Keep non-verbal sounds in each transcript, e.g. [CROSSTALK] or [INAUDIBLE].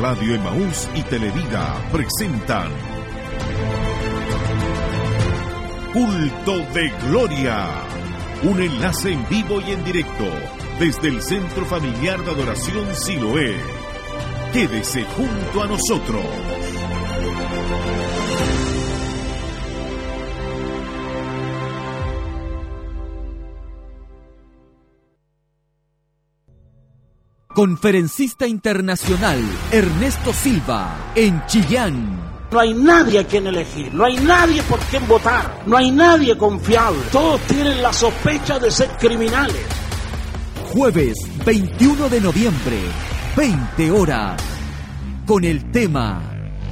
Radio Emaús y Televida presentan Culto de Gloria. Un enlace en vivo y en directo desde el Centro Familiar de Adoración Siloé. Quédese junto a nosotros. Conferencista internacional Ernesto Silva en Chillán. No hay nadie a quien elegir, no hay nadie por quien votar, no hay nadie confiable. Todos tienen la sospecha de ser criminales. Jueves 21 de noviembre, 20 horas, con el tema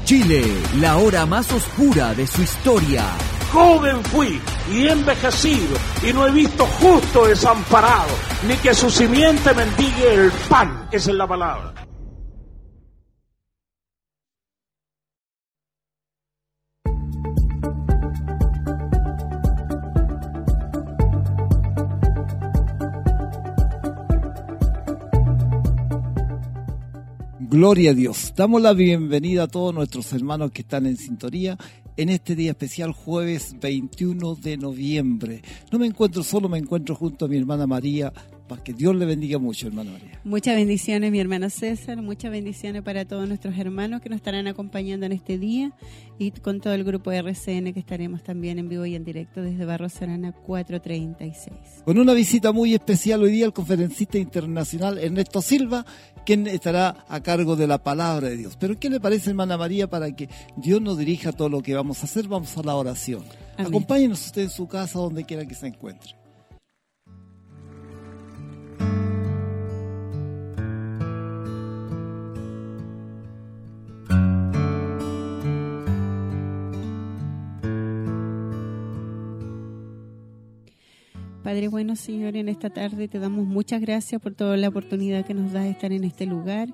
Chile, la hora más oscura de su historia. Joven fui y envejecido y no he visto justo desamparado, ni que su simiente mendigue el pan. Esa es la palabra. Gloria a Dios. Damos la bienvenida a todos nuestros hermanos que están en sintonía en este día especial, jueves 21 de noviembre. No me encuentro solo, me encuentro junto a mi hermana María. Que Dios le bendiga mucho, hermana María. Muchas bendiciones, mi hermano César. Muchas bendiciones para todos nuestros hermanos que nos estarán acompañando en este día y con todo el grupo RCN que estaremos también en vivo y en directo desde Barro Serana 436. Con una visita muy especial hoy día el conferencista internacional Ernesto Silva, quien estará a cargo de la palabra de Dios. Pero ¿qué le parece, hermana María, para que Dios nos dirija todo lo que vamos a hacer? Vamos a la oración. Acompáñenos usted en su casa, donde quiera que se encuentre. Padre bueno, Señor, en esta tarde te damos muchas gracias por toda la oportunidad que nos das de estar en este lugar.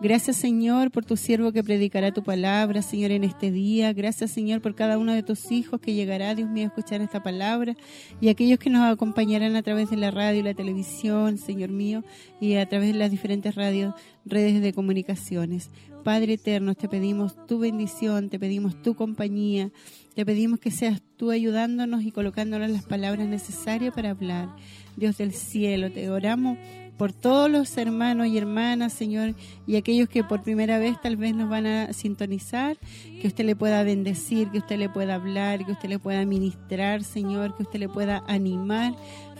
Gracias, Señor, por tu siervo que predicará tu palabra, Señor, en este día. Gracias, Señor, por cada uno de tus hijos que llegará, Dios mío, a escuchar esta palabra y aquellos que nos acompañarán a través de la radio y la televisión, Señor mío, y a través de las diferentes radios, redes de comunicaciones. Padre eterno, te pedimos tu bendición, te pedimos tu compañía, te pedimos que seas tú ayudándonos y colocándonos las palabras necesarias para hablar. Dios del cielo, te oramos por todos los hermanos y hermanas, Señor, y aquellos que por primera vez tal vez nos van a sintonizar, que usted le pueda bendecir, que usted le pueda hablar, que usted le pueda ministrar, Señor, que usted le pueda animar,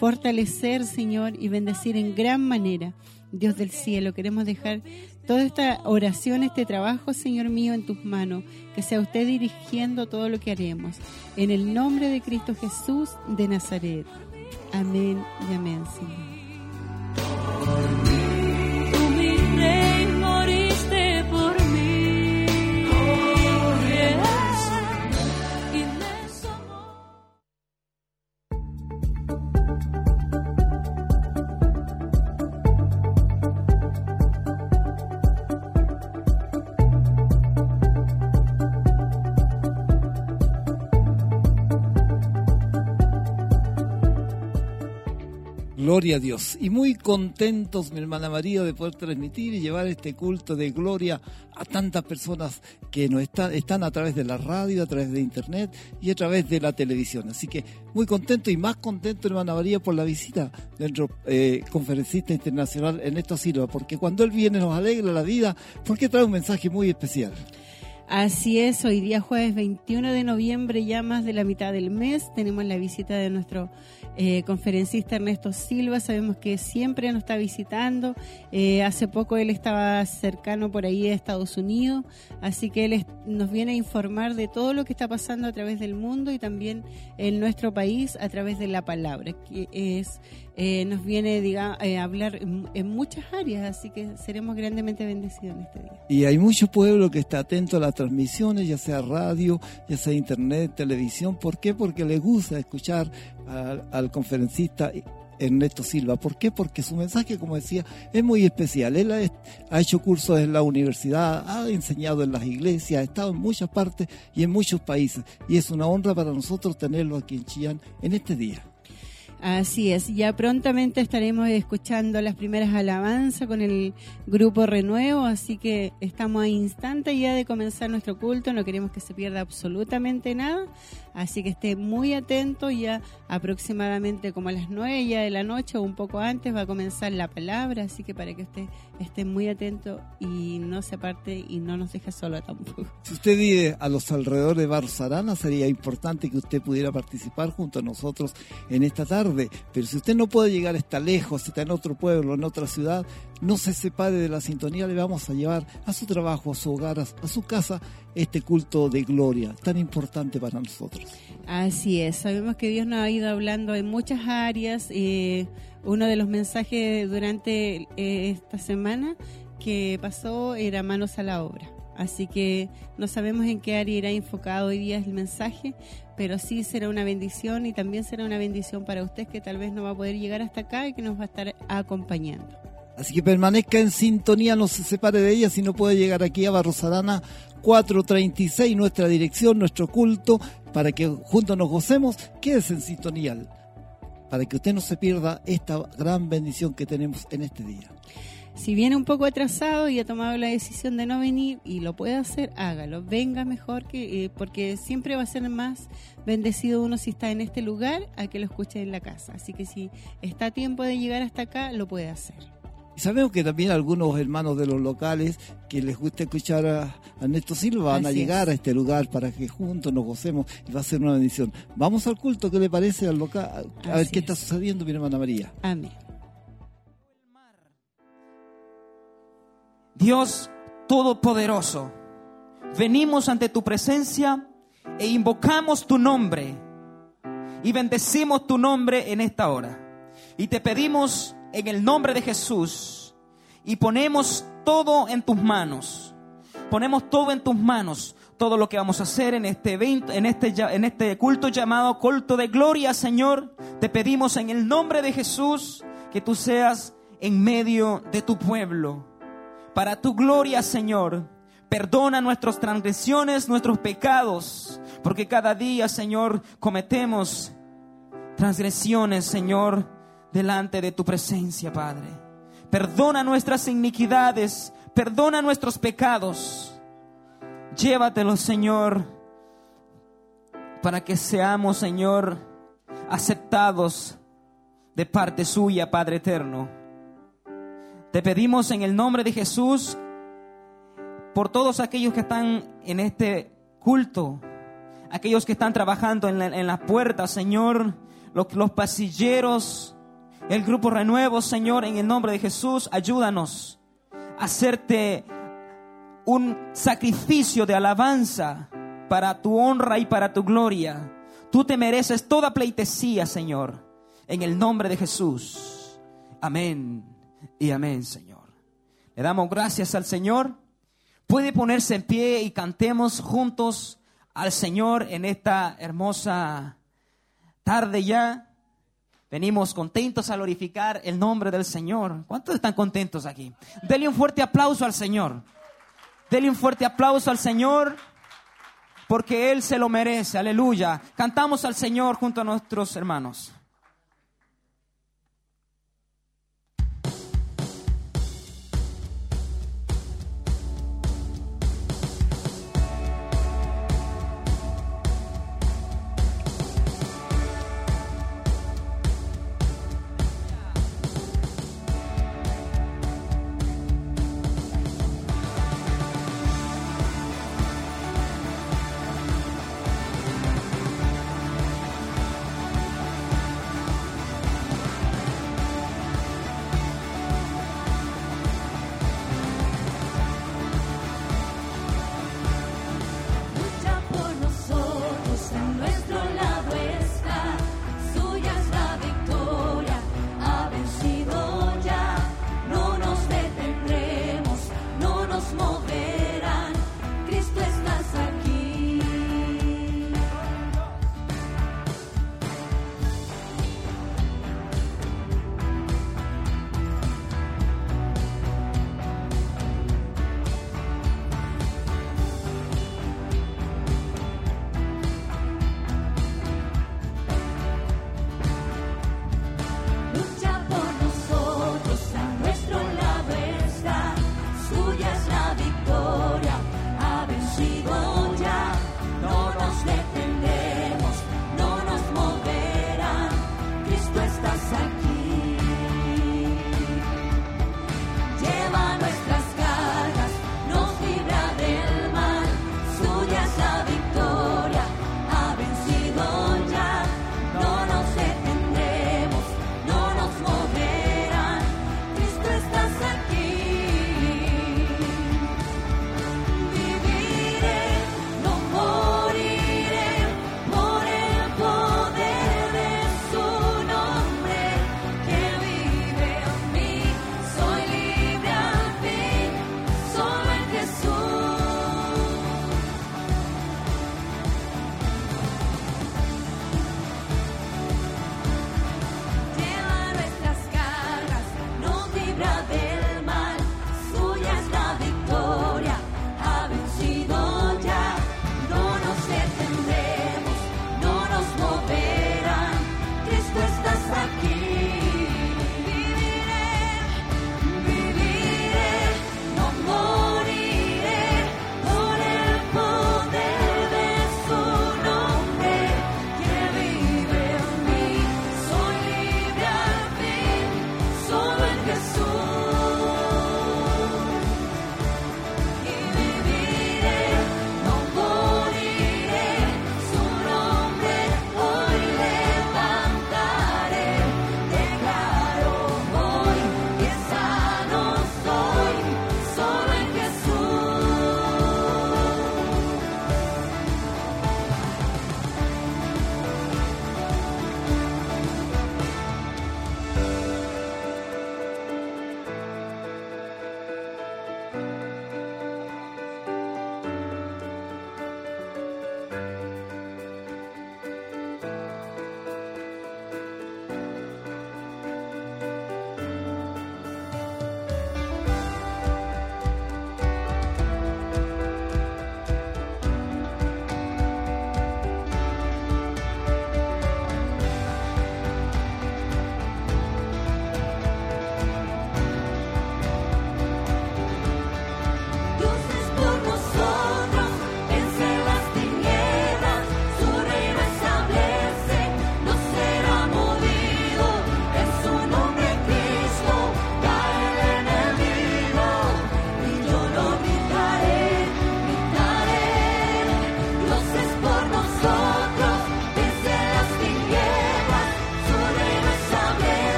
fortalecer, Señor, y bendecir en gran manera. Dios del cielo, queremos dejar toda esta oración, este trabajo, Señor mío, en tus manos, que sea usted dirigiendo todo lo que haremos. En el nombre de Cristo Jesús de Nazaret. Amén y amén, Señor. Gloria a Dios. Y muy contentos, mi hermana María, de poder transmitir y llevar este culto de gloria a tantas personas que nos están, están a través de la radio, a través de internet y a través de la televisión. Así que muy contento y más contento, hermana María, por la visita de nuestro eh, conferencista internacional Ernesto Silva, porque cuando él viene nos alegra la vida, porque trae un mensaje muy especial. Así es, hoy día jueves 21 de noviembre, ya más de la mitad del mes, tenemos la visita de nuestro eh, conferencista Ernesto Silva, sabemos que siempre nos está visitando, eh, hace poco él estaba cercano por ahí a Estados Unidos, así que él nos viene a informar de todo lo que está pasando a través del mundo y también en nuestro país a través de la palabra, que es eh, nos viene diga, a hablar en, muchas áreas, así que seremos grandemente bendecidos en este día. Y hay mucho pueblo que está atento a las transmisiones, ya sea radio, ya sea internet, televisión. ¿Por qué? Porque le gusta escuchar al, conferencista Ernesto Silva. ¿Por qué? Porque su mensaje, como decía, es muy especial. Él ha, hecho cursos en la universidad, ha enseñado en las iglesias, ha estado en muchas partes y en muchos países. Y es una honra para nosotros tenerlo aquí en Chillán en este día. Así es, ya prontamente estaremos escuchando las primeras alabanzas con el grupo Renuevo, así que estamos a instante ya de comenzar nuestro culto, no queremos que se pierda absolutamente nada, así que esté muy atento, ya aproximadamente como a las nueve ya de la noche o un poco antes va a comenzar la palabra, así que para que usted esté muy atento y no se aparte y no nos deje solo tampoco. Si usted vive a los alrededores de Barzarana, sería importante que usted pudiera participar junto a nosotros en esta tarde pero si usted no puede llegar, está lejos, está en otro pueblo, en otra ciudad, no se separe de la sintonía, le vamos a llevar a su trabajo, a su hogar, a su casa, este culto de gloria tan importante para nosotros. Así es, sabemos que Dios nos ha ido hablando en muchas áreas. Eh, uno de los mensajes durante eh, esta semana que pasó era manos a la obra. Así que no sabemos en qué área irá enfocado hoy día el mensaje, pero sí será una bendición y también será una bendición para usted que tal vez no va a poder llegar hasta acá y que nos va a estar acompañando. Así que permanezca en sintonía, no se separe de ella si no puede llegar aquí a Barros Arana 436, nuestra dirección, nuestro culto, para que juntos nos gocemos. Quédese en sintonía, para que usted no se pierda esta gran bendición que tenemos en este día. Si viene un poco atrasado y ha tomado la decisión de no venir y lo puede hacer, hágalo. Venga mejor que eh, porque siempre va a ser más bendecido uno si está en este lugar a que lo escuche en la casa. Así que si está a tiempo de llegar hasta acá, lo puede hacer. Sabemos que también algunos hermanos de los locales que les gusta escuchar a, Néstor Silva van a llegar a este lugar para que juntos nos gocemos y va a ser una bendición. Vamos al culto, ¿qué le parece al local? A ver qué está sucediendo, mi hermana María. Amén. Dios Todopoderoso, venimos ante tu presencia e invocamos tu nombre y bendecimos tu nombre en esta hora. Y te pedimos en el nombre de Jesús y ponemos todo en tus manos. Ponemos todo en tus manos, todo lo que vamos a hacer en este evento, en este, en este culto llamado culto de gloria, Señor. Te pedimos en el nombre de Jesús que tú seas en medio de tu pueblo para tu gloria, Señor. Perdona nuestras transgresiones, nuestros pecados, porque cada día, Señor, cometemos transgresiones, Señor, delante de tu presencia, Padre. Perdona nuestras iniquidades, perdona nuestros pecados. Llévatelos, Señor, para que seamos, Señor, aceptados de parte suya, Padre eterno. Te pedimos en el nombre de Jesús por todos aquellos que están en este culto, aquellos que están trabajando en, las puertas, Señor, los, los pasilleros, el grupo renuevo, Señor, en el nombre de Jesús, ayúdanos a hacerte un sacrificio de alabanza para tu honra y para tu gloria. Tú te mereces toda pleitesía, Señor, en el nombre de Jesús. Amén y amén, Señor. Le damos gracias al Señor. Puede ponerse en pie y cantemos juntos al Señor en esta hermosa tarde ya. Venimos contentos a glorificar el nombre del Señor. ¿Cuántos están contentos aquí? Dele un fuerte aplauso al Señor. Dele un fuerte aplauso al Señor porque Él se lo merece. Aleluya. Cantamos al Señor junto a nuestros hermanos.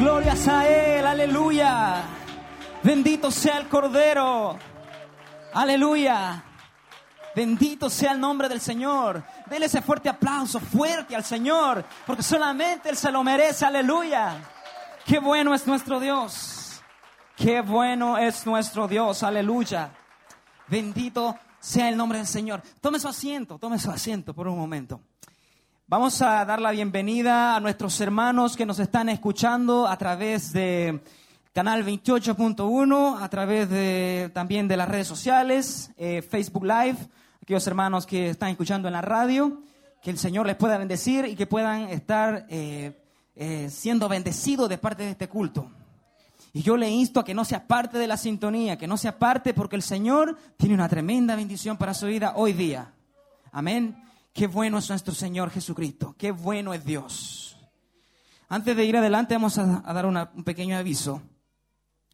Glorias a Él, aleluya. Bendito sea el Cordero, aleluya. Bendito sea el nombre del Señor. Dele ese fuerte aplauso, fuerte al Señor, porque solamente Él se lo merece, aleluya. Qué bueno es nuestro Dios. Qué bueno es nuestro Dios, aleluya. Bendito sea el nombre del Señor. Tome su asiento, tome su asiento por un momento. Vamos a dar la bienvenida a nuestros hermanos que nos están escuchando a través de canal 28.1, a través de, también de las redes sociales, eh, Facebook Live, aquellos hermanos que están escuchando en la radio, que el Señor les pueda bendecir y que puedan estar eh, eh, siendo bendecidos de parte de este culto. Y yo le insto a que no sea parte de la sintonía, que no sea parte porque el Señor tiene una tremenda bendición para su vida hoy día. Amén. Qué bueno es nuestro Señor Jesucristo. Qué bueno es Dios. Antes de ir adelante vamos a, dar un pequeño aviso.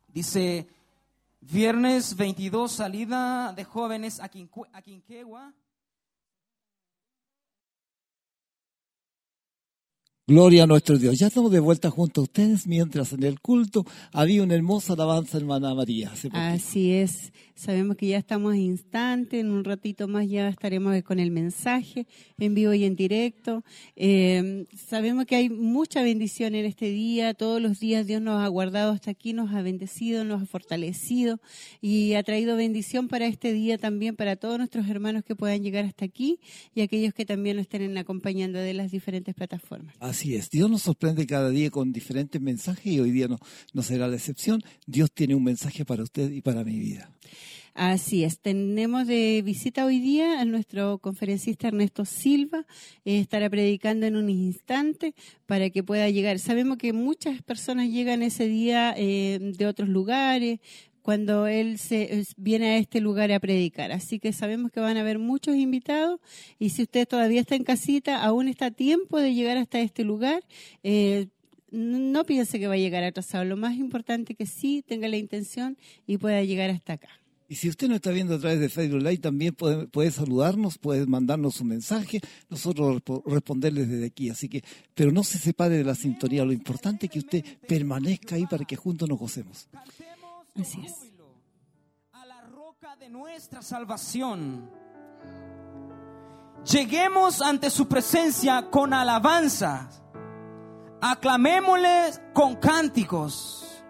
Dice, viernes 22 salida de jóvenes a, Quinquegua. Gloria a nuestro Dios. Ya estamos de vuelta junto a ustedes mientras en el culto había una hermosa alabanza, hermana María. Así es. Sabemos que ya estamos en instante, en un ratito más ya estaremos con el mensaje en vivo y en directo. Eh, sabemos que hay mucha bendición en este día, todos los días Dios nos ha guardado hasta aquí, nos ha bendecido, nos ha fortalecido y ha traído bendición para este día también para todos nuestros hermanos que puedan llegar hasta aquí y aquellos que también nos estén acompañando de las diferentes plataformas. Así es, Dios nos sorprende cada día con diferentes mensajes y hoy día no, no será la excepción. Dios tiene un mensaje para usted y para mi vida. Así es, tenemos de visita hoy día a nuestro conferencista Ernesto Silva, eh, estará predicando en un instante para que pueda llegar. Sabemos que muchas personas llegan ese día eh, de otros lugares, cuando él se, viene a este lugar a predicar. Así que sabemos que van a haber muchos invitados y si usted todavía está en casita, aún está a tiempo de llegar hasta este lugar. Eh, no piense que va a llegar atrasado. Lo más importante es que sí tenga la intención y pueda llegar hasta acá. Y si usted nos está viendo a través de Facebook Live, también puede, saludarnos, puede mandarnos un mensaje, nosotros responderles desde aquí. Así que, pero no se separe de la sintonía. Lo importante es que usted permanezca ahí para que juntos nos gocemos. A la roca de nuestra salvación. Lleguemos ante su presencia con alabanza. Aclamémosle con cánticos.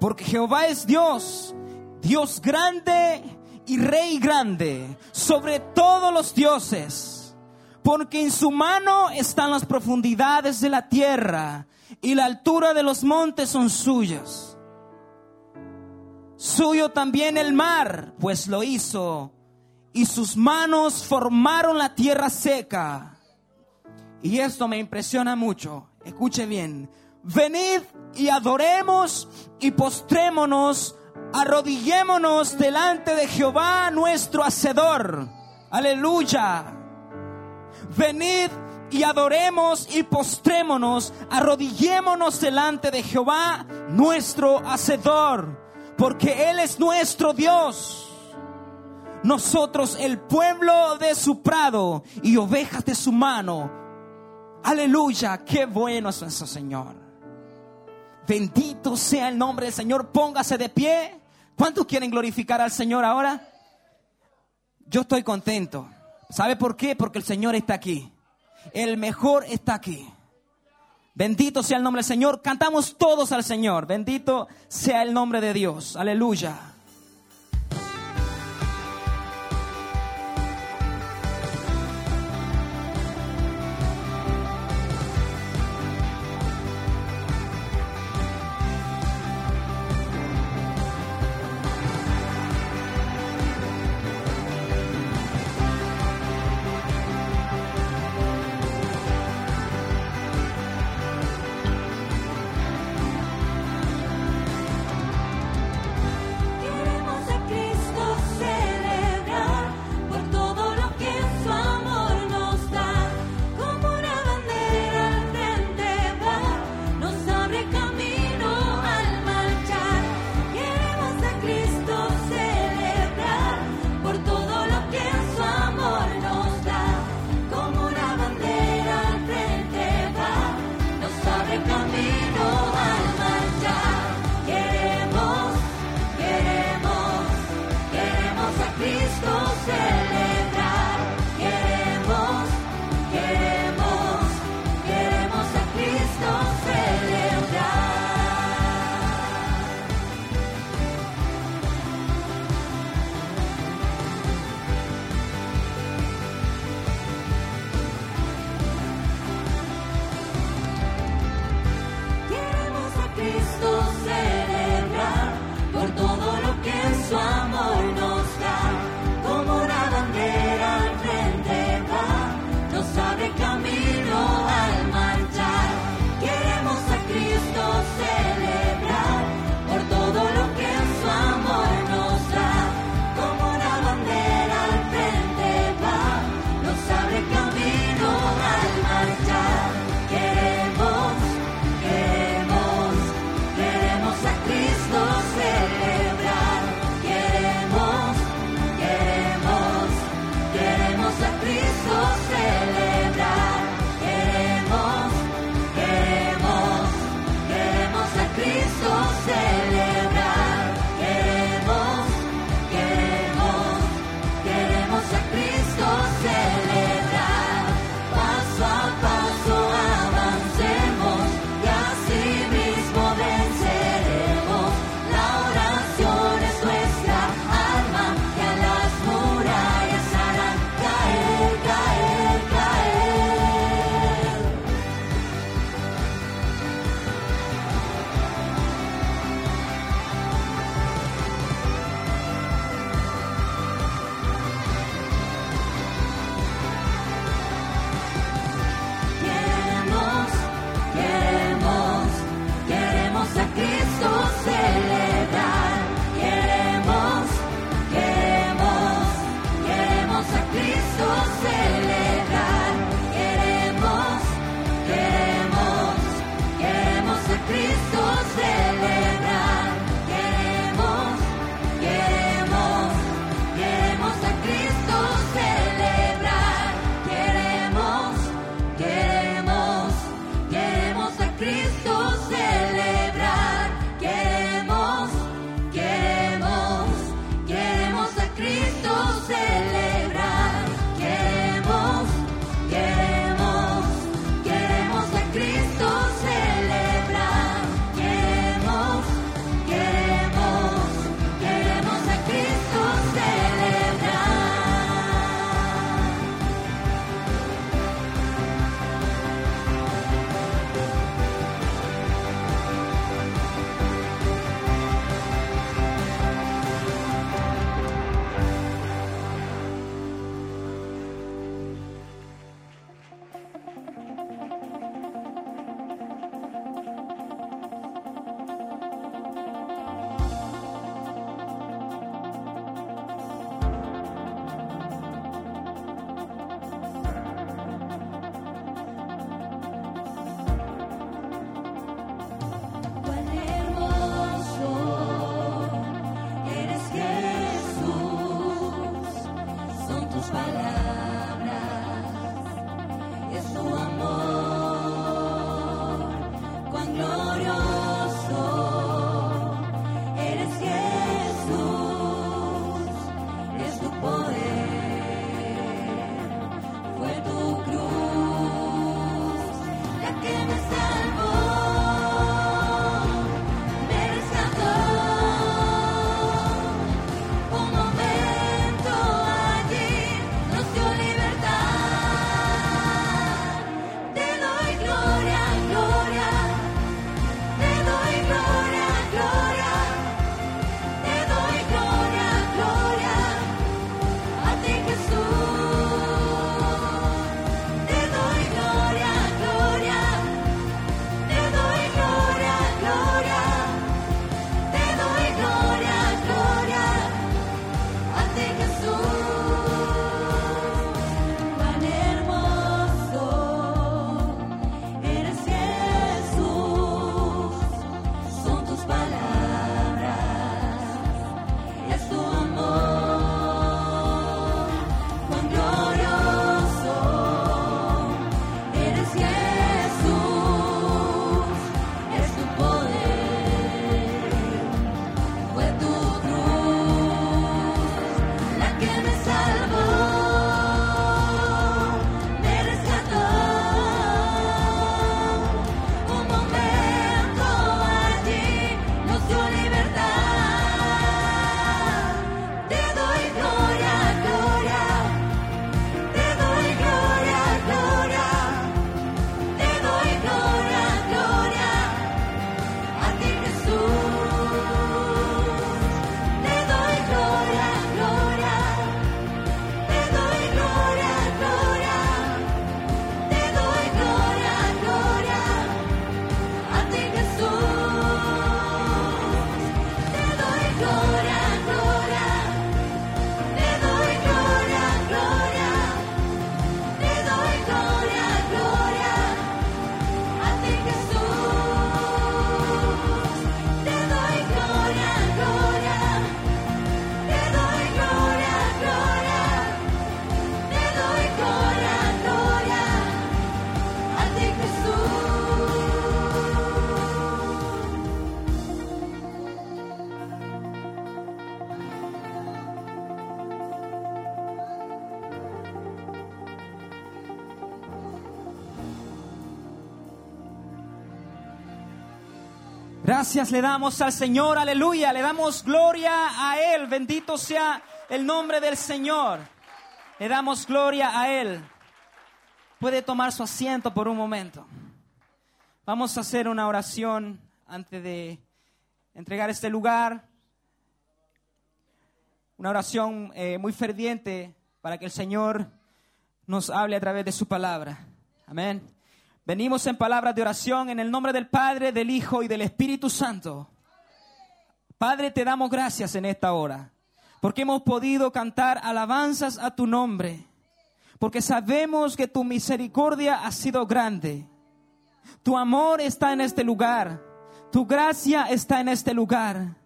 Porque Jehová es Dios Dios grande y Rey grande sobre todos los dioses, porque en su mano están las profundidades de la tierra y la altura de los montes son suyos. Suyo también el mar, pues lo hizo, y sus manos formaron la tierra seca. Y esto me impresiona mucho. Escuche bien. Venid y adoremos y postrémonos arrodillémonos delante de Jehová nuestro Hacedor. Aleluya. Venid y adoremos y postrémonos, arrodillémonos delante de Jehová nuestro Hacedor, porque Él es nuestro Dios. Nosotros el pueblo de su prado y ovejas de su mano. Aleluya, qué bueno es nuestro Señor. Bendito sea el nombre del Señor. Póngase de pie. ¿Cuántos quieren glorificar al Señor ahora? Yo estoy contento. ¿Sabe por qué? Porque el Señor está aquí. El mejor está aquí. Bendito sea el nombre del Señor. Cantamos todos al Señor. Bendito sea el nombre de Dios. Aleluya. Gracias le damos al Señor, aleluya, le damos gloria a Él, bendito sea el nombre del Señor. Le damos gloria a Él. Puede tomar su asiento por un momento. Vamos a hacer una oración antes de entregar este lugar. Una oración eh, muy ferviente para que el Señor nos hable a través de su palabra. Amén. Venimos en palabras de oración en el nombre del Padre, del Hijo y del Espíritu Santo. Padre, te damos gracias en esta hora, porque hemos podido cantar alabanzas a tu nombre, porque sabemos que tu misericordia ha sido grande. Tu amor está en este lugar, tu gracia está en este lugar.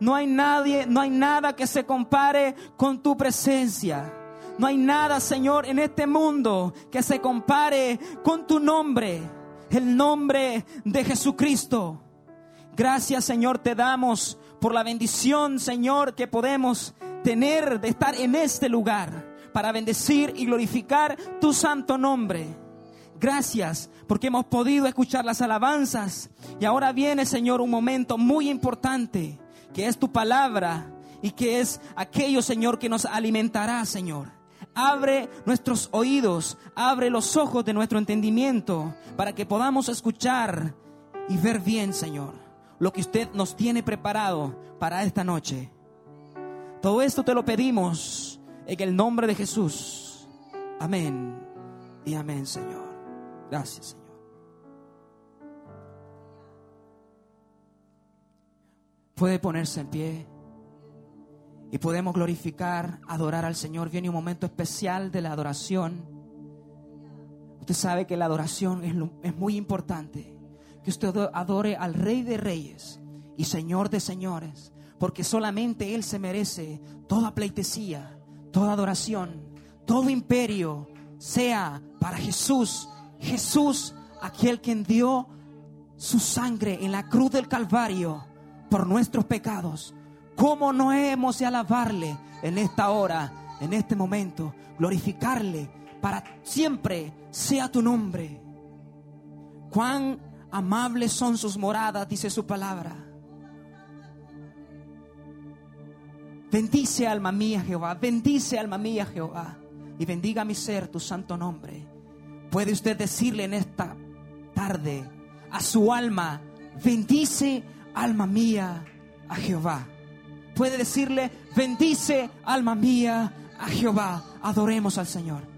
No hay nadie, no hay nada que se compare con tu presencia. No hay nada, Señor, en este mundo que se compare con tu nombre. el nombre de Jesucristo. Gracias Señor te damos por la bendición Señor que podemos tener de estar en este lugar para bendecir y glorificar tu santo nombre. Gracias porque hemos podido escuchar las alabanzas y ahora viene Señor un momento muy importante que es tu palabra y que es aquello Señor que nos alimentará Señor. Abre nuestros oídos, abre los ojos de nuestro entendimiento para que podamos escuchar y ver bien, Señor, lo que usted nos tiene preparado para esta noche. Todo esto te lo pedimos en el nombre de Jesús. Amén y amén, Señor. Gracias, Señor. Puede ponerse en pie y podemos glorificar, adorar al Señor. Viene un momento especial de la adoración. Usted sabe que la adoración es, lo- es muy importante. Que usted adore al Rey de Reyes y Señor de Señores. Porque solamente Él se merece toda pleitesía, toda adoración, todo imperio sea para Jesús. Jesús, aquel quien dio su sangre en la cruz del Calvario por nuestros pecados. ¿Cómo no hemos de alabarle en esta hora, en este momento, glorificarle para siempre sea tu nombre? Cuán amables son sus moradas, dice su palabra. Bendice alma mía Jehová, bendice alma mía Jehová y bendiga mi ser tu santo nombre. Puede usted decirle en esta tarde a su alma, bendice alma mía a Jehová. Puede decirle, bendice alma mía a Jehová. Adoremos al Señor.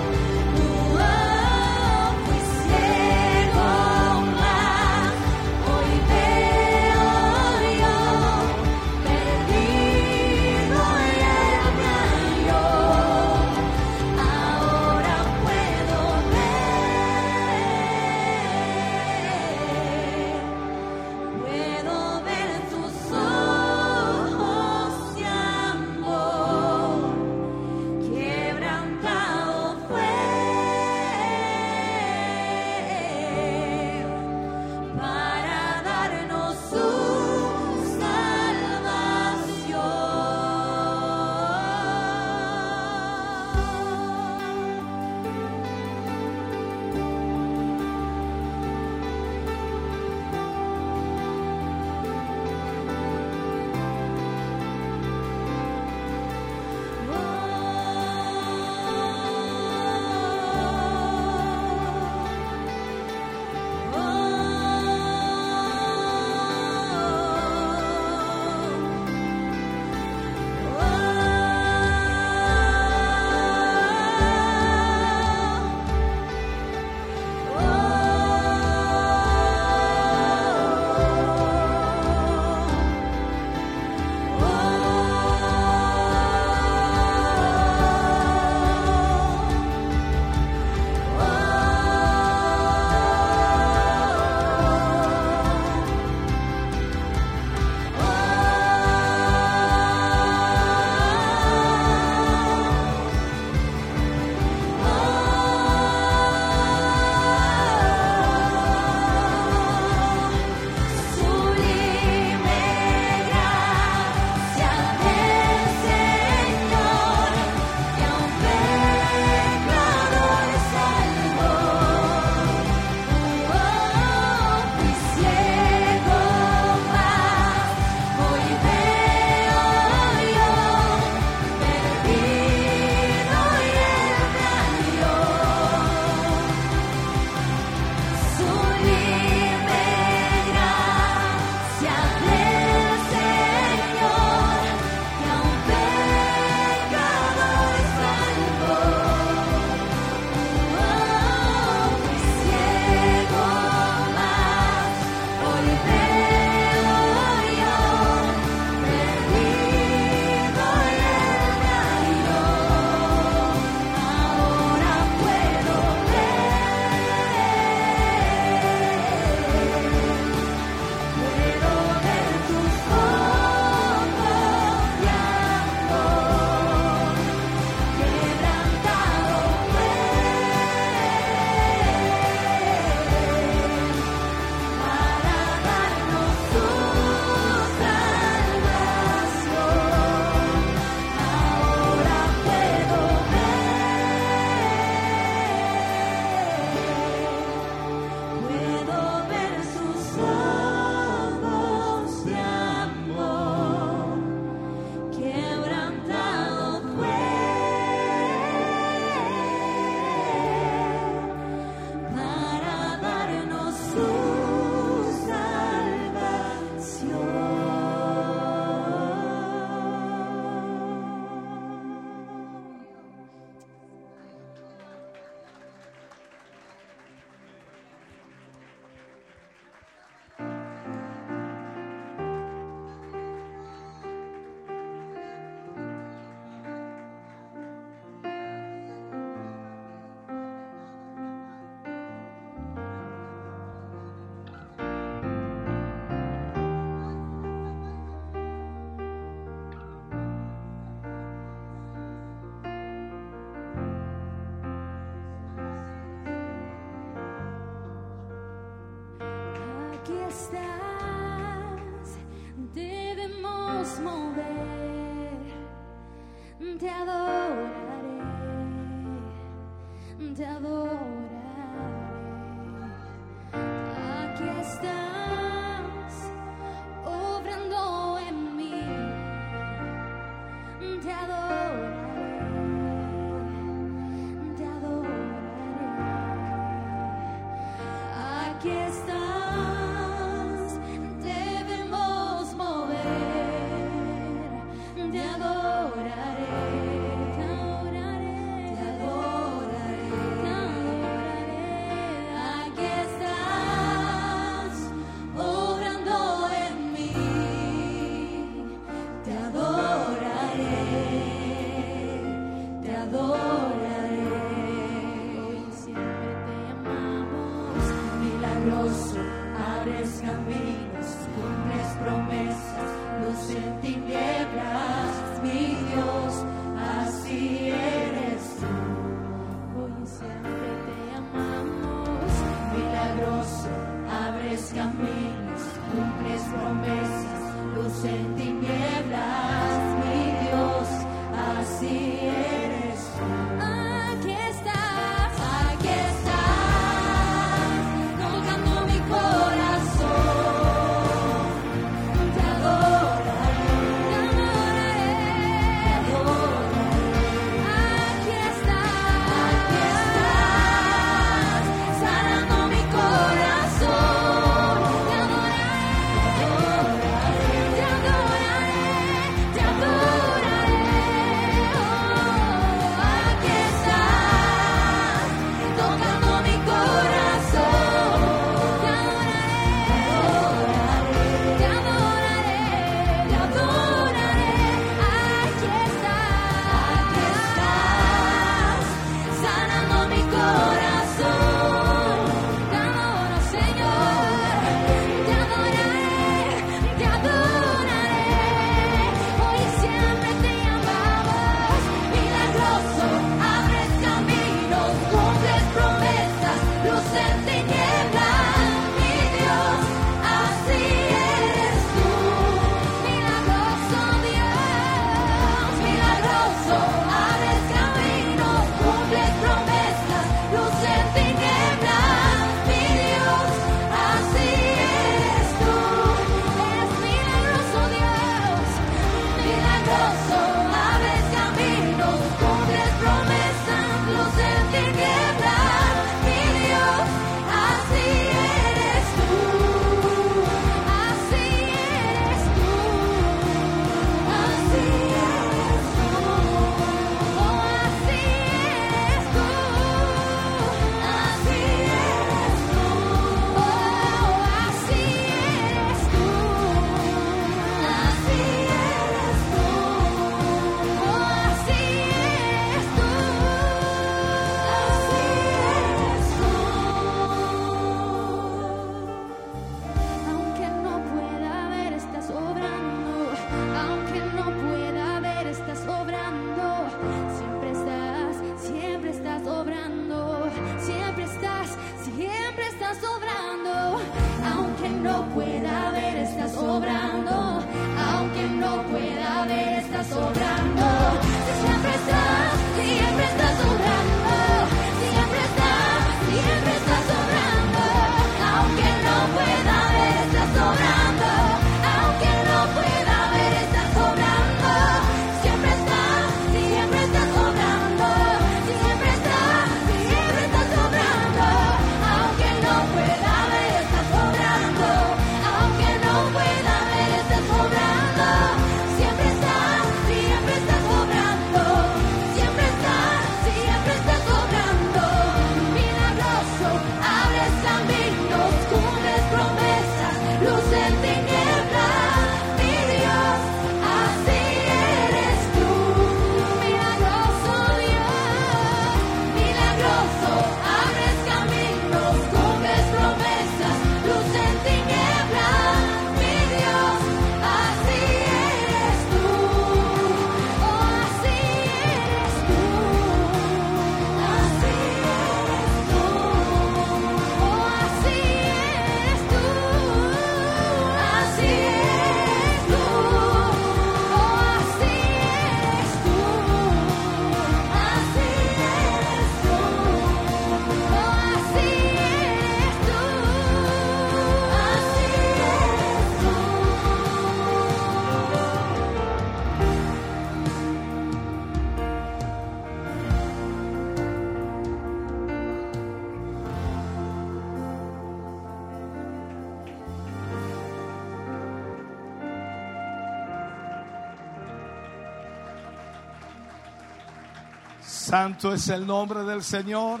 Santo es el nombre del Señor.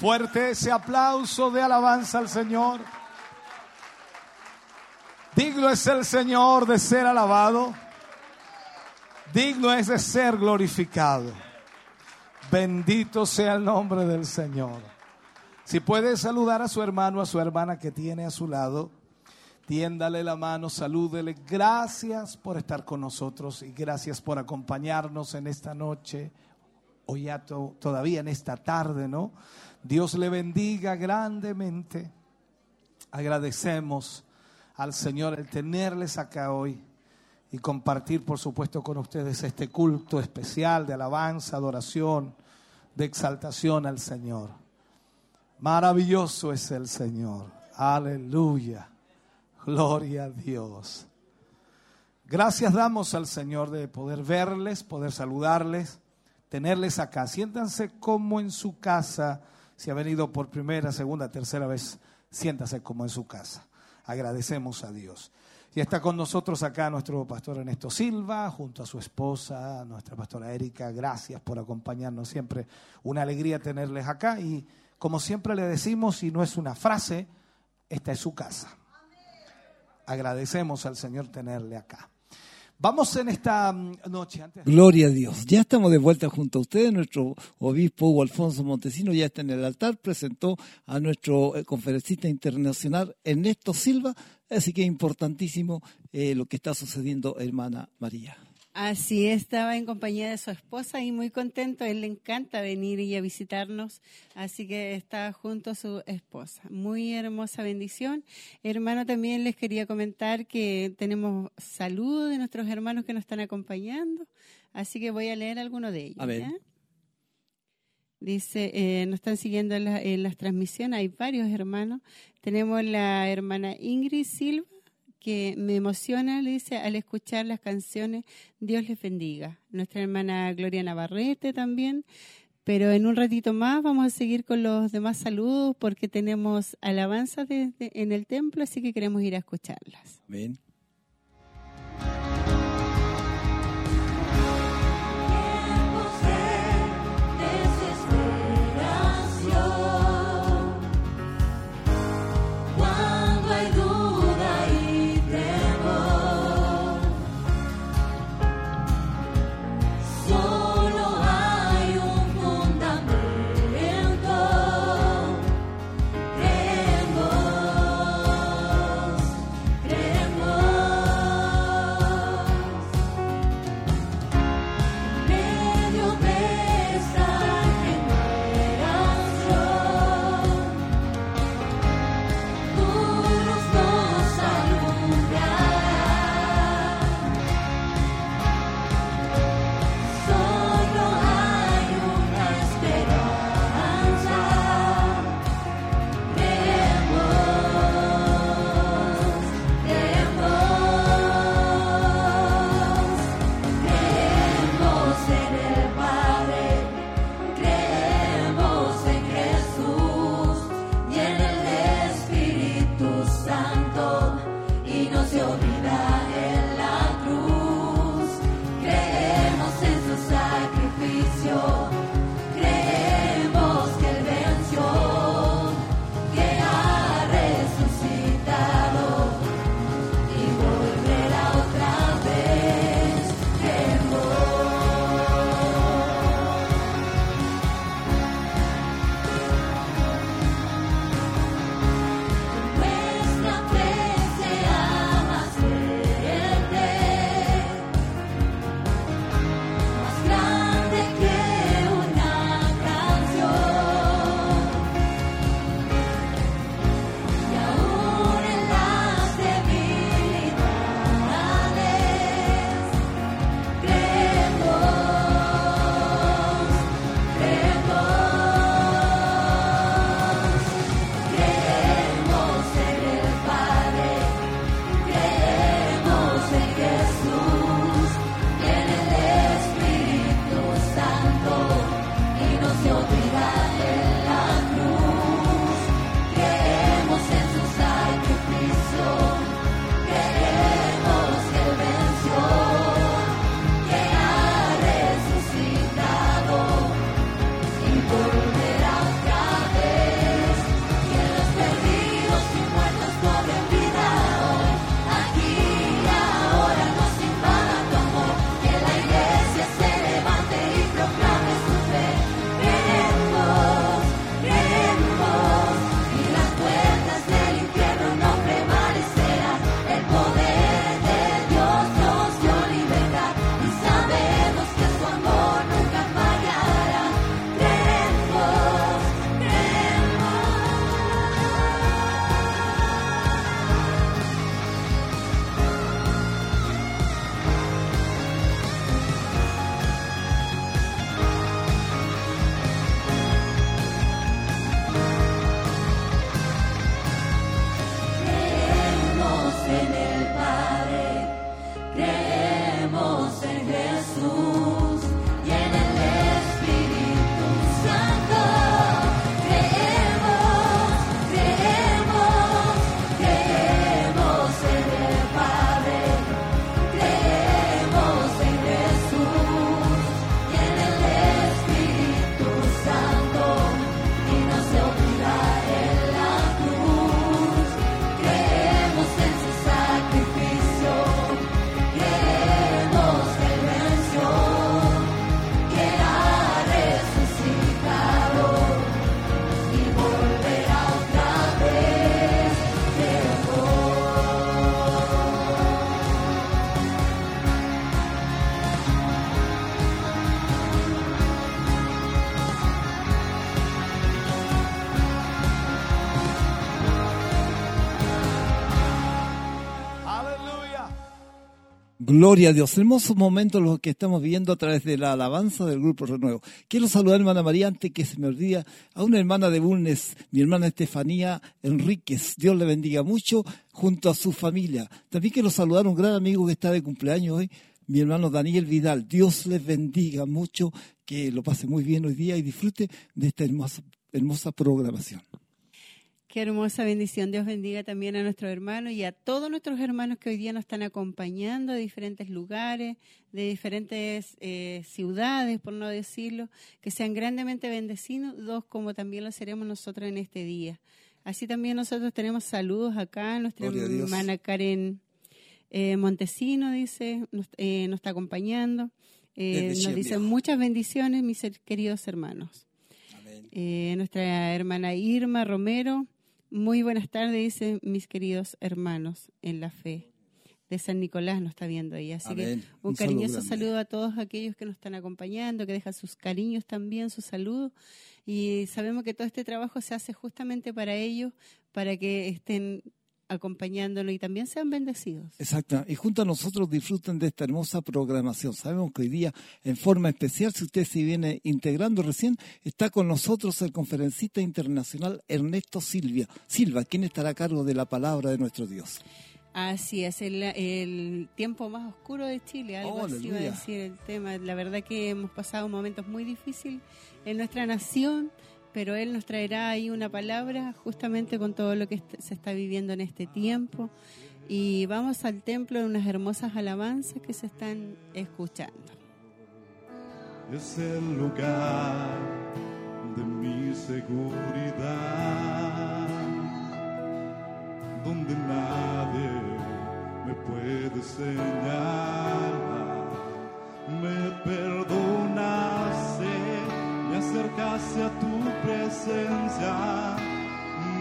Fuerte ese aplauso de alabanza al Señor. Digno es el Señor de ser alabado. Digno es de ser glorificado. Bendito sea el nombre del Señor. Si puede saludar a su hermano, a su hermana que tiene a su lado, tiéndale la mano, salúdele. Gracias por estar con nosotros y gracias por acompañarnos en esta noche, o ya to- todavía en esta tarde, ¿no? Dios le bendiga grandemente. Agradecemos al Señor el tenerles acá hoy y compartir, por supuesto, con ustedes este culto especial de alabanza, adoración, de exaltación al Señor. Maravilloso es el Señor. Aleluya. Gloria a Dios. Gracias damos al Señor de poder verles, poder saludarles, tenerles acá. Siéntanse como en su casa. Si ha venido por primera, segunda, tercera vez, siéntase como en su casa. Agradecemos a Dios. Y está con nosotros acá nuestro pastor Ernesto Silva, junto a su esposa, nuestra pastora Erika. Gracias por acompañarnos siempre. Una alegría tenerles acá. Y como siempre le decimos, y no es una frase, esta es su casa. Agradecemos al Señor tenerle acá. Vamos en esta mm, noche, antes Gloria a Dios. Ya estamos de vuelta junto a ustedes. Nuestro obispo Alfonso Montesino ya está en el altar. Presentó a nuestro eh, conferencista internacional Ernesto Silva. Así que es importantísimo eh, lo que está sucediendo, hermana María. Así estaba en compañía de su esposa y muy contento. Él le encanta venir y a visitarnos, así que está junto a su esposa. Muy hermosa bendición. Hermano, también les quería comentar que tenemos saludos de nuestros hermanos que nos están acompañando, así que voy a leer alguno de ellos. A ver. Dice, eh, nos están siguiendo en, la- en las transmisiones, hay varios hermanos. Tenemos la hermana Ingrid Silva, que me emociona, le dice, al escuchar las canciones, Dios les bendiga. Nuestra hermana Gloria Navarrete también. Pero en un ratito más vamos a seguir con los demás saludos porque tenemos alabanzas desde- en el templo, así que queremos ir a escucharlas. Amén. Gloria a Dios. Hermosos momentos los que estamos viendo a través de la alabanza del Grupo Renuevo. Quiero saludar, hermana María, antes que se me olvide, a una hermana de Bulnes, mi hermana Estefanía Enríquez. Dios le bendiga mucho junto a su familia. También quiero saludar a un gran amigo que está de cumpleaños hoy, mi hermano Daniel Vidal. Dios les bendiga mucho, que lo pase muy bien hoy día y disfrute de esta hermosa, hermosa programación. Qué hermosa bendición. Dios bendiga también a nuestros hermanos y a todos nuestros hermanos que hoy día nos están acompañando de diferentes lugares, de diferentes eh, ciudades, por no decirlo, que sean grandemente bendecidos como también lo seremos nosotros en este día. Así también nosotros tenemos saludos acá, nuestra Gloria hermana Karen eh, Montesino dice, nos, eh, nos está acompañando. Nos dice Chien muchas bendiciones, mis queridos hermanos. Nuestra hermana Irma Romero, muy buenas tardes, dice mis queridos hermanos en la fe. De San Nicolás nos está viendo ahí. Así Amén. que un, Un saludo cariñoso grande. saludo a todos aquellos que nos están acompañando, que dejan sus cariños también, sus saludos. Y sabemos que todo este trabajo se hace justamente para ellos, para que estén acompañándonos y también sean bendecidos. Exacto. Y junto a nosotros disfruten de esta hermosa programación. Sabemos que hoy día, en forma especial, si usted se viene integrando recién, está con nosotros el conferencista internacional Ernesto Silvia. Silva, quien estará a cargo de la palabra de nuestro Dios. Así es, el, el tiempo más oscuro de Chile, algo Oh, así va a decir el tema. La verdad que hemos pasado momentos muy difíciles en nuestra nación, pero Él nos traerá ahí una palabra justamente con todo lo que se está viviendo en este tiempo. Y vamos al templo de unas hermosas alabanzas que se están escuchando. es el lugar de mi seguridad, donde nadie me puede señalar. Me perdonaste, me acercaste a tu presencia,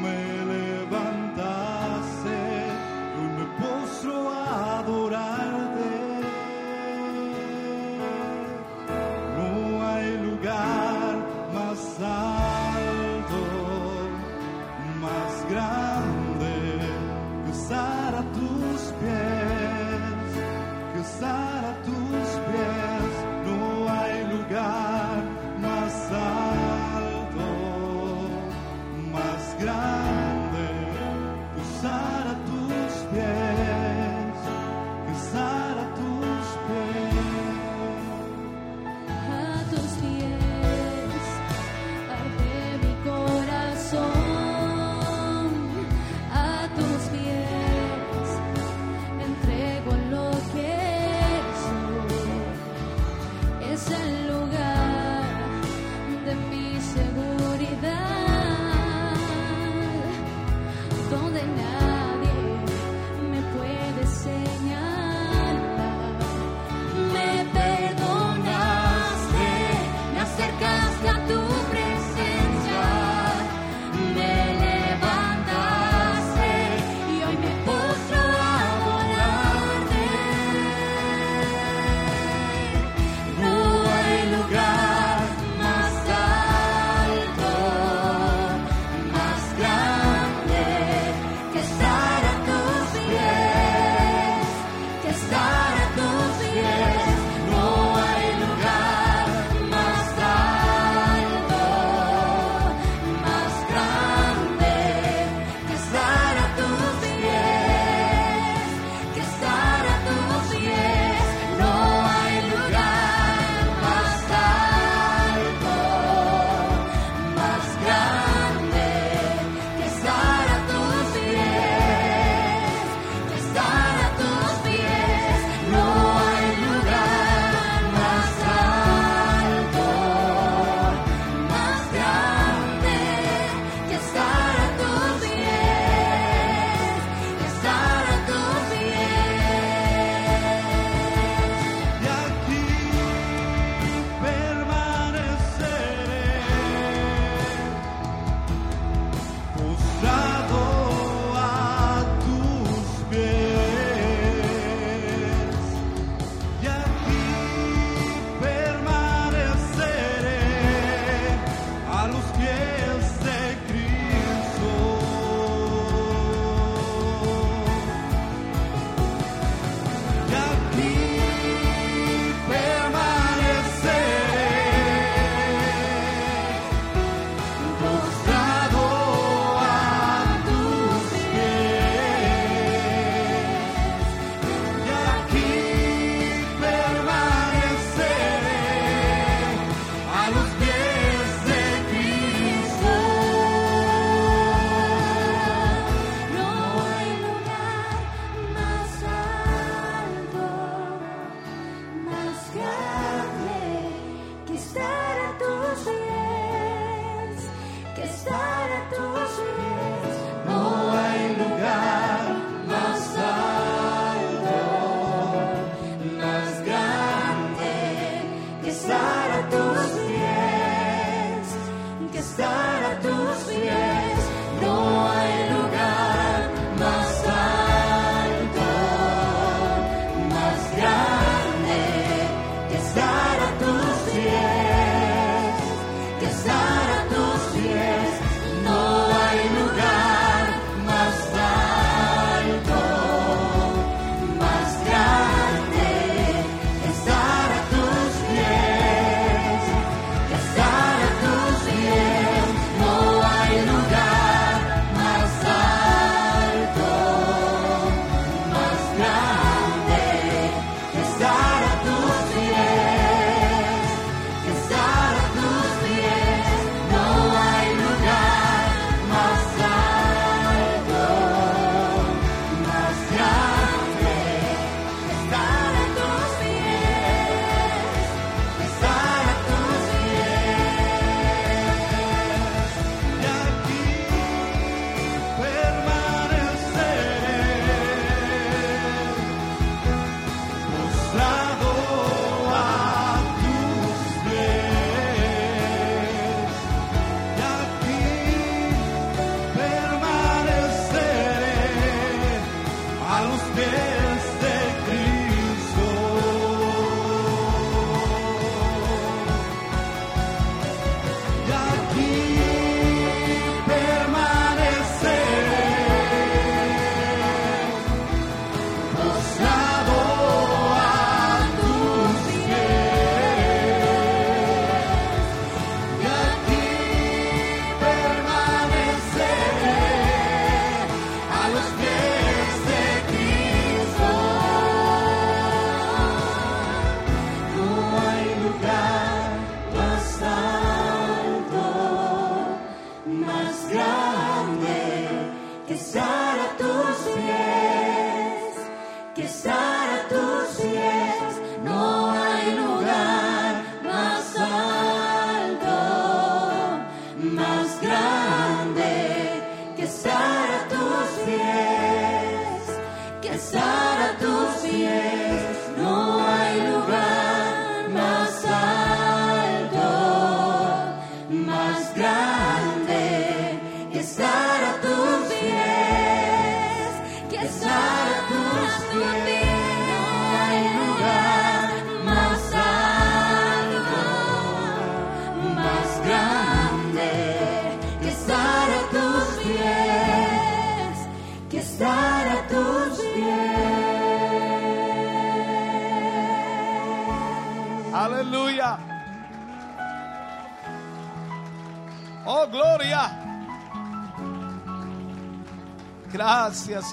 me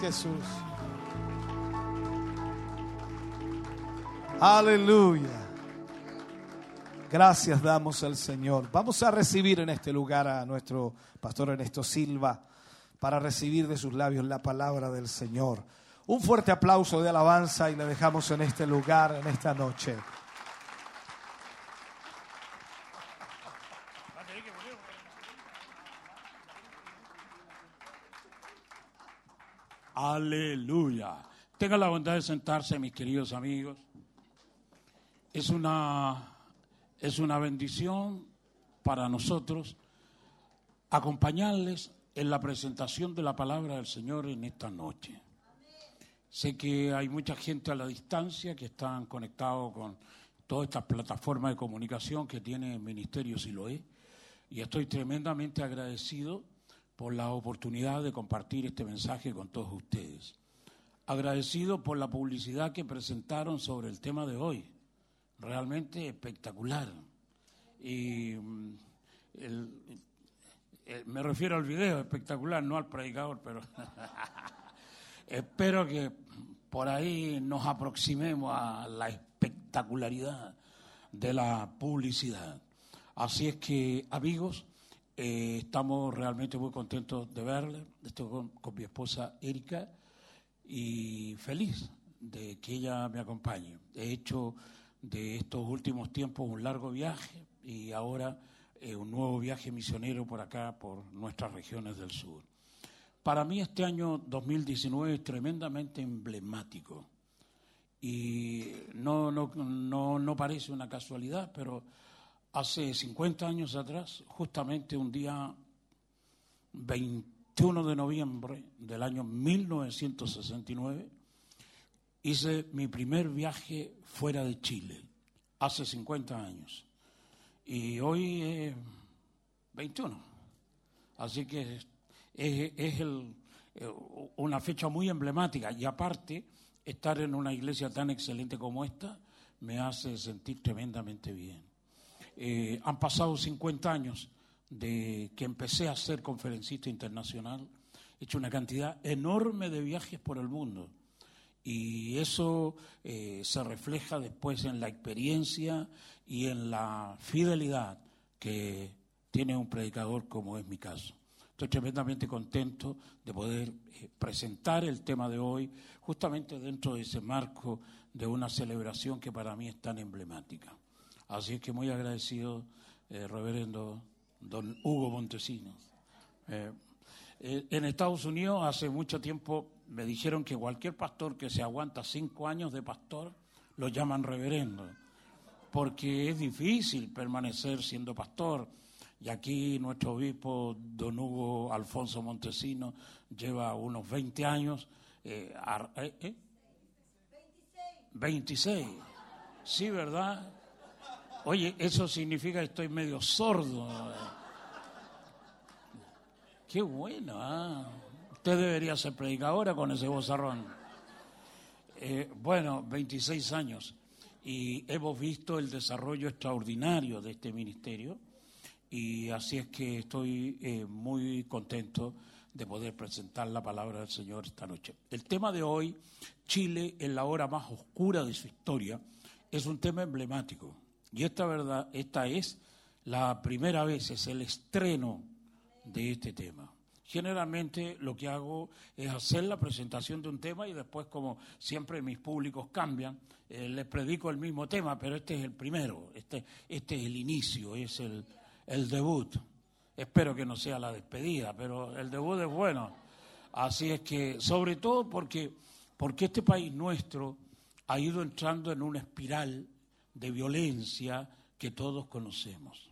Jesús. Aleluya. Gracias damos al Señor. Vamos a recibir en este lugar a nuestro pastor Ernesto Silva para recibir de sus labios la palabra del Señor. Un fuerte aplauso de alabanza y le dejamos en este lugar, en esta noche. Aleluya. Tenga la bondad de sentarse, mis queridos amigos. Es una, es una bendición para nosotros acompañarles en la presentación de la palabra del Señor en esta noche. Sé que hay mucha gente a la distancia que están conectados con todas estas plataformas de comunicación que tiene el Ministerio Siloé y estoy tremendamente agradecido por la oportunidad de compartir este mensaje con todos ustedes. Agradecido por la publicidad que presentaron sobre el tema de hoy. Realmente espectacular. Y mm, el- me refiero al video espectacular, no al predicador, pero [LAUGHS] espero que por ahí nos aproximemos a la espectacularidad de la publicidad. Así es que, amigos, eh, estamos realmente muy contentos de verle. Estoy con, con mi esposa Erika y feliz de que ella me acompañe. He hecho de estos últimos tiempos un largo viaje y ahora eh, un nuevo viaje misionero por acá, por nuestras regiones del sur. Para mí este año 2019 es tremendamente emblemático y no, no, no, no parece una casualidad, pero hace 50 años atrás, justamente un día 21 de noviembre del año 1969, hice mi primer viaje fuera de Chile, hace 50 años. Y hoy es 21. Así que es, eh, una fecha muy emblemática. Y aparte, estar en una iglesia tan excelente como esta me hace sentir tremendamente bien. Eh, han pasado 50 años de que empecé a ser conferencista internacional, he hecho una cantidad enorme de viajes por el mundo y eso eh, se refleja después en la experiencia y en la fidelidad que tiene un predicador como es mi caso. Estoy tremendamente contento de poder eh, presentar el tema de hoy justamente dentro de ese marco de una celebración que para mí es tan emblemática. Así es que muy agradecido, eh, reverendo don Hugo Montesinos. Eh, eh, en Estados Unidos hace mucho tiempo me dijeron que cualquier pastor que se aguanta cinco años de pastor lo llaman reverendo, porque es difícil permanecer siendo pastor. Y aquí nuestro obispo, don Hugo Alfonso Montesino, lleva unos 20 años. Eh, eh, ¿eh? 26. Sí, ¿verdad? Oye, eso significa que estoy medio sordo. Qué bueno, ¿ah? Usted debería ser predicadora con ese vozarrón. Eh, bueno, 26 años y hemos visto el desarrollo extraordinario de este ministerio y así es que estoy eh, muy contento de poder presentar la palabra del Señor esta noche. El tema de hoy, Chile en la hora más oscura de su historia, es un tema emblemático. Y esta verdad, esta es la primera vez, es el estreno de este tema. Generalmente lo que hago es hacer la presentación de un tema y después, como siempre mis públicos cambian, eh, les predico el mismo tema, pero este es el primero, este, este es el inicio, es el, el debut. Espero que no sea la despedida, pero el debut es bueno. Así es que, sobre todo porque, porque este país nuestro ha ido entrando en una espiral de violencia que todos conocemos.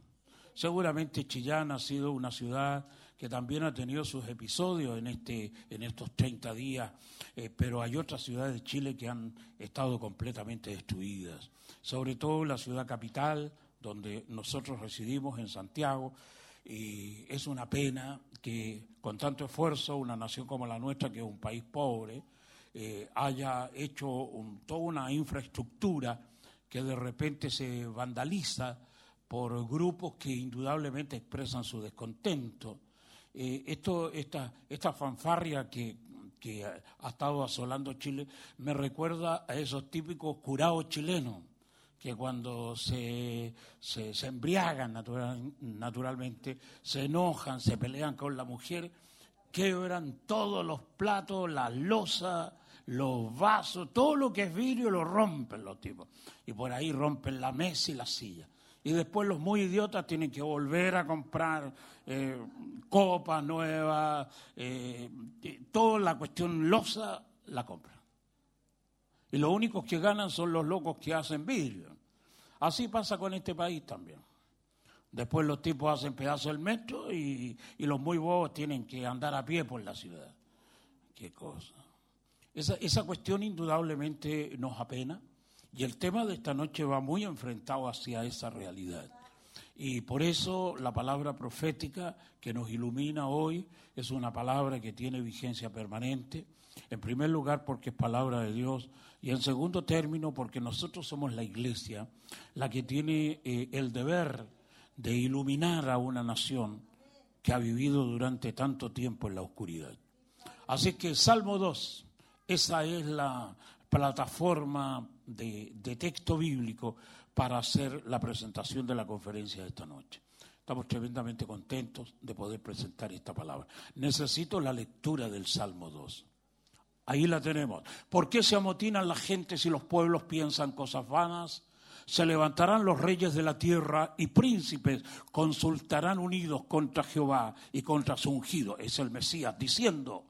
Seguramente Chillán ha sido una ciudad que también ha tenido sus episodios en, este, en estos 30 días, eh, pero hay otras ciudades de Chile que han estado completamente destruidas, sobre todo la ciudad capital, donde nosotros residimos en Santiago, y es una pena que con tanto esfuerzo una nación como la nuestra, que es un país pobre, eh, haya hecho toda una infraestructura que de repente se vandaliza por grupos que indudablemente expresan su descontento. Eh, esta, fanfarria que, que ha estado asolando Chile me recuerda a esos típicos curados chilenos que cuando se, embriagan natural, naturalmente, se enojan, se pelean con la mujer, quebran todos los platos, las losas, los vasos, todo lo que es vidrio lo rompen los tipos. Y por ahí rompen la mesa y la silla y después los muy idiotas tienen que volver a comprar eh, copas nuevas, eh, toda la cuestión losa la compran. Y los únicos que ganan son los locos que hacen vidrio. Así pasa con este país también. Después los tipos hacen pedazos del metro y, y los muy bobos tienen que andar a pie por la ciudad. Qué cosa. Esa, esa cuestión indudablemente nos apena y el tema de esta noche va muy enfrentado hacia esa realidad. Y por eso la palabra profética que nos ilumina hoy es una palabra que tiene vigencia permanente. En primer lugar porque es palabra de Dios y en segundo término porque nosotros somos la iglesia la que tiene eh, el deber de iluminar a una nación que ha vivido durante tanto tiempo en la oscuridad. Así que Salmo 2, esa es la plataforma de, texto bíblico para hacer la presentación de la conferencia de esta noche. Estamos tremendamente contentos de poder presentar esta palabra. Necesito la lectura del Salmo 2. Ahí la tenemos. ¿Por qué se amotinan la gente si los pueblos piensan cosas vanas? Se levantarán los reyes de la tierra y príncipes consultarán unidos contra Jehová y contra su ungido, es el Mesías, diciendo,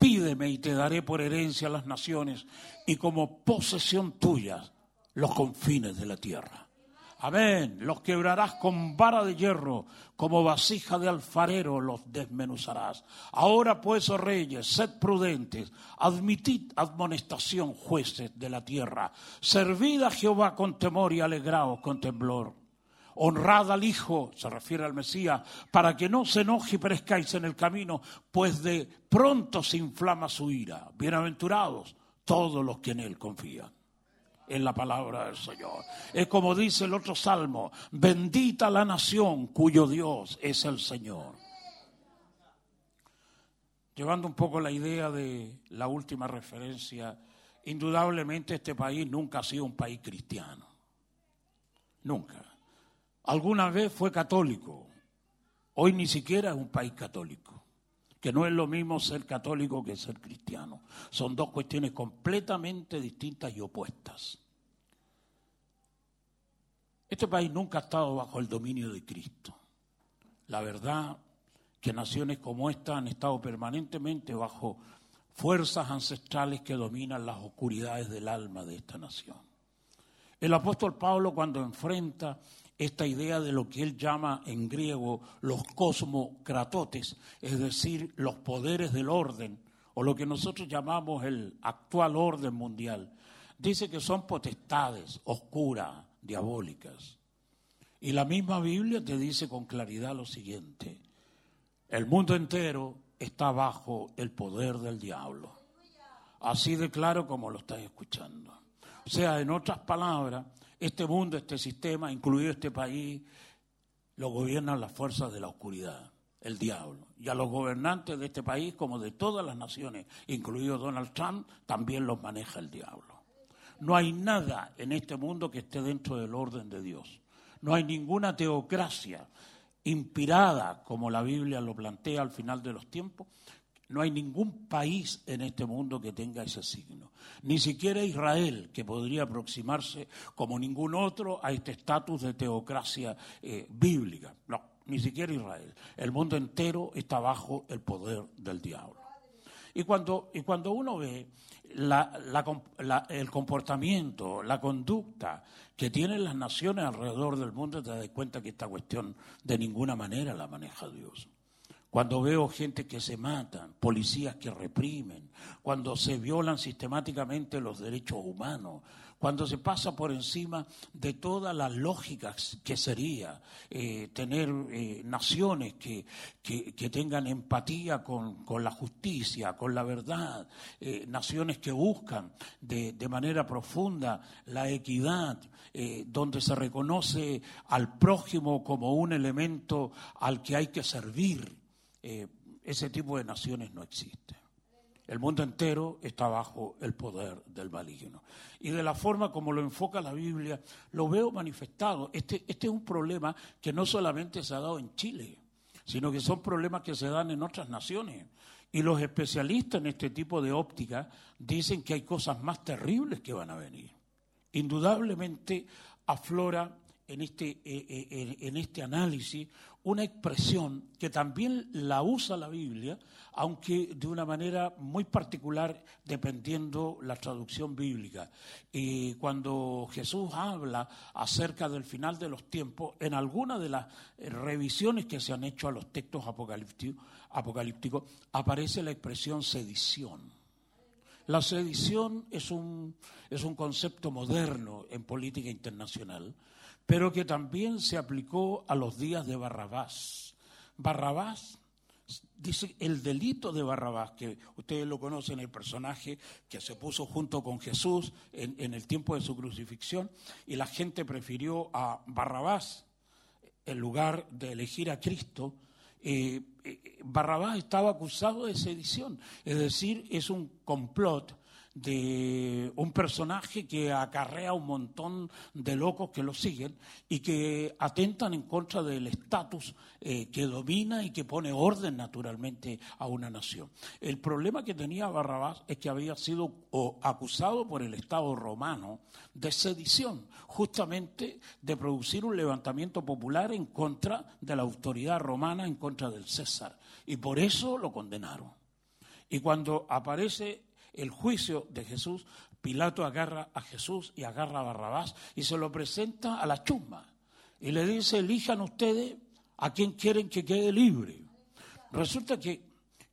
Pídeme y te daré por herencia las naciones y como posesión tuya los confines de la tierra. Amén. Los quebrarás con vara de hierro, como vasija de alfarero los desmenuzarás. Ahora pues, oh reyes, sed prudentes, admitid admonestación, jueces de la tierra. Servid a Jehová con temor y alegraos con temblor. Honrad al Hijo, se refiere al Mesías, para que no se enoje y perezcáis en el camino, pues de pronto se inflama su ira. Bienaventurados todos los que en Él confían en la palabra del Señor. Es como dice el otro salmo, bendita la nación cuyo Dios es el Señor. Llevando un poco la idea de la última referencia, indudablemente este país nunca ha sido un país cristiano. Nunca. Alguna vez fue católico. Hoy ni siquiera es un país católico. Que no es lo mismo ser católico que ser cristiano. Son dos cuestiones completamente distintas y opuestas. Este país nunca ha estado bajo el dominio de Cristo. La verdad que naciones como esta han estado permanentemente bajo fuerzas ancestrales que dominan las oscuridades del alma de esta nación. El apóstol Pablo cuando enfrenta esta idea de lo que él llama en griego los cosmocratotes, es decir, los poderes del orden, o lo que nosotros llamamos el actual orden mundial, dice que son potestades oscuras, diabólicas. Y la misma Biblia te dice con claridad lo siguiente, el mundo entero está bajo el poder del diablo. Así de claro como lo estás escuchando. O sea, en otras palabras, este mundo, este sistema, incluido este país, lo gobiernan las fuerzas de la oscuridad, el diablo. Y a los gobernantes de este país, como de todas las naciones, incluido Donald Trump, también los maneja el diablo. No hay nada en este mundo que esté dentro del orden de Dios. No hay ninguna teocracia inspirada, como la Biblia lo plantea al final de los tiempos, no hay ningún país en este mundo que tenga ese signo. Ni siquiera Israel, que podría aproximarse como ningún otro a este estatus de teocracia eh, bíblica. No, ni siquiera Israel. El mundo entero está bajo el poder del diablo. Y cuando, y cuando uno ve el comportamiento, la conducta que tienen las naciones alrededor del mundo, te das cuenta que esta cuestión de ninguna manera la maneja Dios. Cuando veo gente que se matan, policías que reprimen, cuando se violan sistemáticamente los derechos humanos, cuando se pasa por encima de todas las lógicas que sería eh, tener eh, naciones que, tengan empatía con, la justicia, con la verdad, eh, naciones que buscan de, de, manera profunda la equidad, donde se reconoce al prójimo como un elemento al que hay que servir. Ese tipo de naciones no existen. El mundo entero está bajo el poder del maligno. Y de la forma como lo enfoca la Biblia, lo veo manifestado. Este, este es un problema que no solamente se ha dado en Chile, sino que son problemas que se dan en otras naciones. Y los especialistas en este tipo de óptica dicen que hay cosas más terribles que van a venir. Indudablemente aflora en este, eh, eh, en este análisis una expresión que también la usa la Biblia, aunque de una manera muy particular dependiendo la traducción bíblica. Y cuando Jesús habla acerca del final de los tiempos, en alguna de las revisiones que se han hecho a los textos apocalípticos, aparece la expresión sedición. La sedición es un, es un concepto moderno en política internacional pero que también se aplicó a los días de Barrabás. Barrabás, dice el delito de Barrabás, que ustedes lo conocen, el personaje que se puso junto con Jesús en, el tiempo de su crucifixión, y la gente prefirió a Barrabás en lugar de elegir a Cristo, eh, eh, Barrabás estaba acusado de sedición, es decir, es un complot de un personaje que acarrea un montón de locos que lo siguen y que atentan en contra del estatus eh, que domina y que pone orden naturalmente a una nación. El problema que tenía Barrabás es que había sido acusado por el Estado romano de sedición, justamente de producir un levantamiento popular en contra de la autoridad romana, en contra del César. Y por eso lo condenaron. Y cuando aparece el juicio de Jesús, Pilato agarra a Jesús y agarra a Barrabás y se lo presenta a la chusma. Y le dice, elijan ustedes a quien quieren que quede libre. Resulta que,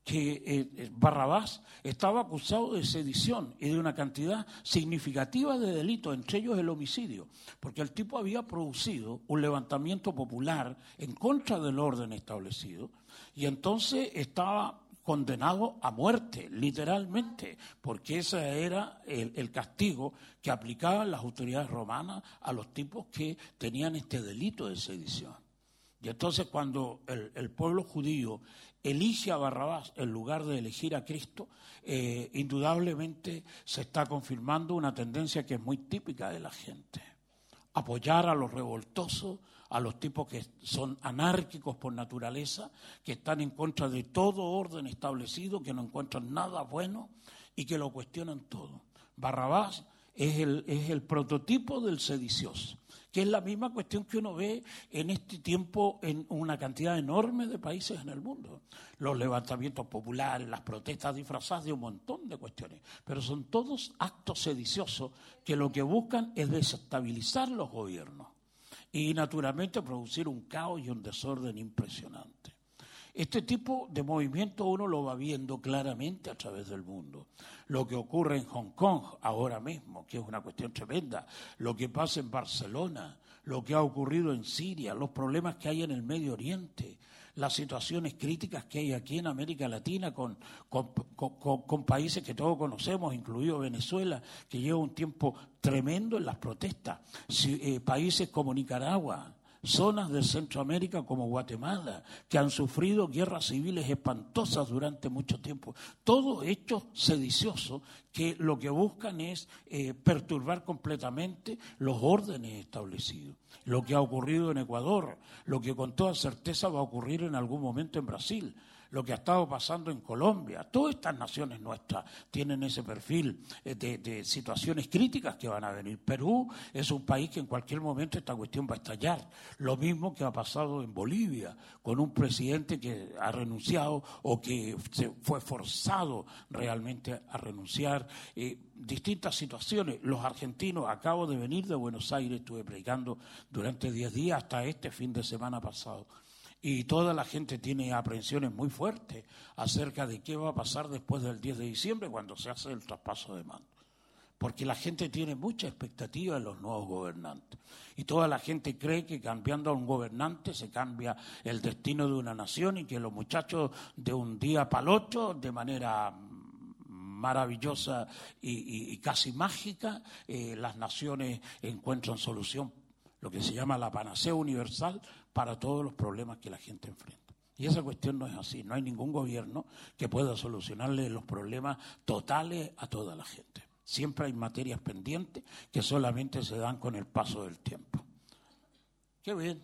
que eh, Barrabás estaba acusado de sedición y de una cantidad significativa de delitos, entre ellos el homicidio, porque el tipo había producido un levantamiento popular en contra del orden establecido y entonces estaba condenado a muerte, literalmente, porque ese era el, castigo que aplicaban las autoridades romanas a los tipos que tenían este delito de sedición. Y entonces cuando el, pueblo judío elige a Barrabás en lugar de elegir a Cristo, eh, indudablemente se está confirmando una tendencia que es muy típica de la gente. Apoyar a los revoltosos, a los tipos que son anárquicos por naturaleza, que están en contra de todo orden establecido, que no encuentran nada bueno y que lo cuestionan todo. Barrabás es el, es el prototipo del sedicioso, que es la misma cuestión que uno ve en este tiempo en una cantidad enorme de países en el mundo. Los levantamientos populares, las protestas disfrazadas de un montón de cuestiones, pero son todos actos sediciosos que lo que buscan es desestabilizar los gobiernos y naturalmente producir un caos y un desorden impresionante. Este tipo de movimiento uno lo va viendo claramente a través del mundo. Lo que ocurre en Hong Kong ahora mismo, que es una cuestión tremenda, lo que pasa en Barcelona, lo que ha ocurrido en Siria, los problemas que hay en el Medio Oriente, las situaciones críticas que hay aquí en América Latina con, con, países que todos conocemos, incluido Venezuela, que lleva un tiempo tremendo en las protestas, eh, países como Nicaragua, zonas de Centroamérica como Guatemala, que han sufrido guerras civiles espantosas durante mucho tiempo. Todos hechos sediciosos que lo que buscan es eh, perturbar completamente los órdenes establecidos. Lo que ha ocurrido en Ecuador, lo que con toda certeza va a ocurrir en algún momento en Brasil lo que ha estado pasando en Colombia. Todas estas naciones nuestras tienen ese perfil eh, de, situaciones críticas que van a venir. Perú es un país que en cualquier momento esta cuestión va a estallar. Lo mismo que ha pasado en Bolivia, con un presidente que ha renunciado o que se fue forzado realmente a renunciar. Eh, distintas situaciones. Los argentinos, acabo de venir de Buenos Aires, estuve predicando durante 10 días hasta este fin de semana pasado. Y toda la gente tiene aprensiones muy fuertes acerca de qué va a pasar después del 10 de diciembre cuando se hace el traspaso de mando. Porque la gente tiene mucha expectativa en los nuevos gobernantes. Y toda la gente cree que cambiando a un gobernante se cambia el destino de una nación y que los muchachos de un día para el otro, de manera maravillosa y, casi mágica, eh, las naciones encuentran solución, lo que se llama la panacea universal para todos los problemas que la gente enfrenta. Y esa cuestión no es así. No hay ningún gobierno que pueda solucionarle los problemas totales a toda la gente. Siempre hay materias pendientes que solamente se dan con el paso del tiempo. Qué bien.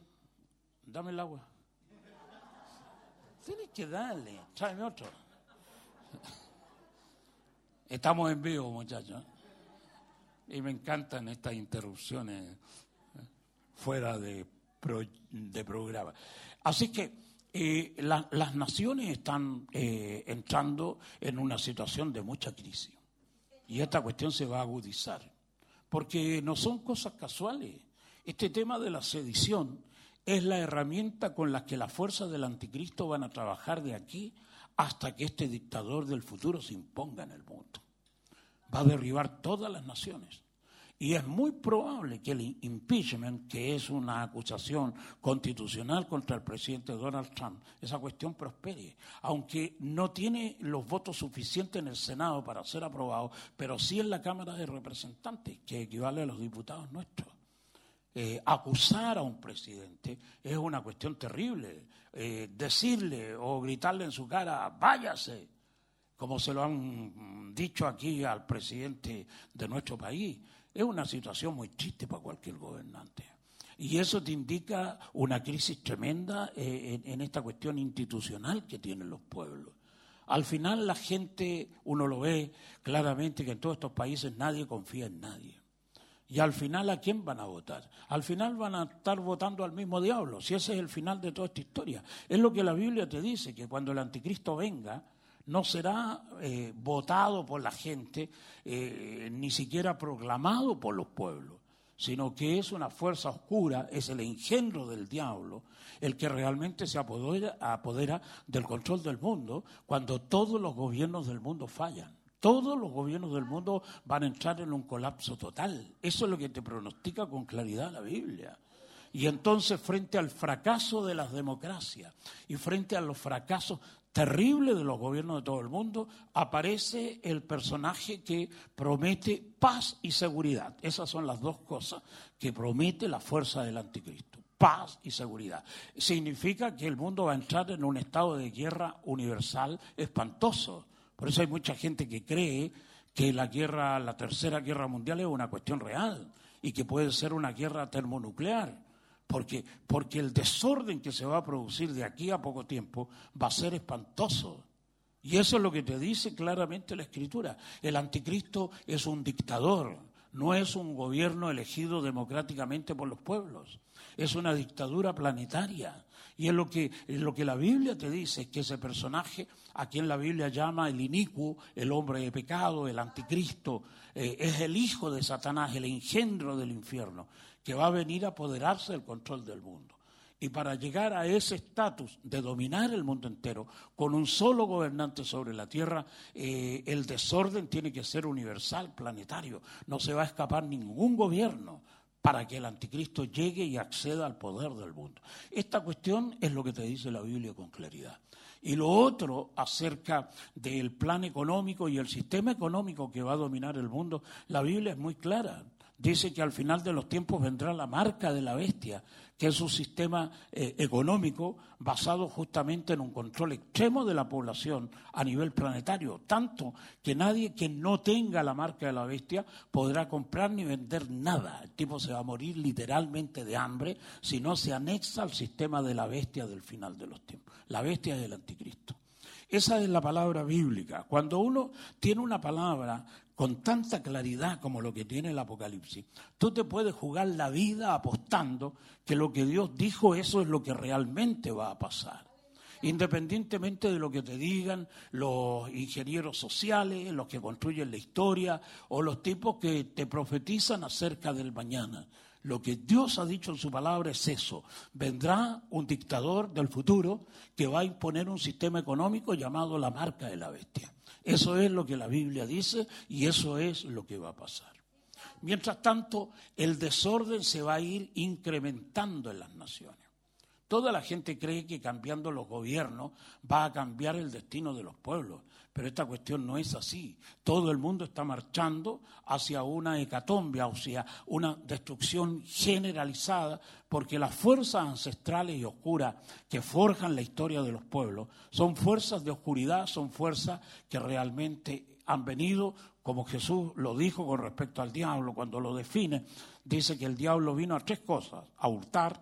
Dame el agua. Tienes que darle. Tráeme otro. Estamos en vivo, muchachos. Y me encantan estas interrupciones. Fuera de de programa. Así que eh, las naciones están eh, entrando en una situación de mucha crisis y esta cuestión se va a agudizar, porque no son cosas casuales. Este tema de la sedición es la herramienta con la que las fuerzas del anticristo van a trabajar de aquí hasta que este dictador del futuro se imponga en el mundo. Va a derribar todas las naciones. Y es muy probable que el impeachment, que es una acusación constitucional contra el presidente Donald Trump, esa cuestión prospere, aunque no tiene los votos suficientes en el Senado para ser aprobado, pero sí en la Cámara de Representantes, que equivale a los diputados nuestros. eh, acusar a un presidente es una cuestión terrible. Eh, decirle o gritarle en su cara, váyase, como se lo han dicho aquí al presidente de nuestro país, es una situación muy triste para cualquier gobernante. Y eso te indica una crisis tremenda eh, en, en esta cuestión institucional que tienen los pueblos. Al final la gente, uno lo ve claramente que en todos estos países nadie confía en nadie. Y al final, ¿a quién van a votar? Al final van a estar votando al mismo diablo, si ese es el final de toda esta historia. Es lo que la Biblia te dice, que cuando el anticristo venga, no será eh, votado por la gente, eh, ni siquiera proclamado por los pueblos, sino que es una fuerza oscura, es el engendro del diablo, el que realmente se apodera, apodera del control del mundo cuando todos los gobiernos del mundo fallan. Todos los gobiernos del mundo van a entrar en un colapso total. Eso es lo que te pronostica con claridad la Biblia. Y entonces, frente al fracaso de las democracias y frente a los fracasos terribles de los gobiernos de todo el mundo, aparece el personaje que promete paz y seguridad. Esas son las dos cosas que promete la fuerza del anticristo. Paz y seguridad. Significa que el mundo va a entrar en un estado de guerra universal espantoso. Por eso hay mucha gente que cree que la guerra, la tercera guerra mundial es una cuestión real y que puede ser una guerra termonuclear. Porque, porque el desorden que se va a producir de aquí a poco tiempo va a ser espantoso. Y eso es lo que te dice claramente la Escritura. El anticristo es un dictador, no es un gobierno elegido democráticamente por los pueblos. Es una dictadura planetaria. Y es lo que, es lo que la Biblia te dice, que ese personaje, a quien la Biblia llama el inicuo, el hombre de pecado, el anticristo, eh, es el hijo de Satanás, el engendro del infierno, que va a venir a apoderarse del control del mundo. Y para llegar a ese estatus de dominar el mundo entero con un solo gobernante sobre la tierra, eh, el desorden tiene que ser universal, planetario. No se va a escapar ningún gobierno para que el anticristo llegue y acceda al poder del mundo. Esta cuestión es lo que te dice la Biblia con claridad. Y lo otro acerca del plan económico y el sistema económico que va a dominar el mundo, la Biblia es muy clara dice que al final de los tiempos vendrá la marca de la bestia, que es un sistema eh, económico basado justamente en un control extremo de la población a nivel planetario, tanto que nadie que no tenga la marca de la bestia podrá comprar ni vender nada. El tipo se va a morir literalmente de hambre si no se anexa al sistema de la bestia del final de los tiempos. La bestia es el anticristo. Esa es la palabra bíblica. Cuando uno tiene una palabra con tanta claridad como lo que tiene el Apocalipsis, tú te puedes jugar la vida apostando que lo que Dios dijo, eso es lo que realmente va a pasar. Independientemente de lo que te digan los ingenieros sociales, los que construyen la historia o los tipos que te profetizan acerca del mañana. Lo que Dios ha dicho en su palabra es eso. Vendrá un dictador del futuro que va a imponer un sistema económico llamado la marca de la bestia. Eso es lo que la Biblia dice y eso es lo que va a pasar. Mientras tanto, el desorden se va a ir incrementando en las naciones. Toda la gente cree que cambiando los gobiernos va a cambiar el destino de los pueblos, pero esta cuestión no es así. Todo el mundo está marchando hacia una hecatombe, hacia una destrucción generalizada, porque las fuerzas ancestrales y oscuras que forjan la historia de los pueblos son fuerzas de oscuridad, son fuerzas que realmente han venido, como Jesús lo dijo con respecto al diablo cuando lo define, dice que el diablo vino a tres cosas, a hurtar,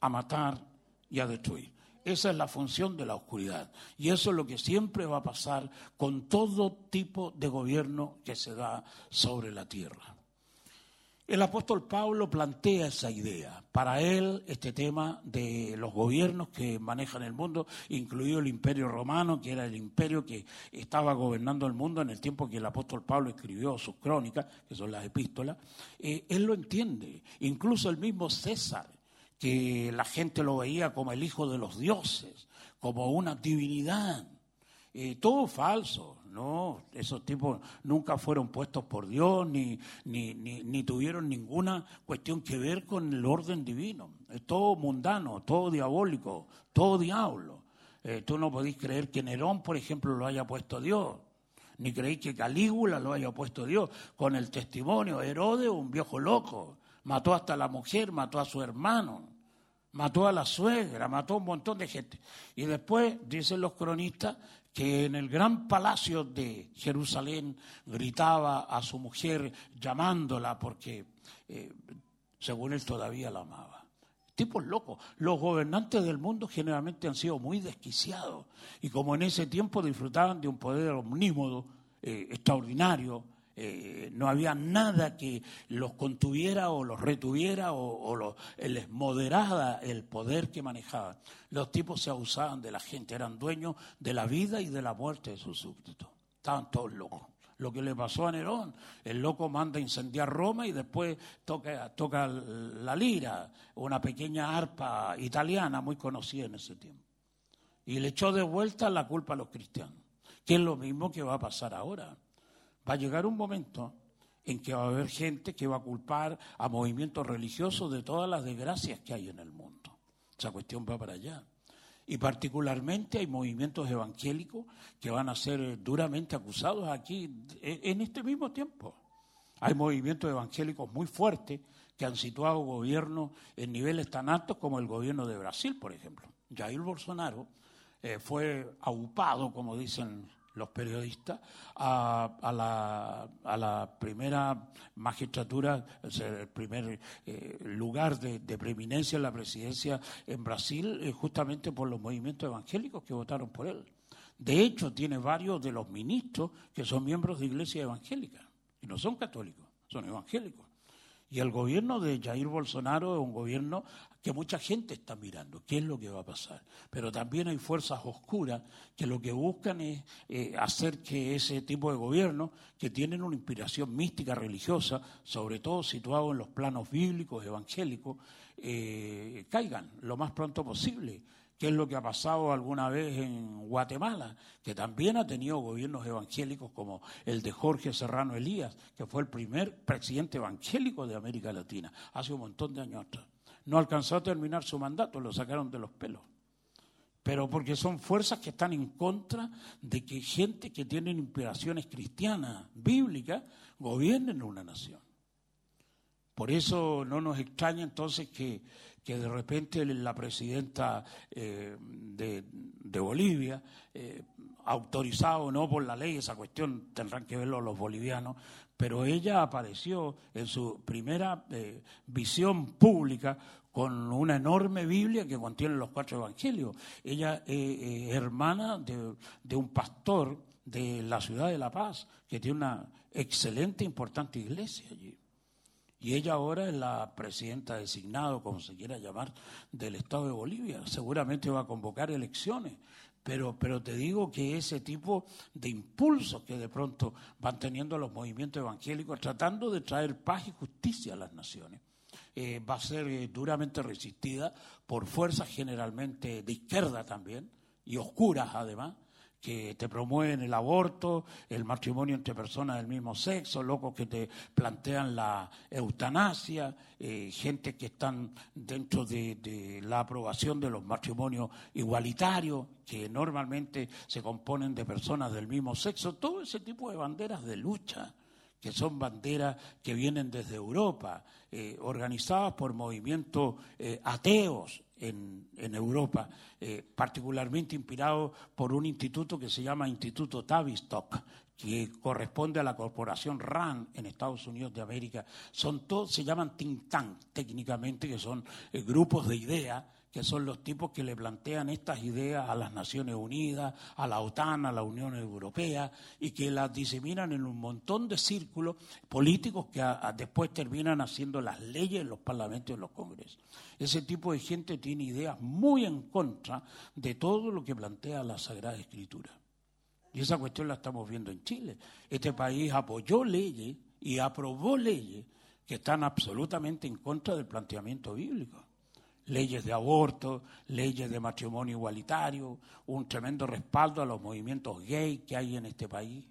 a matar y a destruir. Esa es la función de la oscuridad. Y eso es lo que siempre va a pasar con todo tipo de gobierno que se da sobre la tierra. El apóstol Pablo plantea esa idea. Para él, este tema de los gobiernos que manejan el mundo, incluido el imperio romano, que era el imperio que estaba gobernando el mundo en el tiempo que el apóstol Pablo escribió sus crónicas, que son las epístolas, eh, él lo entiende. Incluso el mismo César, que la gente lo veía como el hijo de los dioses, como una divinidad. Eh, todo falso, ¿no? Esos tipos nunca fueron puestos por Dios ni, ni, ni, tuvieron ninguna cuestión que ver con el orden divino. Es todo mundano, todo diabólico, todo diablo. Eh, tú no podéis creer que Nerón, por ejemplo, lo haya puesto Dios. Ni creéis que Calígula lo haya puesto Dios. Con el testimonio, Herodes, un viejo loco mató hasta a la mujer, mató a su hermano, mató a la suegra, mató a un montón de gente. Y después, dicen los cronistas, que en el gran palacio de Jerusalén gritaba a su mujer llamándola porque, eh, según él, todavía la amaba. Tipos locos. Los gobernantes del mundo generalmente han sido muy desquiciados y como en ese tiempo disfrutaban de un poder omnímodo, eh, extraordinario, eh, no había nada que los contuviera o los retuviera o, los, les moderara el poder que manejaban. Los tipos se abusaban de la gente, eran dueños de la vida y de la muerte de sus súbditos. Estaban todos locos. Lo que le pasó a Nerón, el loco manda incendiar Roma y después toca, toca la lira, una pequeña arpa italiana muy conocida en ese tiempo. Y le echó de vuelta la culpa a los cristianos, que es lo mismo que va a pasar ahora va a llegar un momento en que va a haber gente que va a culpar a movimientos religiosos de todas las desgracias que hay en el mundo. Esa cuestión va para allá. Y particularmente hay movimientos evangélicos que van a ser duramente acusados aquí en este mismo tiempo. Hay movimientos evangélicos muy fuertes que han situado gobiernos en niveles tan altos como el gobierno de Brasil, por ejemplo. Jair Bolsonaro eh, fue aupado, como dicen los periodistas a, la, primera magistratura, el primer eh, lugar de, preeminencia en la presidencia en Brasil, eh, justamente por los movimientos evangélicos que votaron por él. De hecho, tiene varios de los ministros que son miembros de iglesia evangélica y no son católicos, son evangélicos. Y el gobierno de Jair Bolsonaro es un gobierno que mucha gente está mirando, qué es lo que va a pasar. Pero también hay fuerzas oscuras que lo que buscan es eh, hacer que ese tipo de gobierno, que tienen una inspiración mística religiosa, sobre todo situado en los planos bíblicos, evangélicos, eh, caigan lo más pronto posible que es lo que ha pasado alguna vez en Guatemala, que también ha tenido gobiernos evangélicos como el de Jorge Serrano Elías, que fue el primer presidente evangélico de América Latina, hace un montón de años atrás. No alcanzó a terminar su mandato, lo sacaron de los pelos. Pero porque son fuerzas que están en contra de que gente que tiene inspiraciones cristianas, bíblicas, gobiernen una nación. Por eso no nos extraña entonces que que de repente la presidenta eh, de, Bolivia, eh, autorizado o no por la ley, esa cuestión tendrán que verlo los bolivianos, pero ella apareció en su primera eh, visión pública con una enorme Biblia que contiene los cuatro evangelios. Ella es hermana de, de un pastor de la ciudad de La Paz, que tiene una excelente, importante iglesia allí. Y ella ahora es la presidenta designada, como se quiera llamar, del Estado de Bolivia. Seguramente va a convocar elecciones. Pero, pero te digo que ese tipo de impulsos que de pronto van teniendo los movimientos evangélicos, tratando de traer paz y justicia a las naciones, eh, va a ser eh, duramente resistida por fuerzas generalmente de izquierda también, y oscuras además, que te promueven el aborto, el matrimonio entre personas del mismo sexo, locos que te plantean la eutanasia, eh, gente que están dentro de, la aprobación de los matrimonios igualitarios, que normalmente se componen de personas del mismo sexo, todo ese tipo de banderas de lucha que son banderas que vienen desde Europa, eh, organizadas por movimientos eh, ateos, en, Europa, eh, particularmente inspirado por un instituto que se llama Instituto Tavistock, que corresponde a la corporación RAND en Estados Unidos de América. Son todos, se llaman think tank técnicamente, que son eh, grupos de ideas que son los tipos que le plantean estas ideas a las Naciones Unidas, a la OTAN, a la Unión Europea, y que las diseminan en un montón de círculos políticos que después terminan haciendo las leyes en los parlamentos y en los congresos. Ese tipo de gente tiene ideas muy en contra de todo lo que plantea la Sagrada Escritura. Y esa cuestión la estamos viendo en Chile. Este país apoyó leyes y aprobó leyes que están absolutamente en contra del planteamiento bíblico leyes de aborto, leyes de matrimonio igualitario, un tremendo respaldo a los movimientos gay que hay en este país.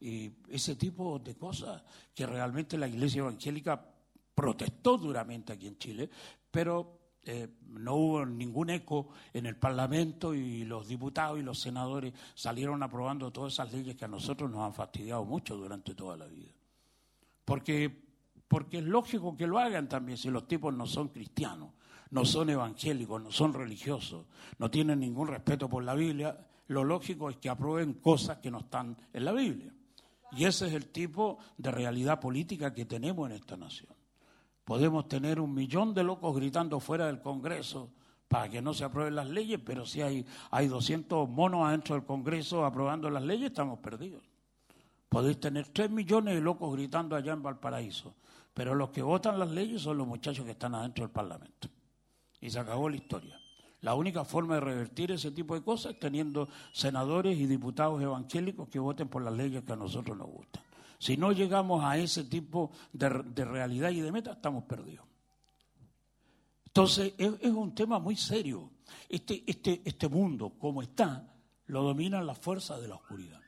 Y ese tipo de cosas que realmente la Iglesia Evangélica protestó duramente aquí en Chile, pero eh, no hubo ningún eco en el Parlamento y los diputados y los senadores salieron aprobando todas esas leyes que a nosotros nos han fastidiado mucho durante toda la vida. Porque porque es lógico que lo hagan también si los tipos no son cristianos, no son evangélicos, no son religiosos, no tienen ningún respeto por la Biblia, lo lógico es que aprueben cosas que no están en la Biblia. Y ese es el tipo de realidad política que tenemos en esta nación. Podemos tener un millón de locos gritando fuera del Congreso para que no se aprueben las leyes, pero si hay, hay 200 monos adentro del Congreso aprobando las leyes, estamos perdidos. Podéis tener 3 millones de locos gritando allá en Valparaíso, pero los que votan las leyes son los muchachos que están adentro del Parlamento. Y se acabó la historia. La única forma de revertir ese tipo de cosas es teniendo senadores y diputados evangélicos que voten por las leyes que a nosotros nos gustan. Si no llegamos a ese tipo de, realidad y de meta, estamos perdidos. Entonces, es, es, un tema muy serio. Este, este, este mundo, como está, lo dominan las fuerzas de la oscuridad.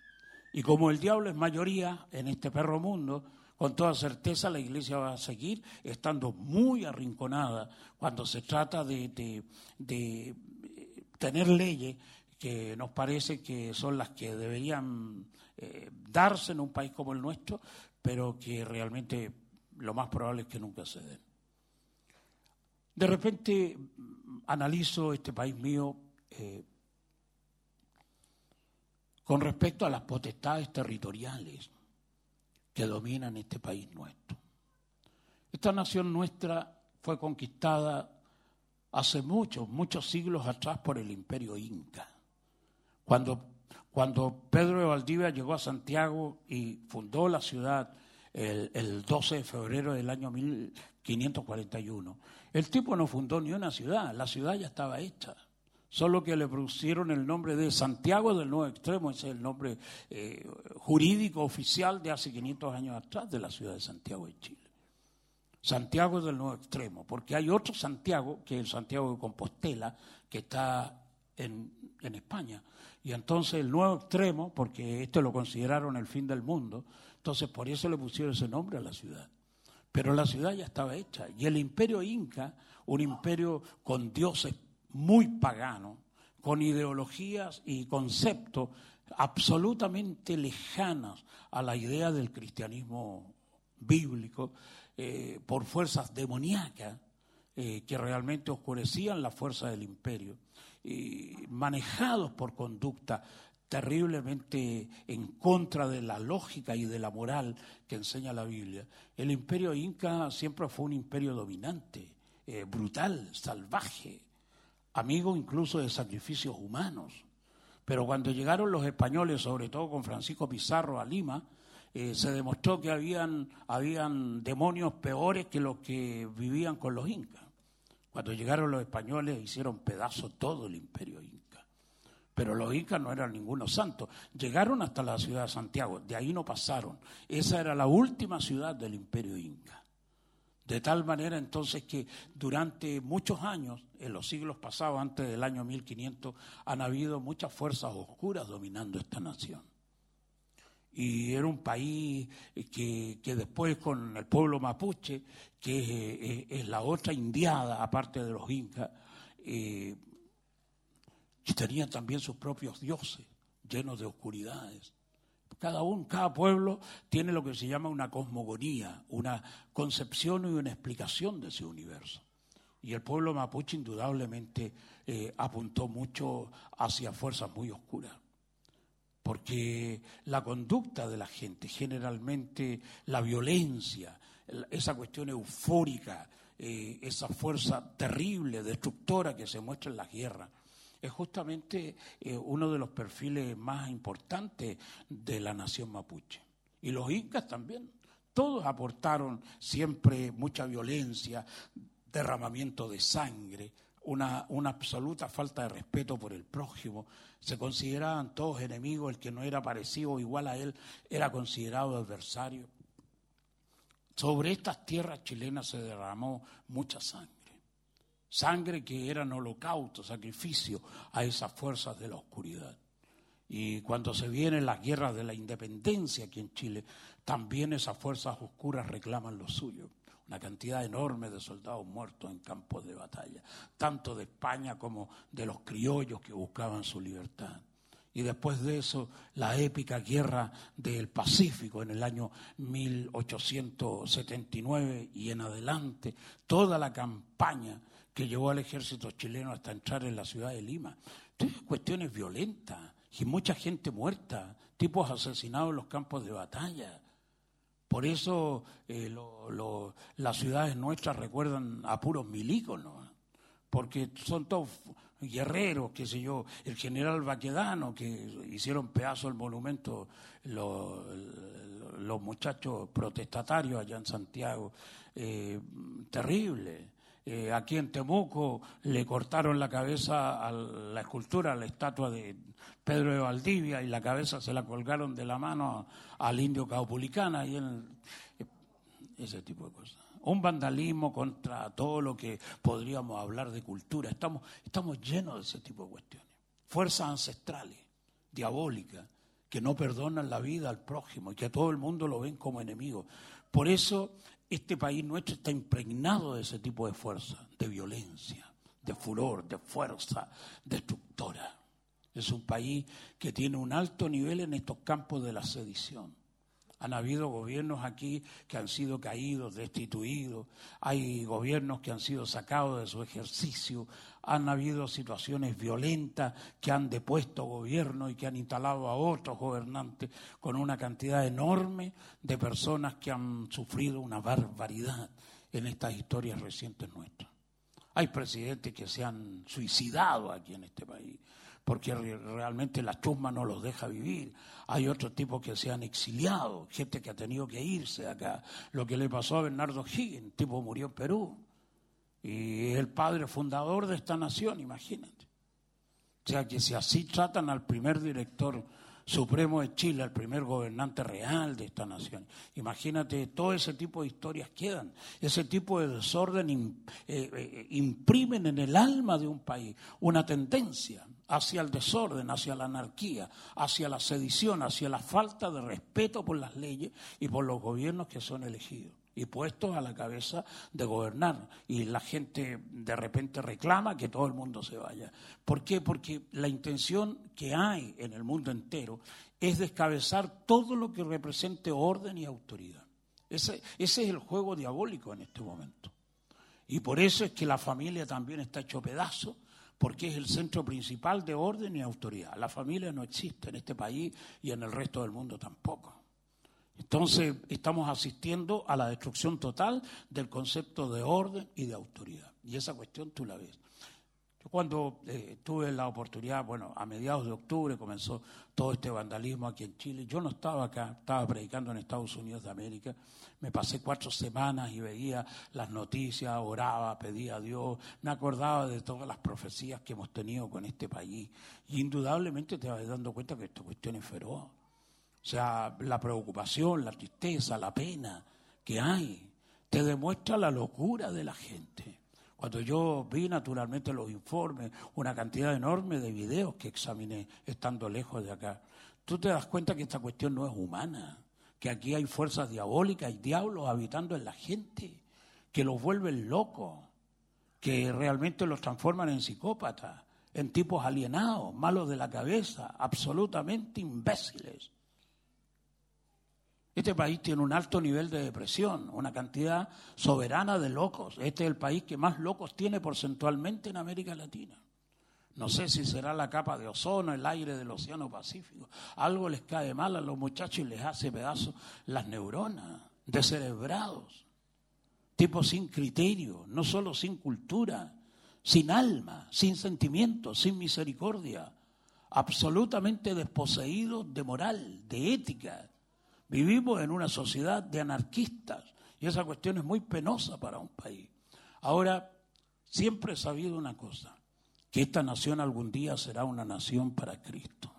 Y como el diablo es mayoría en este perro mundo, con toda certeza la iglesia va a seguir estando muy arrinconada cuando se trata de, de, de tener leyes que nos parece que son las que deberían eh, darse en un país como el nuestro, pero que realmente lo más probable es que nunca se den. De repente analizo este país mío eh, con respecto a las potestades territoriales que dominan este país nuestro. Esta nación nuestra fue conquistada hace muchos, muchos siglos atrás por el imperio inca. Cuando, cuando Pedro de Valdivia llegó a Santiago y fundó la ciudad el, el 12 de febrero del año 1541, el tipo no fundó ni una ciudad, la ciudad ya estaba hecha solo que le pusieron el nombre de Santiago del Nuevo Extremo, ese es el nombre eh, jurídico oficial de hace 500 años atrás de la ciudad de Santiago de Chile. Santiago del Nuevo Extremo, porque hay otro Santiago, que es el Santiago de Compostela, que está en, en España. Y entonces el Nuevo Extremo, porque este lo consideraron el fin del mundo, entonces por eso le pusieron ese nombre a la ciudad. Pero la ciudad ya estaba hecha. Y el imperio inca, un imperio con dioses muy pagano, con ideologías y conceptos absolutamente lejanas a la idea del cristianismo bíblico, eh, por fuerzas demoníacas eh, que realmente oscurecían la fuerza del imperio, y manejados por conducta terriblemente en contra de la lógica y de la moral que enseña la Biblia. El imperio inca siempre fue un imperio dominante, eh, brutal, salvaje, amigo incluso de sacrificios humanos. Pero cuando llegaron los españoles, sobre todo con Francisco Pizarro a Lima, eh, se demostró que habían, habían demonios peores que los que vivían con los incas. Cuando llegaron los españoles hicieron pedazo todo el imperio inca. Pero los incas no eran ningunos santos. Llegaron hasta la ciudad de Santiago, de ahí no pasaron. Esa era la última ciudad del imperio inca. De tal manera entonces que durante muchos años, en los siglos pasados, antes del año 1500, han habido muchas fuerzas oscuras dominando esta nación. Y era un país que, que después con el pueblo mapuche, que es, es la otra indiada, aparte de los incas, eh, tenían también sus propios dioses, llenos de oscuridades. Cada uno, cada pueblo tiene lo que se llama una cosmogonía, una concepción y una explicación de ese universo. Y el pueblo mapuche indudablemente eh, apuntó mucho hacia fuerzas muy oscuras. Porque la conducta de la gente, generalmente la violencia, esa cuestión eufórica, eh, esa fuerza terrible, destructora que se muestra en las guerras, es justamente eh, uno de los perfiles más importantes de la nación mapuche. Y los incas también. Todos aportaron siempre mucha violencia, derramamiento de sangre, una, una, absoluta falta de respeto por el prójimo. Se consideraban todos enemigos, el que no era parecido o igual a él era considerado adversario. Sobre estas tierras chilenas se derramó mucha sangre sangre que eran holocausto, sacrificio a esas fuerzas de la oscuridad. Y cuando se vienen las guerras de la independencia aquí en Chile, también esas fuerzas oscuras reclaman lo suyo. Una cantidad enorme de soldados muertos en campos de batalla, tanto de España como de los criollos que buscaban su libertad. Y después de eso, la épica guerra del Pacífico en el año 1879 y en adelante, toda la campaña que llevó al ejército chileno hasta entrar en la ciudad de Lima. Entonces, cuestiones violentas y mucha gente muerta, tipos asesinados en los campos de batalla. Por eso eh, las ciudades nuestras recuerdan a puros milíconos, porque son todos guerreros, qué sé yo, el general Baquedano, que hicieron pedazo el monumento los, los muchachos protestatarios allá en Santiago, eh, terrible. Eh, aquí en Temuco le cortaron la cabeza a la escultura, a la estatua de Pedro de Valdivia y la cabeza se la colgaron de la mano al indio caupulicana y él, ese tipo de cosas. Un vandalismo contra todo lo que podríamos hablar de cultura. Estamos, estamos llenos de ese tipo de cuestiones. Fuerzas ancestrales, diabólicas, que no perdonan la vida al prójimo y que a todo el mundo lo ven como enemigo. Por eso este país nuestro está impregnado de ese tipo de fuerza, de violencia, de furor, de fuerza destructora. Es un país que tiene un alto nivel en estos campos de la sedición. Han habido gobiernos aquí que han sido caídos, destituidos, hay gobiernos que han sido sacados de su ejercicio, han habido situaciones violentas que han depuesto gobiernos y que han instalado a otros gobernantes con una cantidad enorme de personas que han sufrido una barbaridad en estas historias recientes nuestras. Hay presidentes que se han suicidado aquí en este país porque re- realmente la chusma no los deja vivir. Hay otros tipos que se han exiliado, gente que ha tenido que irse de acá. Lo que le pasó a Bernardo Higgins, tipo murió en Perú. Y es el padre fundador de esta nación, imagínate. O sea que si así tratan al primer director supremo de Chile, al primer gobernante real de esta nación, imagínate, todo ese tipo de historias quedan. Ese tipo de desorden eh, eh, imprimen en el alma de un país una tendencia hacia el desorden, hacia la anarquía, hacia la sedición, hacia la falta de respeto por las leyes y por los gobiernos que son elegidos y puestos a la cabeza de gobernar. Y la gente de repente reclama que todo el mundo se vaya. ¿Por qué? Porque la intención que hay en el mundo entero es descabezar todo lo que represente orden y autoridad. Ese, ese es el juego diabólico en este momento. Y por eso es que la familia también está hecho pedazo, porque es el centro principal de orden y autoridad. La familia no existe en este país y en el resto del mundo tampoco. Entonces estamos asistiendo a la destrucción total del concepto de orden y de autoridad. Y esa cuestión tú la ves. Cuando eh, tuve la oportunidad, bueno, a mediados de octubre comenzó todo este vandalismo aquí en Chile. Yo no estaba acá, estaba predicando en Estados Unidos de América. Me pasé cuatro semanas y veía las noticias, oraba, pedía a Dios, me acordaba de todas las profecías que hemos tenido con este país. Y indudablemente te vas dando cuenta que esta cuestión es feroz. O sea, la preocupación, la tristeza, la pena que hay, te demuestra la locura de la gente. Cuando yo vi naturalmente los informes, una cantidad enorme de videos que examiné estando lejos de acá, tú te das cuenta que esta cuestión no es humana, que aquí hay fuerzas diabólicas y diablos habitando en la gente, que los vuelven locos, que realmente los transforman en psicópatas, en tipos alienados, malos de la cabeza, absolutamente imbéciles. Este país tiene un alto nivel de depresión, una cantidad soberana de locos. Este es el país que más locos tiene porcentualmente en América Latina. No sé si será la capa de ozono, el aire del Océano Pacífico. Algo les cae mal a los muchachos y les hace pedazos las neuronas, descerebrados. Tipos sin criterio, no solo sin cultura, sin alma, sin sentimientos, sin misericordia. Absolutamente desposeídos de moral, de ética. Vivimos en una sociedad de anarquistas y esa cuestión es muy penosa para un país. Ahora, siempre he sabido una cosa, que esta nación algún día será una nación para Cristo.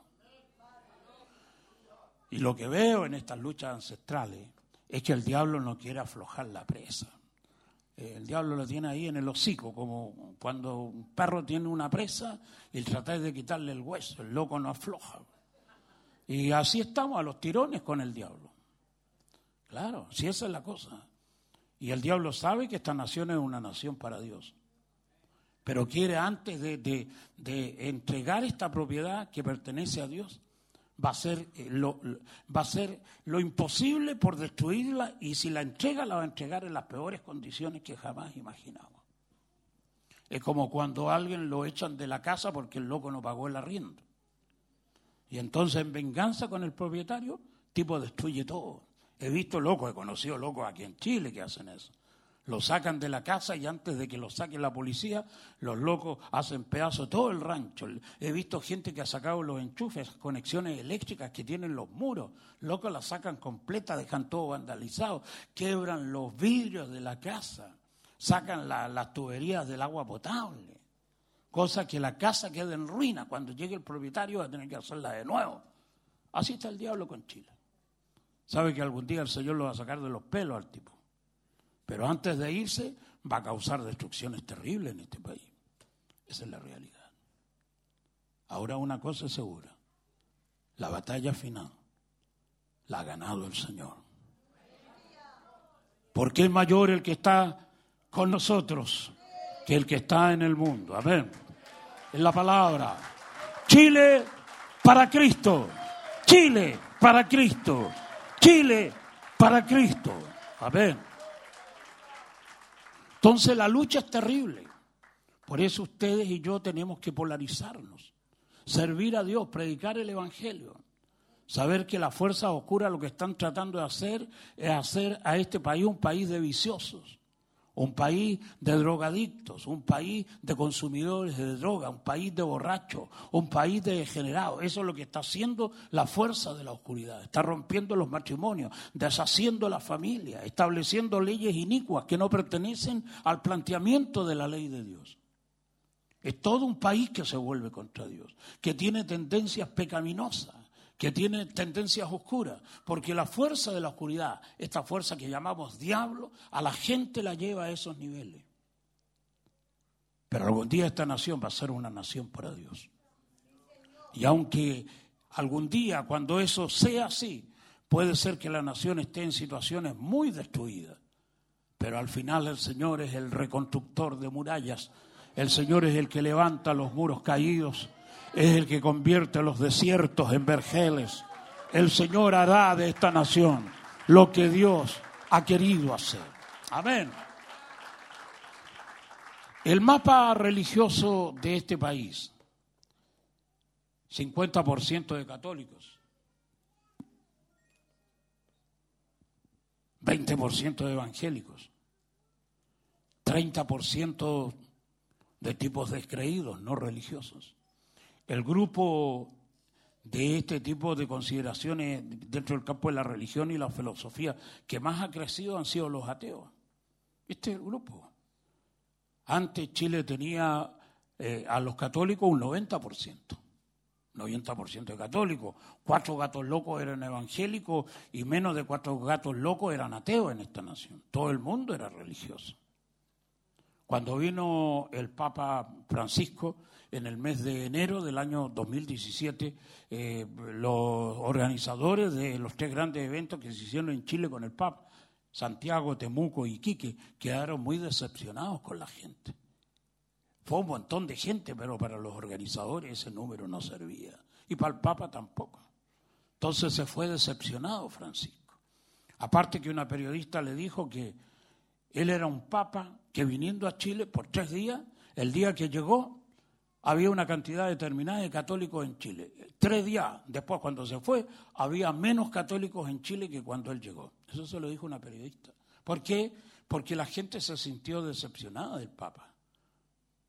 Y lo que veo en estas luchas ancestrales es que el diablo no quiere aflojar la presa. Eh, El diablo lo tiene ahí en el hocico, como cuando un perro tiene una presa y tratáis de quitarle el hueso, el loco no afloja. Y así estamos a los tirones con el diablo. Claro, si esa es la cosa. Y el diablo sabe que esta nación es una nación para Dios. pero quiere antes de, de- de entregar esta propiedad que pertenece a Dios, va a, hacer, eh, lo, va a hacer lo imposible por destruirla y si la entrega, la va a entregar en las peores condiciones que jamás imaginamos. Es como cuando a alguien lo echan de la casa porque el loco no pagó el arriendo. Y entonces en venganza con el propietario, tipo destruye todo. He visto locos, he conocido locos aquí en Chile que hacen eso. Lo sacan de la casa y antes de que lo saque la policía, los locos hacen pedazo todo el rancho. He visto gente que ha sacado los enchufes, conexiones eléctricas que tienen los muros. Locos las sacan completa, dejan todo vandalizado, quebran los vidrios de la casa, sacan la- las tuberías del agua potable. Cosa que la casa queda en ruina. Cuando llegue el propietario va a tener que hacerla de nuevo. Así está el diablo con Chile. Sabe que algún día el Señor lo va a sacar de los pelos al tipo. Pero antes de irse va a causar destrucciones terribles en este país. Esa es la realidad. Ahora una cosa es segura. La batalla final la ha ganado el Señor. Porque es mayor el que está con nosotros que el que está en el mundo. Amén. Es la palabra. Chile para Cristo. Chile para Cristo. Chile para Cristo. Amén. Entonces la lucha es terrible. Por eso ustedes y yo tenemos que polarizarnos, servir a Dios, predicar el Evangelio, saber que las fuerzas oscuras lo que están tratando de hacer es hacer a este país un país de viciosos, un país de drogadictos, un país de consumidores de droga, un país de borrachos, un país de degenerados. Eso es lo que está haciendo la fuerza de la oscuridad. Está rompiendo los matrimonios, deshaciendo la familia, estableciendo leyes inicuas que no pertenecen al planteamiento de la ley de Dios. Es todo un país que se vuelve contra Dios, que tiene tendencias pecaminosas, que tiene tendencias oscuras, porque la fuerza de la oscuridad, esta fuerza que llamamos diablo, a la gente la lleva a esos niveles. Pero algún día esta nación va a ser una nación para Dios. Y aunque algún día, cuando eso sea así, puede ser que la nación esté en situaciones muy destruidas, pero al final el Señor es el reconstructor de murallas, el Señor es el que levanta los muros caídos, es el que convierte los desiertos en vergeles. El Señor hará de esta nación lo que Dios ha querido hacer. Amén. El mapa religioso de este país, 50% de católicos, 20% de evangélicos, 30% de tipos descreídos, no religiosos. El grupo de este tipo de consideraciones dentro del campo de la religión y la filosofía que más ha crecido han sido los ateos. Este es el grupo. Antes Chile tenía eh, a los católicos un 90%. 90% de católicos, cuatro gatos locos eran evangélicos y menos de cuatro gatos locos eran ateos en esta nación. Todo el mundo era religioso. Cuando vino el Papa Francisco en el mes de enero del año 2017, eh, los organizadores de los tres grandes eventos que se hicieron en Chile con el Papa, Santiago, Temuco y Quique, quedaron muy decepcionados con la gente. Fue un montón de gente, pero para los organizadores ese número no servía. Y para el Papa tampoco. Entonces se fue decepcionado Francisco. Aparte que una periodista le dijo que él era un papa que viniendo a Chile por tres días, el día que llegó, había una cantidad determinada de católicos en Chile. Tres días después, cuando se fue, había menos católicos en Chile que cuando él llegó. Eso se lo dijo una periodista. ¿Por qué? Porque la gente se sintió decepcionada del Papa.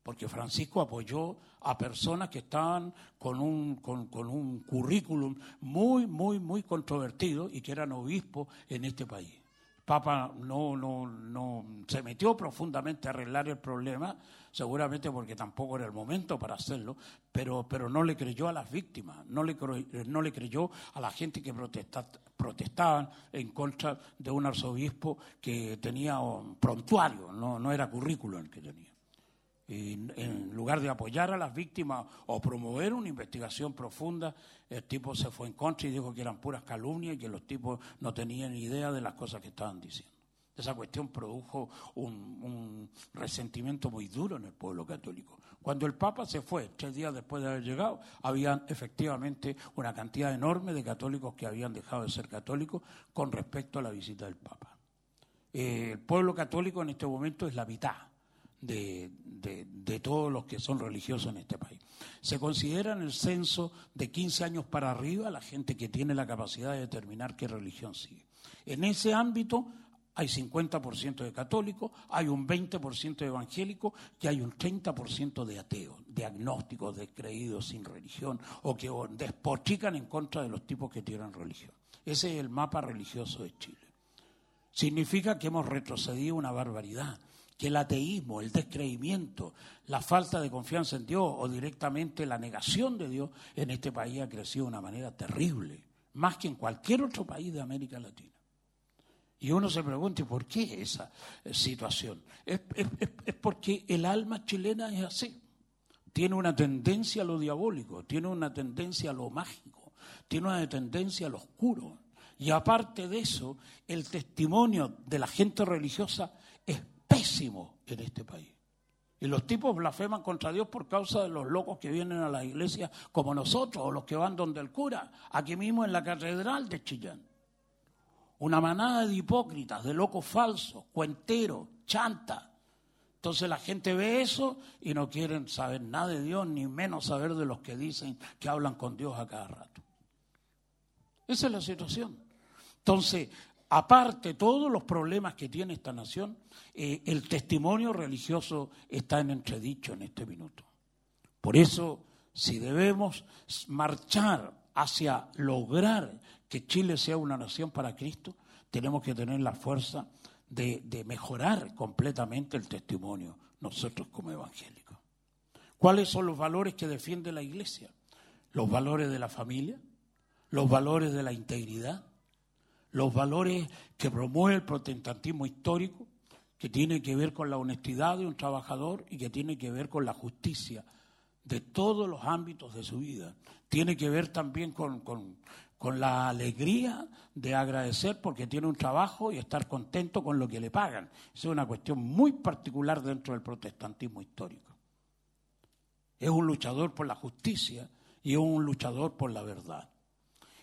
Porque Francisco apoyó a personas que estaban con un, con, con un currículum muy, muy, muy controvertido y que eran obispos en este país. Papa no, no, no se metió profundamente a arreglar el problema, seguramente porque tampoco era el momento para hacerlo, pero, pero no le creyó a las víctimas, no le, no le creyó a la gente que protesta- protestaban en contra de un arzobispo que tenía un prontuario, no, no era currículum el que tenía. Y en lugar de apoyar a las víctimas o promover una investigación profunda, el tipo se fue en contra y dijo que eran puras calumnias y que los tipos no tenían idea de las cosas que estaban diciendo. Esa cuestión produjo un, resentimiento muy duro en el pueblo católico. Cuando el Papa se fue, tres días después de haber llegado, había efectivamente una cantidad enorme de católicos que habían dejado de ser católicos con respecto a la visita del Papa. Eh, el pueblo católico en este momento es la mitad de, de, de, todos los que son religiosos en este país. Se considera en el censo de 15 años para arriba la gente que tiene la capacidad de determinar qué religión sigue. En ese ámbito hay 50% de católicos, hay un 20% de evangélicos y hay un 30% de ateos, de agnósticos, de creídos sin religión o que despochican en contra de los tipos que tienen religión. Ese es el mapa religioso de Chile. Significa que hemos retrocedido una barbaridad, que el ateísmo, el descreimiento, la falta de confianza en Dios o directamente la negación de Dios en este país ha crecido de una manera terrible, más que en cualquier otro país de América Latina. Y uno se pregunta, ¿por qué esa situación? Es, porque el alma chilena es así. Tiene una tendencia a lo diabólico, tiene una tendencia a lo mágico, tiene una tendencia a lo oscuro. Y aparte de eso, el testimonio de la gente religiosa es pésimo en este país. Y los tipos blasfeman contra Dios por causa de los locos que vienen a la iglesia como nosotros, o los que van donde el cura, aquí mismo en la catedral de Chillán una manada de hipócritas, de locos falsos, cuenteros, chanta. Entonces la gente ve eso y no quieren saber nada de Dios, ni menos saber de los que dicen que hablan con Dios a cada rato. Esa es la situación. Entonces, aparte todos los problemas que tiene esta nación, eh, el testimonio religioso está en entredicho en este minuto. Por eso, si debemos marchar hacia lograr que Chile sea una nación para Cristo, tenemos que tener la fuerza de, mejorar completamente el testimonio nosotros como evangélicos. ¿Cuáles son los valores que defiende la Iglesia? Los valores de la familia, los valores de la integridad, los valores que promueve el protestantismo histórico, que tiene que ver con la honestidad de un trabajador y que tiene que ver con la justicia de todos los ámbitos de su vida. Tiene que ver también con, con, la alegría de agradecer porque tiene un trabajo y estar contento con lo que le pagan. Esa es una cuestión muy particular dentro del protestantismo histórico. Es un luchador por la justicia y es un luchador por la verdad.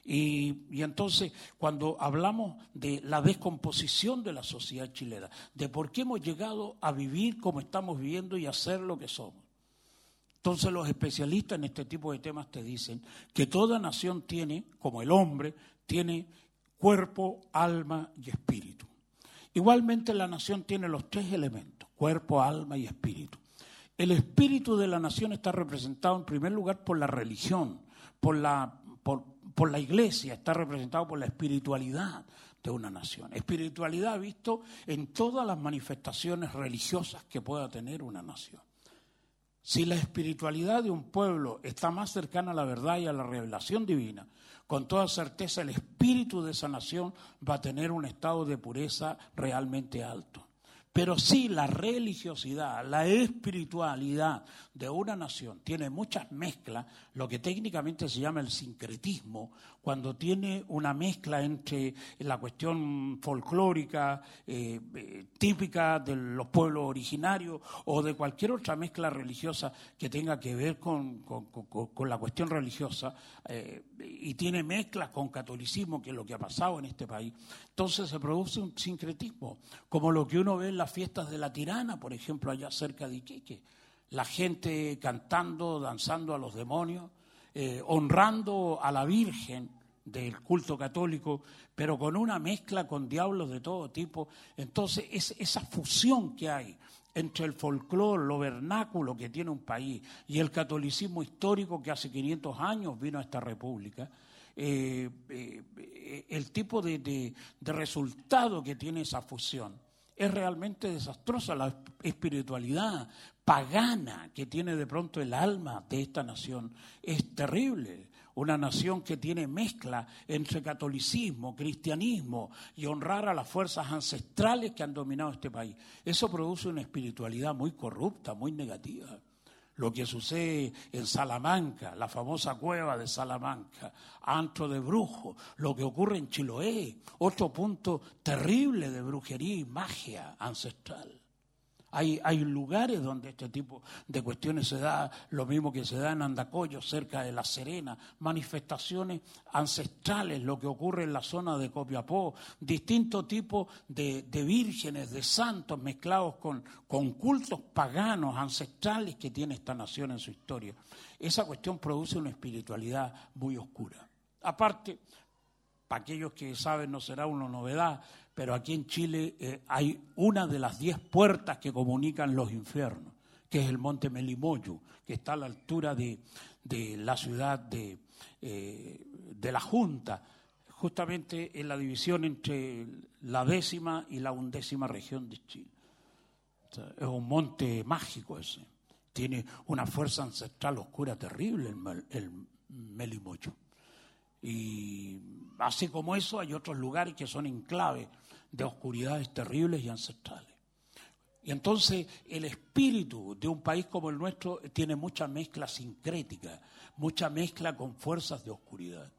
Y, y, entonces, cuando hablamos de la descomposición de la sociedad chilena, de por qué hemos llegado a vivir como estamos viviendo y a ser lo que somos, entonces los especialistas en este tipo de temas te dicen que toda nación tiene, como el hombre, tiene cuerpo, alma y espíritu. Igualmente la nación tiene los tres elementos, cuerpo, alma y espíritu. El espíritu de la nación está representado en primer lugar por la religión, por la, por, por la iglesia, está representado por la espiritualidad de una nación. Espiritualidad visto en todas las manifestaciones religiosas que pueda tener una nación. Si la espiritualidad de un pueblo está más cercana a la verdad y a la revelación divina, con toda certeza el espíritu de esa nación va a tener un estado de pureza realmente alto. Pero si la religiosidad, la espiritualidad de una nación tiene muchas mezclas, lo que técnicamente se llama el sincretismo, cuando tiene una mezcla entre la cuestión folclórica eh, eh, típica de los pueblos originarios o de cualquier otra mezcla religiosa que tenga que ver con, con, la cuestión religiosa eh, y tiene mezclas con catolicismo, que es lo que ha pasado en este país, entonces se produce un sincretismo, como lo que uno ve en las fiestas de la tirana, por ejemplo, allá cerca de Iquique. La gente cantando, danzando a los demonios, eh, honrando a la Virgen del culto católico, pero con una mezcla con diablos de todo tipo. Entonces, es esa fusión que hay entre el folclore, lo vernáculo que tiene un país y el catolicismo histórico que hace 500 años vino a esta república, eh, eh, el tipo de, de, de resultado que tiene esa fusión es realmente desastrosa. La espiritualidad pagana que tiene de pronto el alma de esta nación es terrible. Una nación que tiene mezcla entre catolicismo, cristianismo y honrar a las fuerzas ancestrales que han dominado este país. Eso produce una espiritualidad muy corrupta, muy negativa. lo que sucede en Salamanca, la famosa cueva de Salamanca, antro de brujo, lo que ocurre en Chiloé, otro punto terrible de brujería y magia ancestral. Hay, lugares donde este tipo de cuestiones se da, lo mismo que se da en Andacoyo, cerca de La Serena, manifestaciones ancestrales, lo que ocurre en la zona de Copiapó, distintos tipos de, de vírgenes, de santos mezclados con, con cultos paganos, ancestrales que tiene esta nación en su historia. Esa cuestión produce una espiritualidad muy oscura. Aparte, para aquellos que saben no será una novedad, pero aquí en Chile eh, hay una de las diez puertas que comunican los infiernos, que es el monte Melimoyo, que está a la altura de, la ciudad de, eh, de la Junta, justamente en la división entre la décima y la undécima región de Chile. Es un monte mágico ese, tiene una fuerza ancestral oscura terrible el, el Melimoyo. Y así como eso, hay otros lugares que son enclaves de oscuridades terribles y ancestrales. Y entonces el espíritu de un país como el nuestro tiene mucha mezcla sincrética, mucha mezcla con fuerzas de oscuridad.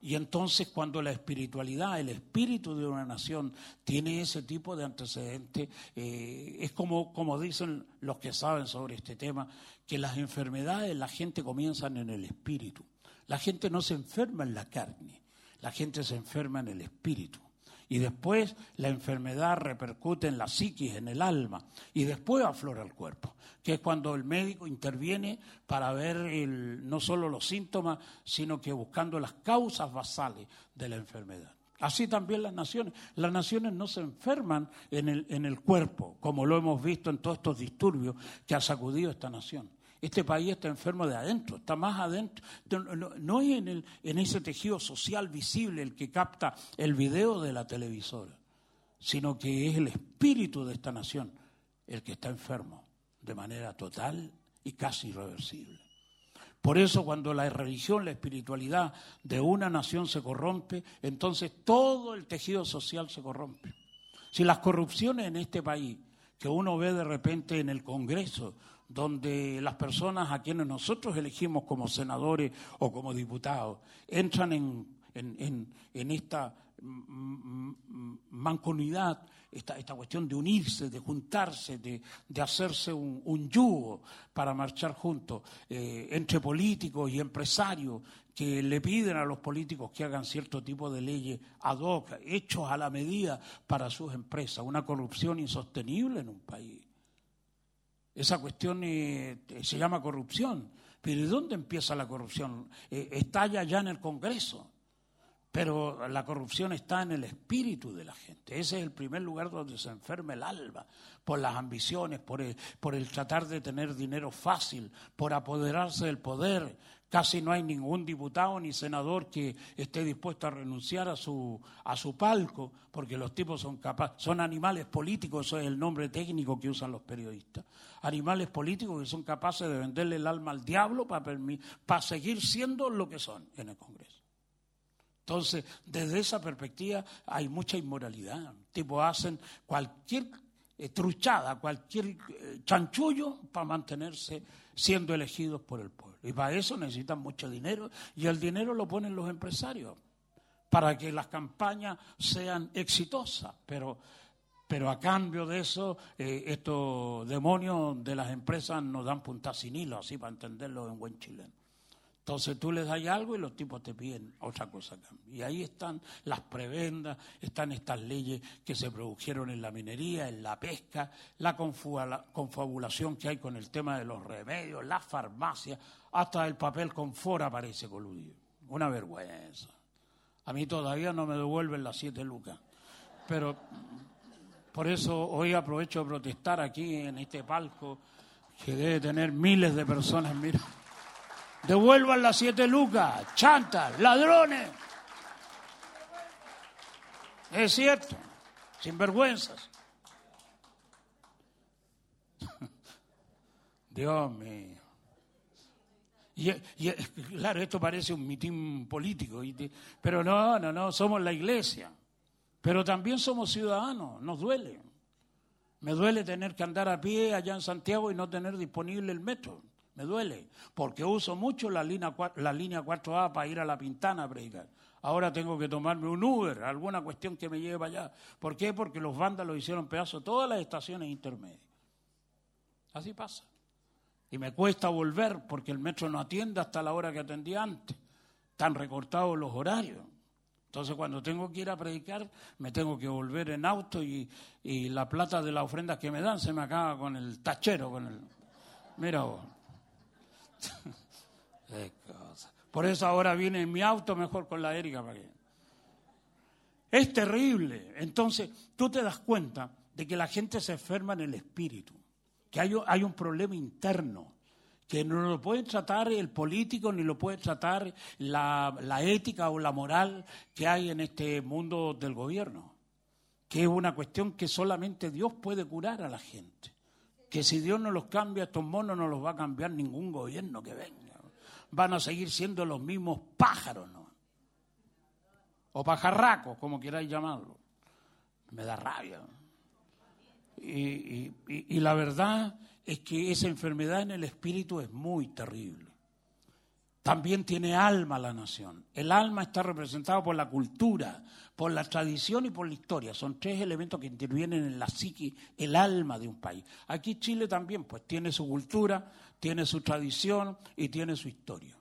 Y entonces cuando la espiritualidad, el espíritu de una nación tiene ese tipo de antecedentes, eh, es como, como dicen los que saben sobre este tema, que las enfermedades la gente comienzan en el espíritu. La gente no se enferma en la carne, la gente se enferma en el espíritu. Y después la enfermedad repercute en la psiquis, en el alma, y después aflora el cuerpo, que es cuando el médico interviene para ver no solo los síntomas, sino que buscando las causas basales de la enfermedad. Así también las naciones. Las naciones no se enferman en el, en el cuerpo, como lo hemos visto en todos estos disturbios que ha sacudido esta nación. Este país está enfermo de adentro, está más adentro. No, es en ese tejido social visible el que capta el video de la televisora, sino que es el espíritu de esta nación el que está enfermo de manera total y casi irreversible. Por eso cuando la religión, la espiritualidad de una nación se corrompe, entonces todo el tejido social se corrompe. Si las corrupciones en este país, que uno ve de repente en el Congreso, donde las personas a quienes nosotros elegimos como senadores o como diputados entran en, en- en- esta mancomunidad, esta, esta cuestión de unirse, de juntarse, de, de hacerse un, un yugo para marchar juntos eh, entre políticos y empresarios que le piden a los políticos que hagan cierto tipo de leyes ad hoc, hechos a la medida para sus empresas, una corrupción insostenible en un país. Esa cuestión eh, se llama corrupción. Pero ¿y dónde empieza la corrupción? Eh, estalla ya en el Congreso. Pero la corrupción está en el espíritu de la gente. Ese es el primer lugar donde se enferma el alma, por las ambiciones, por el, por el tratar de tener dinero fácil, por apoderarse del poder. Casi no hay ningún diputado ni senador que esté dispuesto a renunciar a su, a su palco, porque los tipos son capaces, son animales políticos, eso es el nombre técnico que usan los periodistas. Animales políticos que son capaces de venderle el alma al diablo para, para seguir siendo lo que son en el Congreso. Entonces, desde esa perspectiva hay mucha inmoralidad. Tipo, hacen cualquier eh, truchada, cualquier eh, chanchullo para mantenerse siendo elegidos por el pueblo. Y para eso necesitan mucho dinero y el dinero lo ponen los empresarios para que las campañas sean exitosas. Pero, pero a cambio de eso, eh, estos demonios de las empresas nos dan punta sin hilo, así para entenderlo en buen chileno. Entonces tú les das algo y los tipos te piden otra cosa. Y ahí están las prebendas, están estas leyes que se produjeron en la minería, en la pesca, la confabula- confabulación que hay con el tema de los remedios, las farmacias, hasta el papel confort aparece coludido. Una vergüenza. A mí todavía no me devuelven las siete lucas. Pero por eso hoy aprovecho de protestar aquí en este palco que debe tener miles de personas, mira. Devuelvan las siete lucas, chantas, ladrones. Es cierto, sinvergüenzas. [LAUGHS] Dios mío. Y, claro, esto parece un mitín político, pero no, no, no, somos la iglesia. Pero también somos ciudadanos, nos duele. Me duele tener que andar a pie allá en Santiago y no tener disponible el metro. Me duele, porque uso mucho la línea, la línea 4A para ir a La Pintana a predicar. Ahora tengo que tomarme un Uber, alguna cuestión que me lleve allá. ¿Por qué? Porque los vándalos hicieron pedazos todas las estaciones intermedias. Así pasa. Y me cuesta volver porque el metro no atiende hasta la hora que atendía antes. Están recortados los horarios. Entonces cuando tengo que ir a predicar, me tengo que volver en auto y, y la plata de las ofrendas que me dan se me acaba con el tachero, con el... Mira vos. [LAUGHS] Por eso ahora viene en mi auto mejor con la Erika. Es terrible. Entonces, tú te das cuenta de que la gente se enferma en el espíritu, que hay, un problema interno, que no lo puede tratar el político ni lo puede tratar la ética o la moral que hay en este mundo del gobierno, que es una cuestión que solamente Dios puede curar a la gente. Que si Dios no los cambia, estos monos no los va a cambiar ningún gobierno que venga. Van a seguir siendo los mismos pájaros, ¿no? o pajarracos, como queráis llamarlo. Me da rabia. Y, y- la verdad es que esa enfermedad en el espíritu es muy terrible. También tiene alma la nación. El alma está representado por la cultura, por la tradición y por la historia. Son tres elementos que intervienen en la psique, el alma de un país. Aquí Chile también, pues tiene su cultura, tiene su tradición y tiene su historia.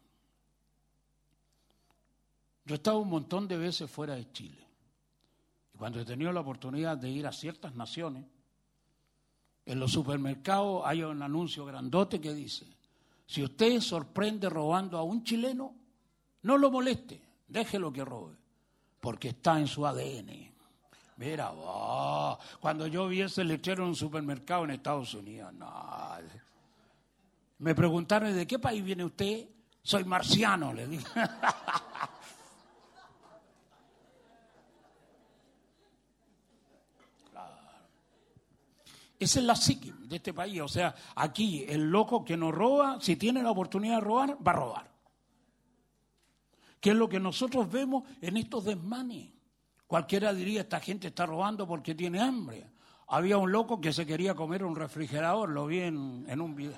Yo he estado un montón de veces fuera de Chile. Y cuando he tenido la oportunidad de ir a ciertas naciones, en los supermercados hay un anuncio grandote que dice, si usted sorprende robando a un chileno, no lo moleste, déjelo que robe, porque está en su ADN. Mira, vos, cuando yo vi ese letrero en un supermercado en Estados Unidos, no. Me preguntaron, ¿de qué país viene usted? Soy marciano, le dije. [LAUGHS] Esa es la psique de este país. O sea, aquí el loco que nos roba, si tiene la oportunidad de robar, va a robar. Que es lo que nosotros vemos en estos desmanes. Cualquiera diría, esta gente está robando porque tiene hambre. Había un loco que se quería comer un refrigerador, lo vi en, en un video.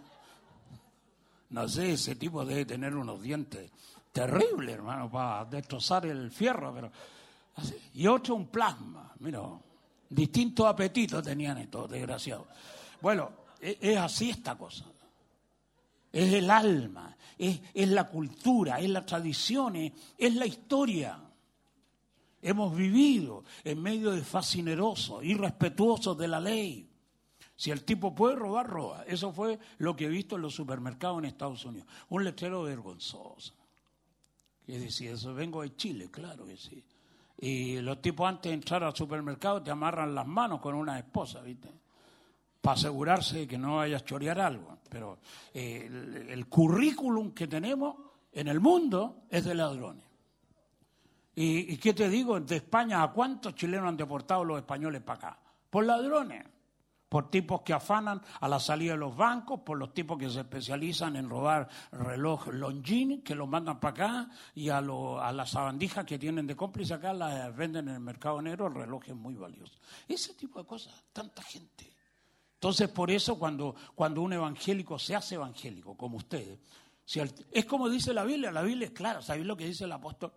No sé, ese tipo debe tener unos dientes terribles, hermano, para destrozar el fierro. Pero. Y otro un plasma, mira, distintos apetitos tenían estos desgraciados. Bueno, e- es así esta cosa. Es el alma, es, la cultura, es la tradición, es, es la historia. Hemos vivido en medio de fascinerosos, irrespetuosos de la ley. Si el tipo puede robar, roba. Eso fue lo que he visto en los supermercados en Estados Unidos. Un letrero vergonzoso. Que decía eso, vengo de Chile, claro que sí. Y los tipos antes de entrar al supermercado te amarran las manos con una esposa, ¿viste? Para asegurarse de que no vayas a chorear algo. Pero eh, el, el currículum que tenemos en el mundo es de ladrones. ¿Y, y qué te digo? De España, ¿a cuántos chilenos han deportado los españoles para acá? Por ladrones. Por tipos que afanan a la salida de los bancos, por los tipos que se especializan en robar reloj Longines, que los mandan para acá, y a, lo- a las sabandijas que tienen de cómplice acá las venden en el mercado negro, relojes muy valiosos. Ese tipo de cosas, tanta gente. Entonces, por eso cuando, cuando un evangélico se hace evangélico, como ustedes, es como dice la Biblia, la Biblia es clara, ¿sabéis lo que dice el apóstol?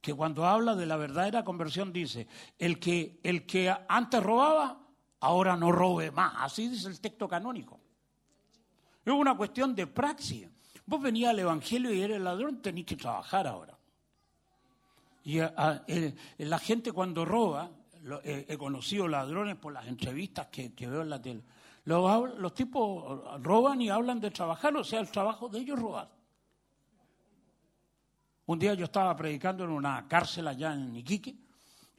Que cuando habla de la verdadera conversión dice, el que, el que antes robaba, ahora no robe más. Así dice el texto canónico. Es una cuestión de praxis. Vos venías al Evangelio y eres ladrón, tenés que trabajar ahora. Y a- a- eh, la gente cuando roba, lo- eh, he conocido ladrones por las entrevistas que, veo en la tele, los, los tipos roban y hablan de trabajar, o sea, el trabajo de ellos robar. Un día yo estaba predicando en una cárcel allá en Iquique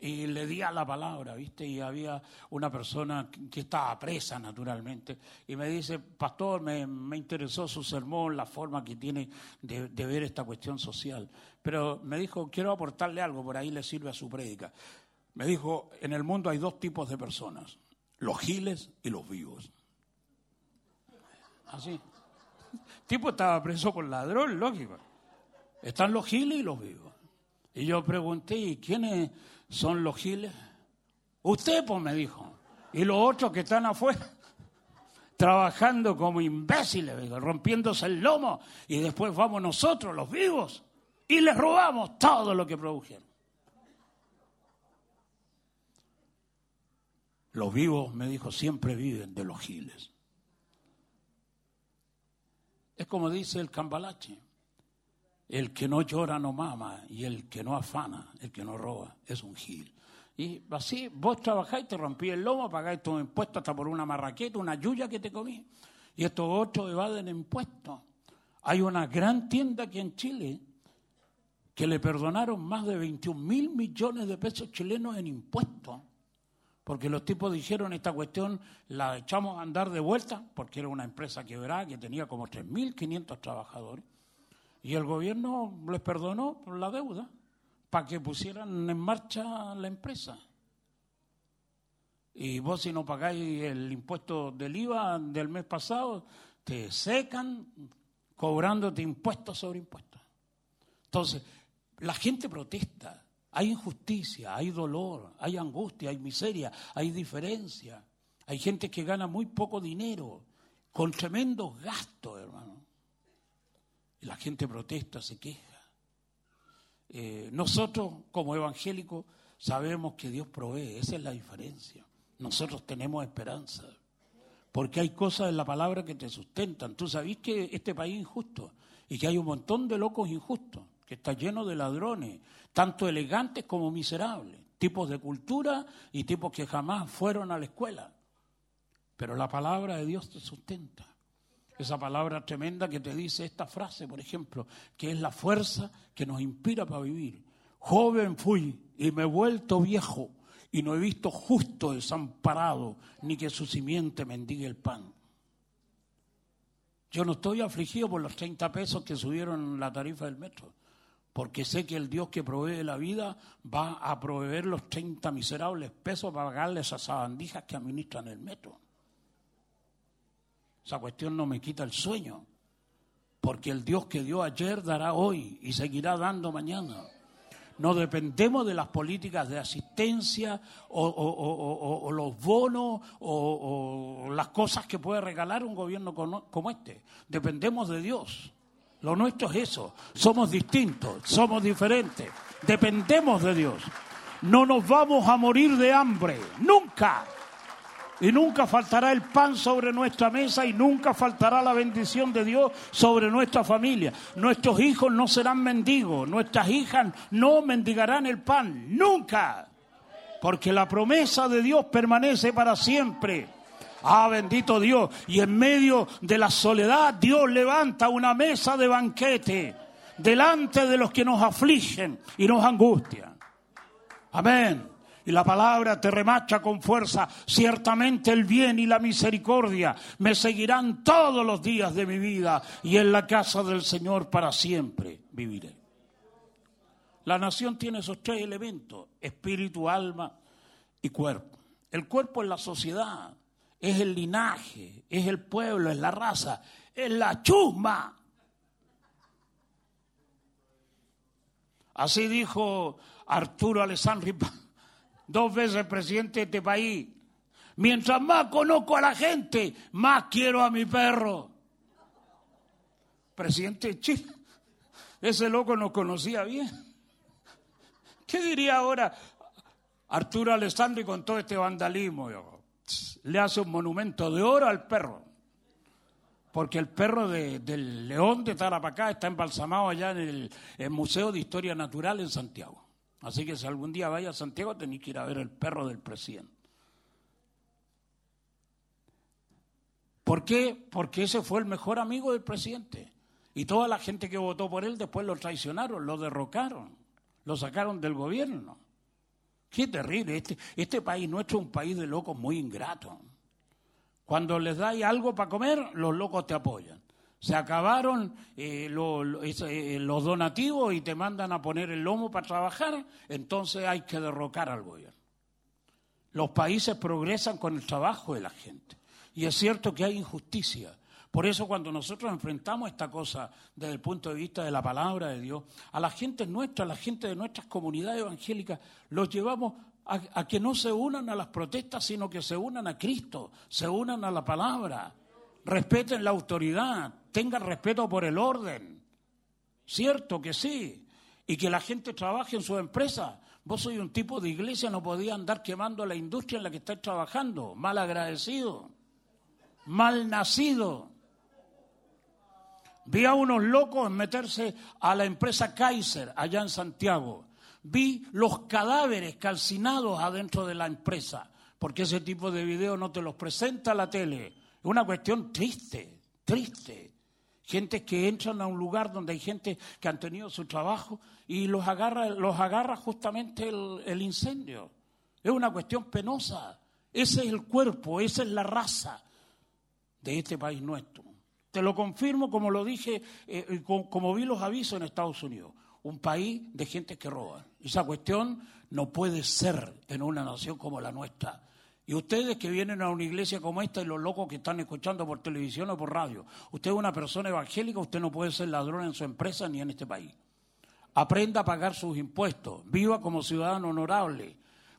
y le di a la palabra, ¿viste? Y había una persona que estaba presa, naturalmente, y me dice, pastor, me, me interesó su sermón, la forma que tiene de, de ver esta cuestión social. Pero me dijo, quiero aportarle algo, por ahí le sirve a su prédica. Me dijo, en el mundo hay dos tipos de personas, los giles y los vivos. Así. El tipo estaba preso por ladrón, lógico. Están los giles y los vivos. Y yo pregunté, ¿y quiénes son los giles? Usted, pues, me dijo. Y los otros que están afuera. [LAUGHS] trabajando como imbéciles, rompiéndose el lomo, y después vamos nosotros, los vivos, y les robamos todo lo que produjeron. Los vivos, me dijo, siempre viven de los giles. Es como dice el cambalache. El que no llora no mama y el que no afana, el que no roba, es un gil. Y así, vos trabajáis, te rompí el lomo, pagáis tus impuestos hasta por una marraqueta, una yuya que te comí. Y estos otros evaden impuestos. Hay una gran tienda aquí en Chile que le perdonaron más de 21 mil millones de pesos chilenos en impuestos. Porque los tipos dijeron esta cuestión la echamos a andar de vuelta, porque era una empresa quebrada que tenía como 3.500 trabajadores. Y el gobierno les perdonó la deuda para que pusieran en marcha la empresa. Y vos si no pagáis el impuesto del IVA del mes pasado, te secan cobrándote impuestos sobre impuestos. Entonces, la gente protesta, hay injusticia, hay dolor, hay angustia, hay miseria, hay diferencia. Hay gente que gana muy poco dinero, con tremendos gastos, hermano. La gente protesta, se queja. Eh, nosotros, como evangélicos, sabemos que Dios provee, esa es la diferencia. Nosotros tenemos esperanza, porque hay cosas en la palabra que te sustentan. Tú sabés que este país es injusto y que hay un montón de locos injustos, que está lleno de ladrones, tanto elegantes como miserables, tipos de cultura y tipos que jamás fueron a la escuela. Pero la palabra de Dios te sustenta. Esa palabra tremenda que te dice esta frase, por ejemplo, que es la fuerza que nos inspira para vivir. Joven fui y me he vuelto viejo y no he visto justo desamparado ni que su simiente mendigue el pan. Yo no estoy afligido por los 30 pesos que subieron la tarifa del metro, porque sé que el Dios que provee la vida va a proveer los 30 miserables pesos para pagarle esas sabandijas que administran el metro. Esa cuestión no me quita el sueño, porque el Dios que dio ayer dará hoy y seguirá dando mañana. No dependemos de las políticas de asistencia o, o- o- o los bonos o, las cosas que puede regalar un gobierno como este. Dependemos de Dios. Lo nuestro es eso. Somos distintos, somos diferentes. Dependemos de Dios. No nos vamos a morir de hambre, nunca. Y nunca faltará el pan sobre nuestra mesa y nunca faltará la bendición de Dios sobre nuestra familia. Nuestros hijos no serán mendigos, nuestras hijas no mendigarán el pan, nunca. Porque la promesa de Dios permanece para siempre. Ah, bendito Dios. Y en medio de la soledad Dios levanta una mesa de banquete delante de los que nos afligen y nos angustian. Amén. Y la palabra te remacha con fuerza. Ciertamente el bien y la misericordia me seguirán todos los días de mi vida y en la casa del Señor para siempre viviré. La nación tiene esos tres elementos, espíritu, alma y cuerpo. El cuerpo es la sociedad, es el linaje, es el pueblo, es la raza, es la chusma. Así dijo Arturo Alessandri, dos veces presidente de este país. Mientras más conozco a la gente, más quiero a mi perro. Presidente de. Ese loco nos conocía bien. ¿Qué diría ahora Arturo Alessandri con todo este vandalismo? Le hace un monumento de oro al perro. Porque el perro de- del león de Tarapacá está embalsamado allá en el Museo de Historia Natural en Santiago. Así que si algún día vaya a Santiago tenéis que ir a ver el perro del presidente. ¿Por qué? Porque ese fue el mejor amigo del presidente. Y toda la gente que votó por él después lo traicionaron, lo derrocaron, lo sacaron del gobierno. Qué terrible. Este, este país nuestro es un país de locos muy ingratos. Cuando les dais algo para comer, los locos te apoyan. Se acabaron eh, lo- eh, los donativos y te mandan a poner el lomo para trabajar, entonces hay que derrocar al gobierno. Los países progresan con el trabajo de la gente. Y es cierto que hay injusticia. Por eso cuando nosotros enfrentamos esta cosa desde el punto de vista de la palabra de Dios, a la gente nuestra, a la gente de nuestras comunidades evangélicas, los llevamos a, a que no se unan a las protestas, sino que se unan a Cristo, se unan a la palabra. Respeten la autoridad, tengan respeto por el orden. Cierto que sí. Y que la gente trabaje en su empresa. Vos sois un tipo de iglesia, no podía andar quemando la industria en la que estáis trabajando. Mal agradecido. Mal nacido. Vi a unos locos meterse a la empresa Kaiser allá en Santiago. Vi los cadáveres calcinados adentro de la empresa, porque ese tipo de video no te los presenta la tele. Una cuestión triste, triste. Gente que entran a un lugar donde hay gente que han tenido su trabajo y los agarra, los agarra justamente el, incendio. Es una cuestión penosa. Ese es el cuerpo, esa es la raza de este país nuestro. Te lo confirmo como lo dije, eh, como vi los avisos en Estados Unidos. Un país de gente que roba. Esa cuestión no puede ser en una nación como la nuestra. Y ustedes que vienen a una iglesia como esta y los locos que están escuchando por televisión o por radio, usted es una persona evangélica, usted no puede ser ladrón en su empresa ni en este país. Aprenda a pagar sus impuestos, viva como ciudadano honorable.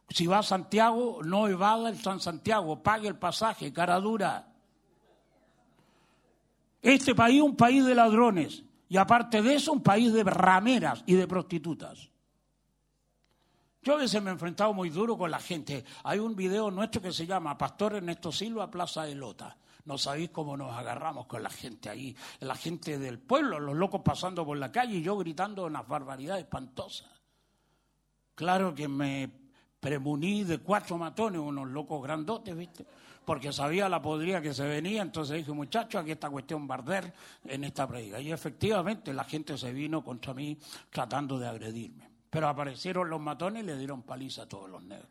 Si va a Santiago, no evada el San Santiago, pague el pasaje, cara dura. Este país es un país de ladrones y aparte de eso un país de rameras y de prostitutas. Yo a veces me he enfrentado muy duro con la gente. Hay un video nuestro que se llama Pastor Ernesto Silva, Plaza de Lota. No sabéis cómo nos agarramos con la gente ahí, la gente del pueblo, los locos pasando por la calle y yo gritando unas barbaridades espantosas. Claro que me premuní de cuatro matones, unos locos grandotes, ¿viste? porque sabía la podría que se venía, entonces dije, muchachos, aquí está cuestión barder en esta predica. Y efectivamente la gente se vino contra mí tratando de agredirme. Pero aparecieron los matones y le dieron paliza a todos los negros.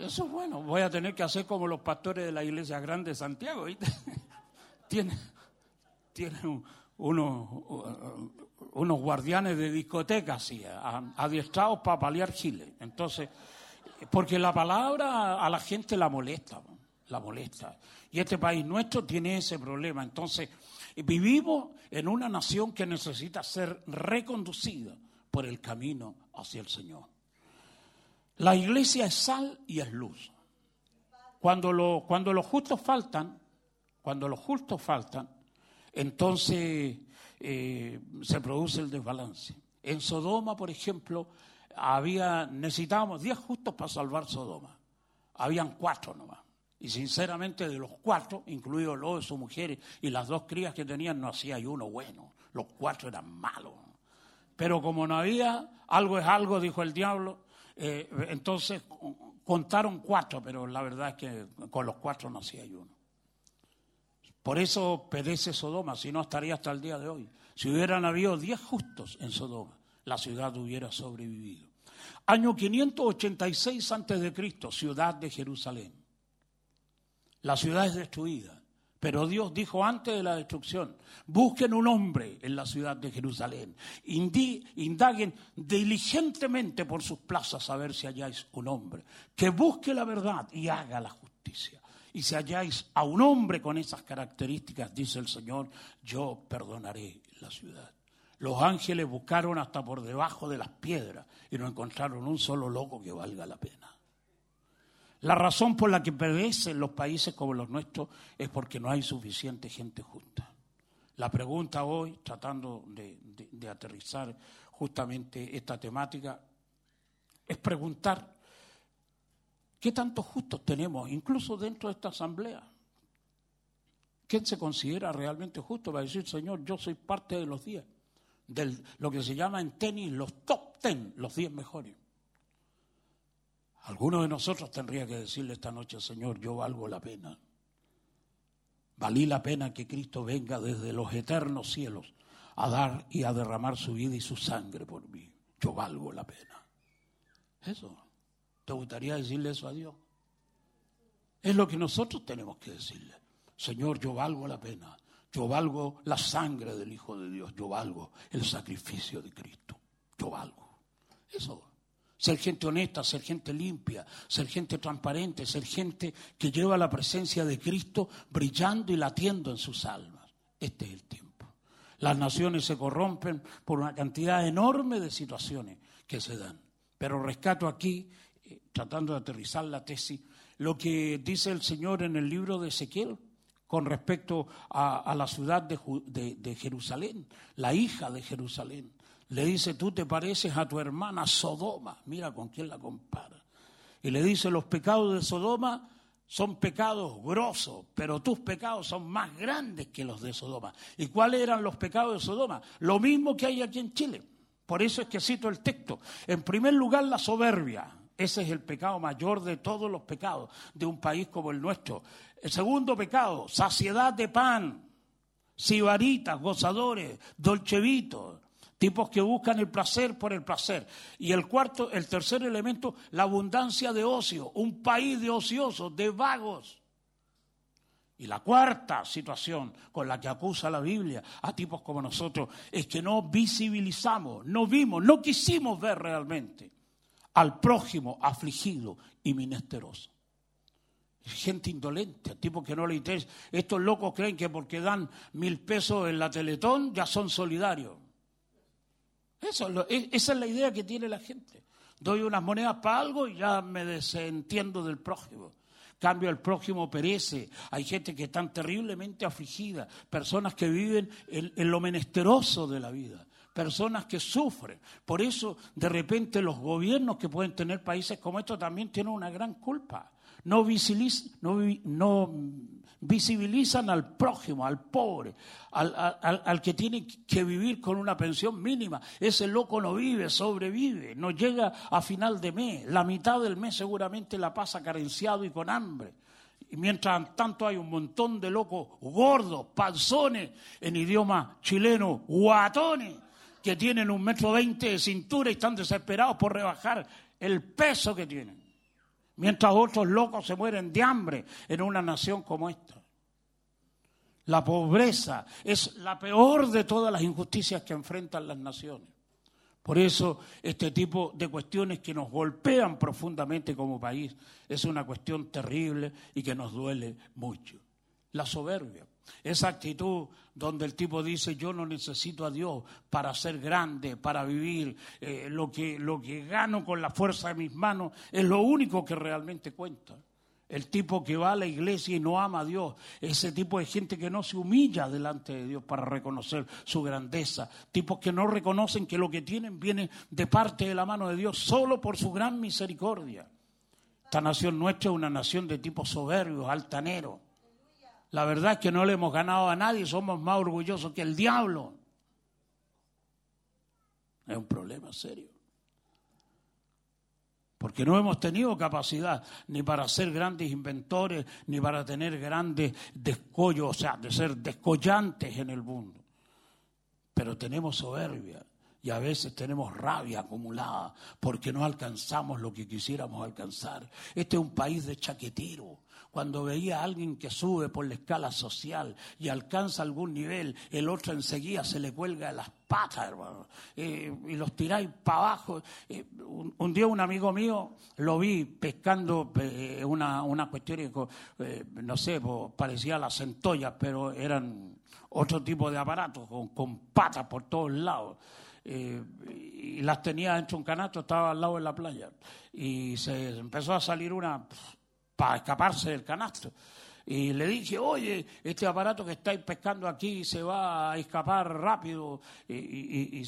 Eso es bueno, voy a tener que hacer como los pastores de la iglesia grande de Santiago, ¿viste? Tienen [LAUGHS] tiene unos, guardianes de discotecas, así, adiestrados para paliar Chile. Entonces, porque la palabra a la gente la molesta, la molesta. Y este país nuestro tiene ese problema. Entonces, vivimos en una nación que necesita ser reconducida por el camino hacia el Señor. La iglesia es sal y es luz. Cuando, cuando los justos faltan, cuando los justos faltan, entonces eh, se produce el desbalance. En Sodoma, por ejemplo, había, necesitábamos diez justos para salvar Sodoma. Habían cuatro nomás. Y sinceramente de los cuatro, incluido los de sus mujeres y las dos crías que tenían, no hacía uno bueno. Los cuatro eran malos. Pero como no había, algo es algo, dijo el diablo, eh, entonces contaron cuatro, pero la verdad es que con los cuatro no hacía uno. Por eso perece Sodoma, si no estaría hasta el día de hoy. Si hubieran habido diez justos en Sodoma, la ciudad hubiera sobrevivido. Año 586 antes de Cristo, ciudad de Jerusalén. La ciudad es destruida, pero Dios dijo antes de la destrucción, busquen un hombre en la ciudad de Jerusalén, indaguen diligentemente por sus plazas a ver si halláis un hombre, que busque la verdad y haga la justicia. Y si halláis a un hombre con esas características, dice el Señor, yo perdonaré la ciudad. Los ángeles buscaron hasta por debajo de las piedras y no encontraron un solo loco que valga la pena. La razón por la que perecen los países como los nuestros es porque no hay suficiente gente justa. La pregunta hoy, tratando de, de aterrizar justamente esta temática, es preguntar qué tantos justos tenemos, incluso dentro de esta asamblea. ¿Quién se considera realmente justo? Va a decir, Señor, yo soy parte de los diez de lo que se llama en tenis los top ten, los diez mejores. Algunos de nosotros tendría que decirle esta noche, Señor, yo valgo la pena. Valí la pena que Cristo venga desde los eternos cielos a dar y a derramar su vida y su sangre por mí. Yo valgo la pena. Eso. ¿Te gustaría decirle eso a Dios? Es lo que nosotros tenemos que decirle. Señor, yo valgo la pena. Yo valgo la sangre del Hijo de Dios. Yo valgo el sacrificio de Cristo. Yo valgo. Eso. Ser gente honesta, ser gente limpia, ser gente transparente, ser gente que lleva la presencia de Cristo brillando y latiendo en sus almas. Este es el tiempo. Las naciones se corrompen por una cantidad enorme de situaciones que se dan. Pero rescato aquí, eh, tratando de aterrizar la tesis, lo que dice el Señor en el libro de Ezequiel, con respecto a, la ciudad de- de Jerusalén, la hija de Jerusalén. Le dice, tú te pareces a tu hermana Sodoma. Mira con quién la compara. Y le dice, los pecados de Sodoma son pecados grosos, pero tus pecados son más grandes que los de Sodoma. ¿Y cuáles eran los pecados de Sodoma? Lo mismo que hay aquí en Chile. Por eso es que cito el texto. En primer lugar, la soberbia. Ese es el pecado mayor de todos los pecados de un país como el nuestro. El segundo pecado, saciedad de pan, sibaritas, gozadores, dolchevitos, tipos que buscan el placer por el placer. Y el cuarto, el tercer elemento, la abundancia de ocio, un país de ociosos, de vagos. Y la cuarta situación con la que acusa la Biblia a tipos como nosotros es que no visibilizamos, no vimos, no quisimos ver realmente al prójimo afligido y menesteroso. Gente indolente, tipo que no le interesa. Estos locos creen que porque dan mil pesos en la Teletón ya son solidarios. E- esa es la idea que tiene la gente. Doy unas monedas para algo y ya me desentiendo del prójimo. Cambio, el prójimo perece. Hay gente que está terriblemente afligida. Personas que viven en, lo menesteroso de la vida. Personas que sufren. Por eso, de repente, los gobiernos que pueden tener países como estos también tienen una gran culpa. No, visiliz- no no visibilizan al prójimo, al pobre, al, al- al- que tiene que vivir con una pensión mínima. Ese loco no vive, sobrevive, no llega a final de mes. La mitad del mes seguramente la pasa carenciado y con hambre. Y mientras tanto hay un montón de locos gordos, panzones, en idioma chileno, guatones, que tienen un metro veinte de cintura y están desesperados por rebajar el peso que tienen. Mientras otros locos se mueren de hambre en una nación como esta. La pobreza es la peor de todas las injusticias que enfrentan las naciones. Por eso este tipo de cuestiones que nos golpean profundamente como país es una cuestión terrible y que nos duele mucho. La soberbia, esa actitud donde el tipo dice yo no necesito a Dios para ser grande, para vivir, eh, lo, que, lo que gano con la fuerza de mis manos es lo único que realmente cuenta. El tipo que va a la iglesia y no ama a Dios, ese tipo de gente que no se humilla delante de Dios para reconocer su grandeza, tipos que no reconocen que lo que tienen viene de parte de la mano de Dios solo por su gran misericordia. Esta nación nuestra es una nación de tipos soberbios, altaneros. La verdad es que no le hemos ganado a nadie, somos más orgullosos que el diablo. Es un problema serio. Porque no hemos tenido capacidad ni para ser grandes inventores, ni para tener grandes descollos, o sea, de ser descollantes en el mundo. Pero tenemos soberbia y a veces tenemos rabia acumulada porque no alcanzamos lo que quisiéramos alcanzar. Este es un país de chaquetero. Cuando veía a alguien que sube por la escala social y alcanza algún nivel, el otro enseguida se le cuelga de las patas, hermano, eh, y los tiráis para abajo. Eh, un, día un amigo mío lo vi pescando eh, una, una cuestión, no sé, parecía las centollas, pero eran otro tipo de aparatos con, patas por todos lados. Y las tenía dentro de un canasto, estaba al lado de la playa. Y se empezó a salir una para escaparse del canasto. Y le dije, oye, este aparato que estáis pescando aquí se va a escapar rápido. Y,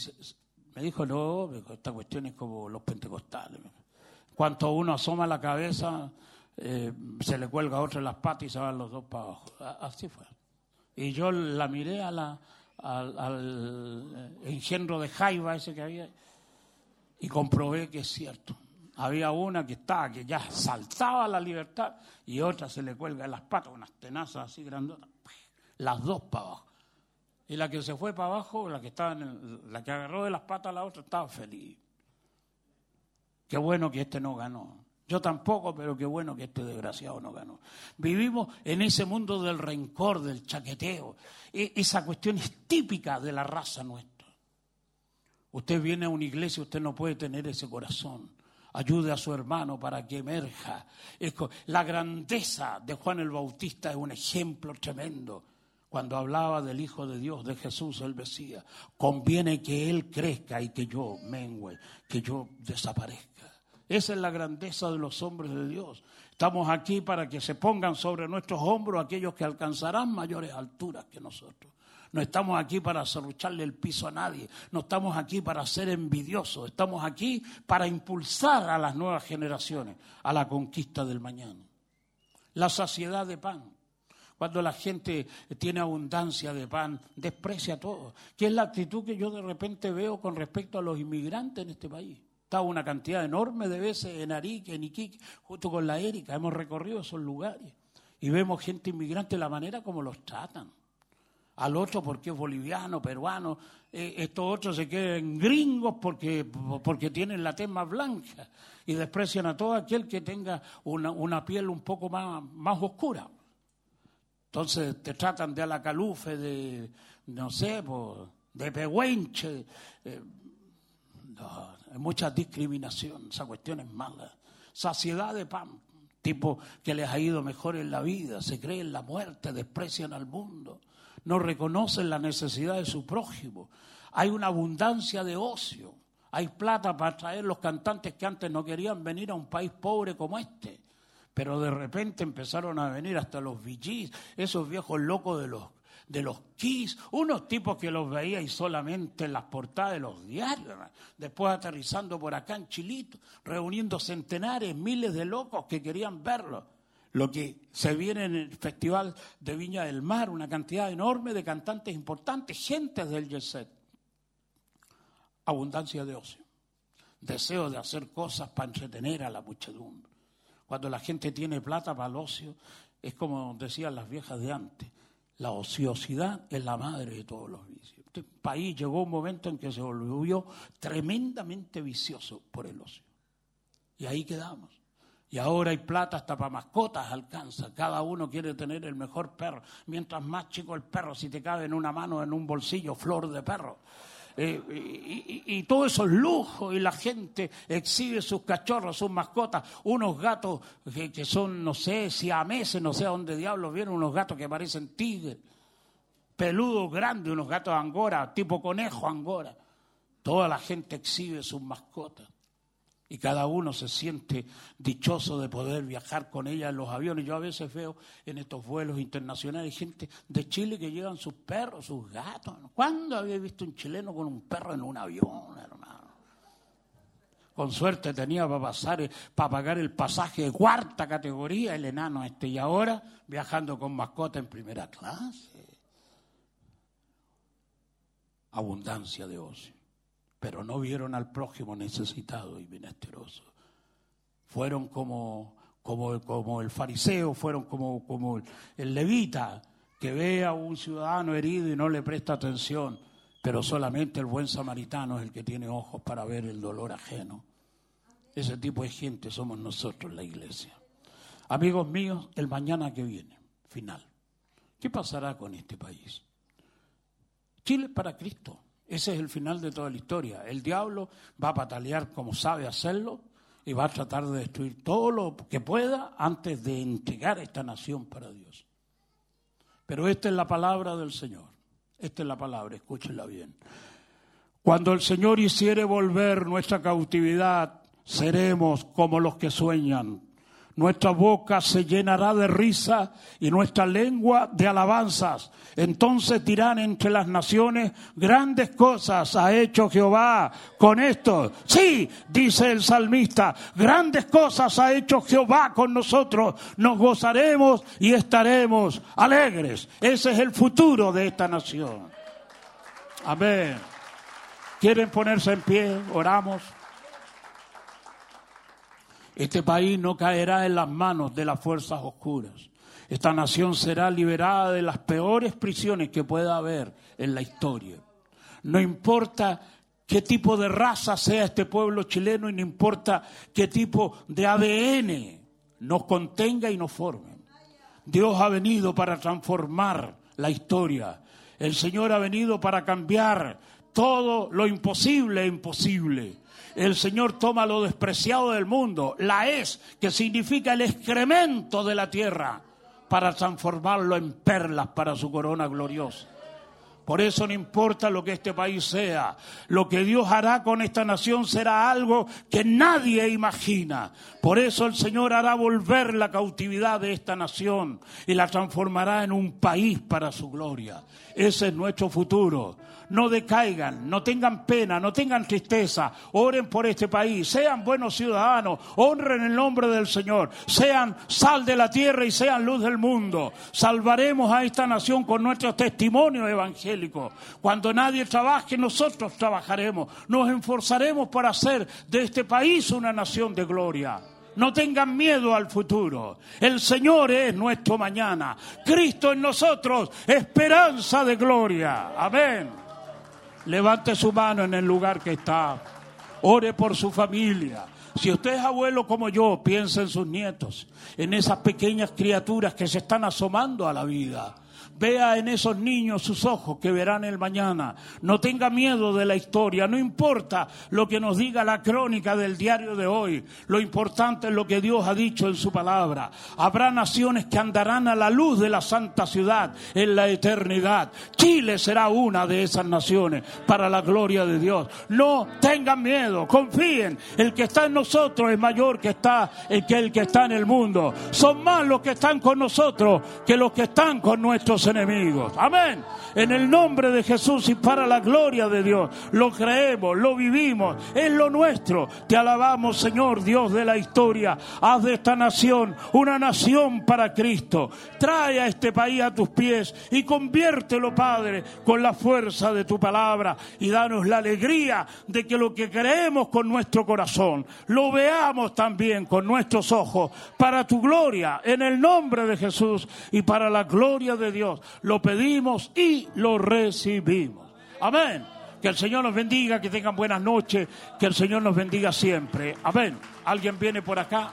me dijo, no, esta cuestión es como los pentecostales. Cuanto uno asoma la cabeza, eh, se le cuelga otro en las patas y se van los dos para abajo. Así fue. Y yo la miré a la, al, al engendro de Jaiba ese que había y comprobé que es cierto. Había una que estaba, que ya saltaba la libertad y otra se le cuelga en las patas, unas tenazas así grandotas, las dos para abajo. Y la que se fue para abajo, la que, estaba en el- la que agarró de las patas a la otra, estaba feliz. Qué bueno que este no ganó. Yo tampoco, pero qué bueno que este desgraciado no ganó. Vivimos en ese mundo del rencor, del chaqueteo. E- esa cuestión es típica de la raza nuestra. Usted viene a una iglesia, usted no puede tener ese corazón. Ayude a su hermano para que emerja. La grandeza de Juan el Bautista es un ejemplo tremendo. Cuando hablaba del Hijo de Dios, de Jesús el Mesías, conviene que Él crezca y que yo mengüe, que yo desaparezca. Esa es la grandeza de los hombres de Dios. Estamos aquí para que se pongan sobre nuestros hombros aquellos que alcanzarán mayores alturas que nosotros. No estamos aquí para cerrucharle el piso a nadie. No estamos aquí para ser envidiosos. Estamos aquí para impulsar a las nuevas generaciones a la conquista del mañana. La saciedad de pan. Cuando la gente tiene abundancia de pan, desprecia todo. Que es la actitud que yo de repente veo con respecto a los inmigrantes en este país. Estaba una cantidad enorme de veces en Arique, en Iquique, junto con la Erika. Hemos recorrido esos lugares y vemos gente inmigrante la manera como los tratan. Al otro porque es boliviano, peruano. Eh, estos otros se quedan gringos porque, porque tienen la tez más blanca y desprecian a todo aquel que tenga una, una piel un poco más, más oscura. Entonces te tratan de alacalufe, de, no sé, de pehuenche. Eh, hay mucha discriminación, esa cuestión es mala. Saciedad de pan, tipo que les ha ido mejor en la vida, se creen la muerte, desprecian al mundo, no reconocen la necesidad de su prójimo. Hay una abundancia de ocio, hay plata para traer los cantantes que antes no querían venir a un país pobre como este. Pero de repente empezaron a venir hasta los VGs, esos viejos locos de los de los Kiss, unos tipos que los veíais solamente en las portadas de los diarios, después aterrizando por acá en Chilito, reuniendo centenares, miles de locos que querían verlo. Lo que se viene en el Festival de Viña del Mar, una cantidad enorme de cantantes importantes, gentes del Jet Abundancia de ocio, deseo de hacer cosas para entretener a la muchedumbre. Cuando la gente tiene plata para el ocio, es como decían las viejas de antes, la ociosidad es la madre de todos los vicios. Este país llegó un momento en que se volvió tremendamente vicioso por el ocio. Y ahí quedamos. Y ahora hay plata hasta para mascotas alcanza. Cada uno quiere tener el mejor perro. Mientras más chico el perro, si te cabe en una mano, en un bolsillo, flor de perro. Eh, y, y, todo eso es lujo y la gente exhibe sus cachorros, sus mascotas, unos gatos que, son, no sé, si a meses, no sé a dónde diablos vienen, unos gatos que parecen tigres, peludos grandes, unos gatos angora, tipo conejo angora. Toda la gente exhibe sus mascotas. Y cada uno se siente dichoso de poder viajar con ella en los aviones. Yo a veces veo en estos vuelos internacionales gente de Chile que llevan sus perros, sus gatos. ¿Cuándo había visto un chileno con un perro en un avión, hermano? Con suerte tenía para pasar, para pagar el pasaje de cuarta categoría el enano este. Y ahora viajando con mascota en primera clase. Abundancia de ocio pero no vieron al prójimo necesitado y menesteroso. Fueron como, como, como el fariseo, fueron como, como el levita, que ve a un ciudadano herido y no le presta atención, pero solamente el buen samaritano es el que tiene ojos para ver el dolor ajeno. Ese tipo de gente somos nosotros, la iglesia. Amigos míos, el mañana que viene, final. ¿Qué pasará con este país? Chile para Cristo. Ese es el final de toda la historia. El diablo va a patalear como sabe hacerlo y va a tratar de destruir todo lo que pueda antes de entregar esta nación para Dios. Pero esta es la palabra del Señor. Esta es la palabra, escúchenla bien. Cuando el Señor hiciere volver nuestra cautividad, seremos como los que sueñan nuestra boca se llenará de risa y nuestra lengua de alabanzas. Entonces dirán entre las naciones, grandes cosas ha hecho Jehová con esto. Sí, dice el salmista, grandes cosas ha hecho Jehová con nosotros. Nos gozaremos y estaremos alegres. Ese es el futuro de esta nación. Amén. ¿Quieren ponerse en pie? Oramos. Este país no caerá en las manos de las fuerzas oscuras. Esta nación será liberada de las peores prisiones que pueda haber en la historia. No importa qué tipo de raza sea este pueblo chileno y no importa qué tipo de ADN nos contenga y nos forme. Dios ha venido para transformar la historia. El Señor ha venido para cambiar todo lo imposible e imposible el Señor toma lo despreciado del mundo, la es, que significa el excremento de la tierra, para transformarlo en perlas para su corona gloriosa. Por eso no importa lo que este país sea, lo que Dios hará con esta nación será algo que nadie imagina. Por eso el Señor hará volver la cautividad de esta nación y la transformará en un país para su gloria. Ese es nuestro futuro no decaigan, no tengan pena, no tengan tristeza, oren por este país, sean buenos ciudadanos, honren el nombre del Señor, sean sal de la tierra y sean luz del mundo. Salvaremos a esta nación con nuestro testimonio evangélico. Cuando nadie trabaje, nosotros trabajaremos, nos esforzaremos para hacer de este país una nación de gloria. No tengan miedo al futuro. El Señor es nuestro mañana. Cristo en nosotros, esperanza de gloria. Amén. Levante su mano en el lugar que está. Ore por su familia. Si usted es abuelo como yo, piensa en sus nietos, en esas pequeñas criaturas que se están asomando a la vida. Vea en esos niños sus ojos que verán el mañana. No tenga miedo de la historia. No importa lo que nos diga la crónica del diario de hoy. Lo importante es lo que Dios ha dicho en su palabra. Habrá naciones que andarán a la luz de la santa ciudad en la eternidad. Chile será una de esas naciones para la gloria de Dios. No tengan miedo. Confíen. El que está en nosotros es mayor que está que el que está en el mundo. Son más los que están con nosotros que los que están con nuestros enemigos. Amén. En el nombre de Jesús y para la gloria de Dios. Lo creemos, lo vivimos, es lo nuestro. Te alabamos, Señor, Dios de la historia. Haz de esta nación una nación para Cristo. Trae a este país a tus pies y conviértelo, Padre, con la fuerza de tu palabra y danos la alegría de que lo que creemos con nuestro corazón lo veamos también con nuestros ojos para tu gloria en el nombre de Jesús y para la gloria de Dios. Lo pedimos y lo recibimos. Amén. Que el Señor nos bendiga, que tengan buenas noches, que el Señor nos bendiga siempre. Amén. ¿Alguien viene por acá?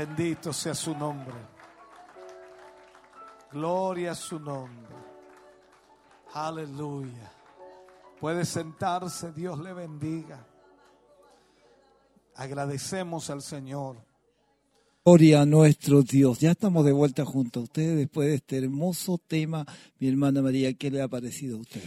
Bendito sea su nombre. Gloria a su nombre. Aleluya. Puede sentarse, Dios le bendiga. Agradecemos al Señor. Gloria a nuestro Dios. Ya estamos de vuelta junto a ustedes después de este hermoso tema. Mi hermana María, ¿qué le ha parecido a usted?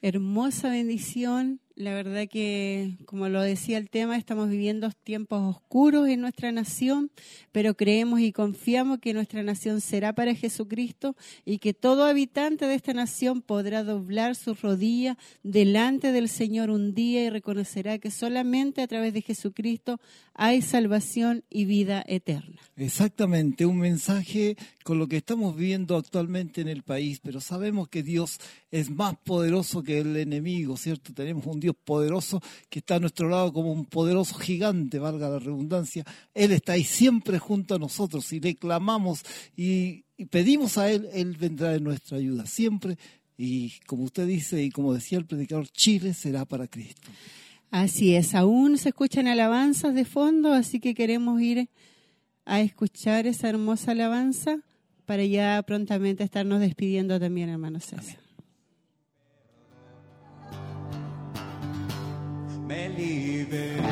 Hermosa bendición. La verdad que, como lo decía el tema, estamos viviendo tiempos oscuros en nuestra nación, pero creemos y confiamos que nuestra nación será para Jesucristo y que todo habitante de esta nación podrá doblar sus rodillas delante del Señor un día y reconocerá que solamente a través de Jesucristo hay salvación y vida eterna. Exactamente, un mensaje con lo que estamos viviendo actualmente en el país, pero sabemos que Dios es más poderoso que el enemigo, ¿cierto? Tenemos un Dios poderoso que está a nuestro lado como un poderoso gigante, valga la redundancia. Él está ahí siempre junto a nosotros y le clamamos y, pedimos a Él, Él vendrá en nuestra ayuda, siempre. Y como usted dice y como decía el predicador, Chile será para Cristo. Así es, aún se escuchan alabanzas de fondo, así que queremos ir a escuchar esa hermosa alabanza para ya prontamente estarnos despidiendo también, hermano César. Me liberó.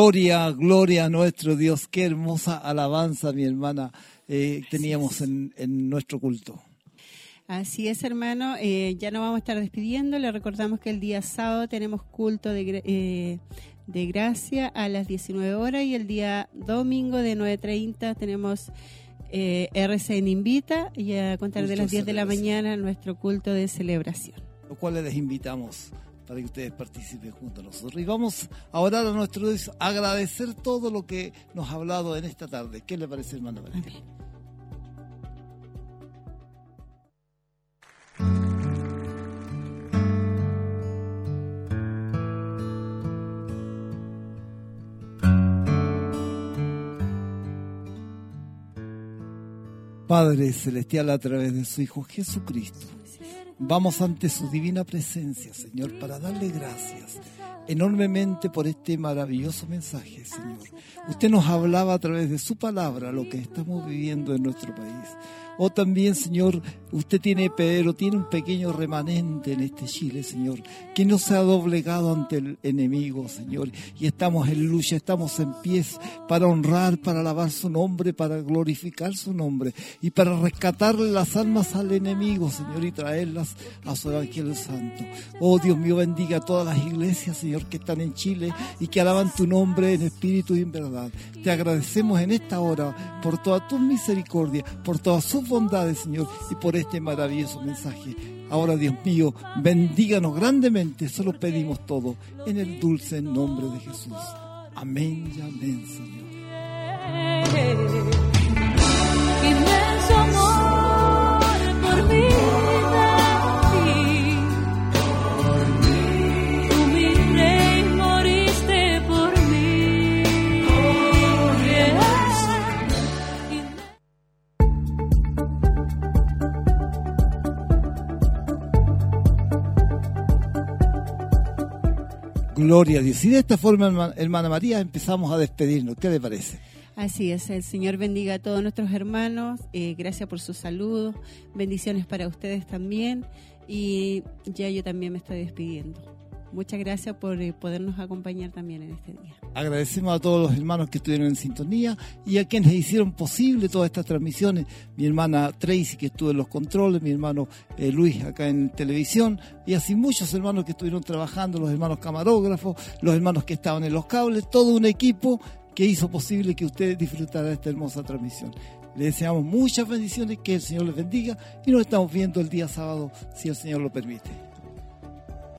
Gloria, gloria a nuestro Dios. Qué hermosa alabanza, mi hermana, eh, teníamos en, en nuestro culto. Así es, hermano. Eh, ya nos vamos a estar despidiendo. Le recordamos que el día sábado tenemos culto de, eh, de gracia a las 19 horas y el día domingo de 9.30 tenemos RCN Invita y a contar de las 10 de la mañana nuestro culto de celebración. Lo cual les invitamos para que ustedes participen junto a nosotros. Y vamos a orar a nuestro Dios, agradecer todo lo que nos ha hablado en esta tarde. ¿Qué le parece, hermano? Amén. Padre Celestial, a través de su Hijo Jesucristo, vamos ante su divina presencia, Señor, para darle gracias enormemente por este maravilloso mensaje, Señor. Usted nos hablaba a través de su palabra lo que estamos viviendo en nuestro país. O también, Señor, usted tiene, pero tiene un pequeño remanente en este Chile, Señor, que no se ha doblegado ante el enemigo, Señor. Y estamos en lucha, estamos en pies para honrar, para alabar su nombre, para glorificar su nombre y para rescatarle las almas al enemigo, Señor, y traerlas a su Evangelio Santo. Oh Dios mío, bendiga a todas las iglesias, Señor, que están en Chile y que alaban tu nombre en espíritu y en verdad. Te agradecemos en esta hora por toda tu misericordia, por todas sus bondades, Señor, y por este maravilloso mensaje. Ahora, Dios mío, bendíganos grandemente, solo pedimos todo en el dulce nombre de Jesús. Amén y amén, Señor. Gloria a Dios. Y de esta forma, herma- hermana María, empezamos a despedirnos. ¿Qué le parece? Así es, el Señor bendiga a todos nuestros hermanos, eh, gracias por sus saludos, bendiciones para ustedes también y ya yo también me estoy despidiendo. Muchas gracias por eh, podernos acompañar también en este día. Agradecemos a todos los hermanos que estuvieron en sintonía y a quienes hicieron posible todas estas transmisiones. Mi hermana Tracy que estuvo en los controles, mi hermano eh, Luis acá en televisión y así muchos hermanos que estuvieron trabajando, los hermanos camarógrafos, los hermanos que estaban en los cables, todo un equipo que hizo posible que ustedes disfrutaran esta hermosa transmisión. Les deseamos muchas bendiciones, que el Señor les bendiga y nos estamos viendo el día sábado si el Señor lo permite.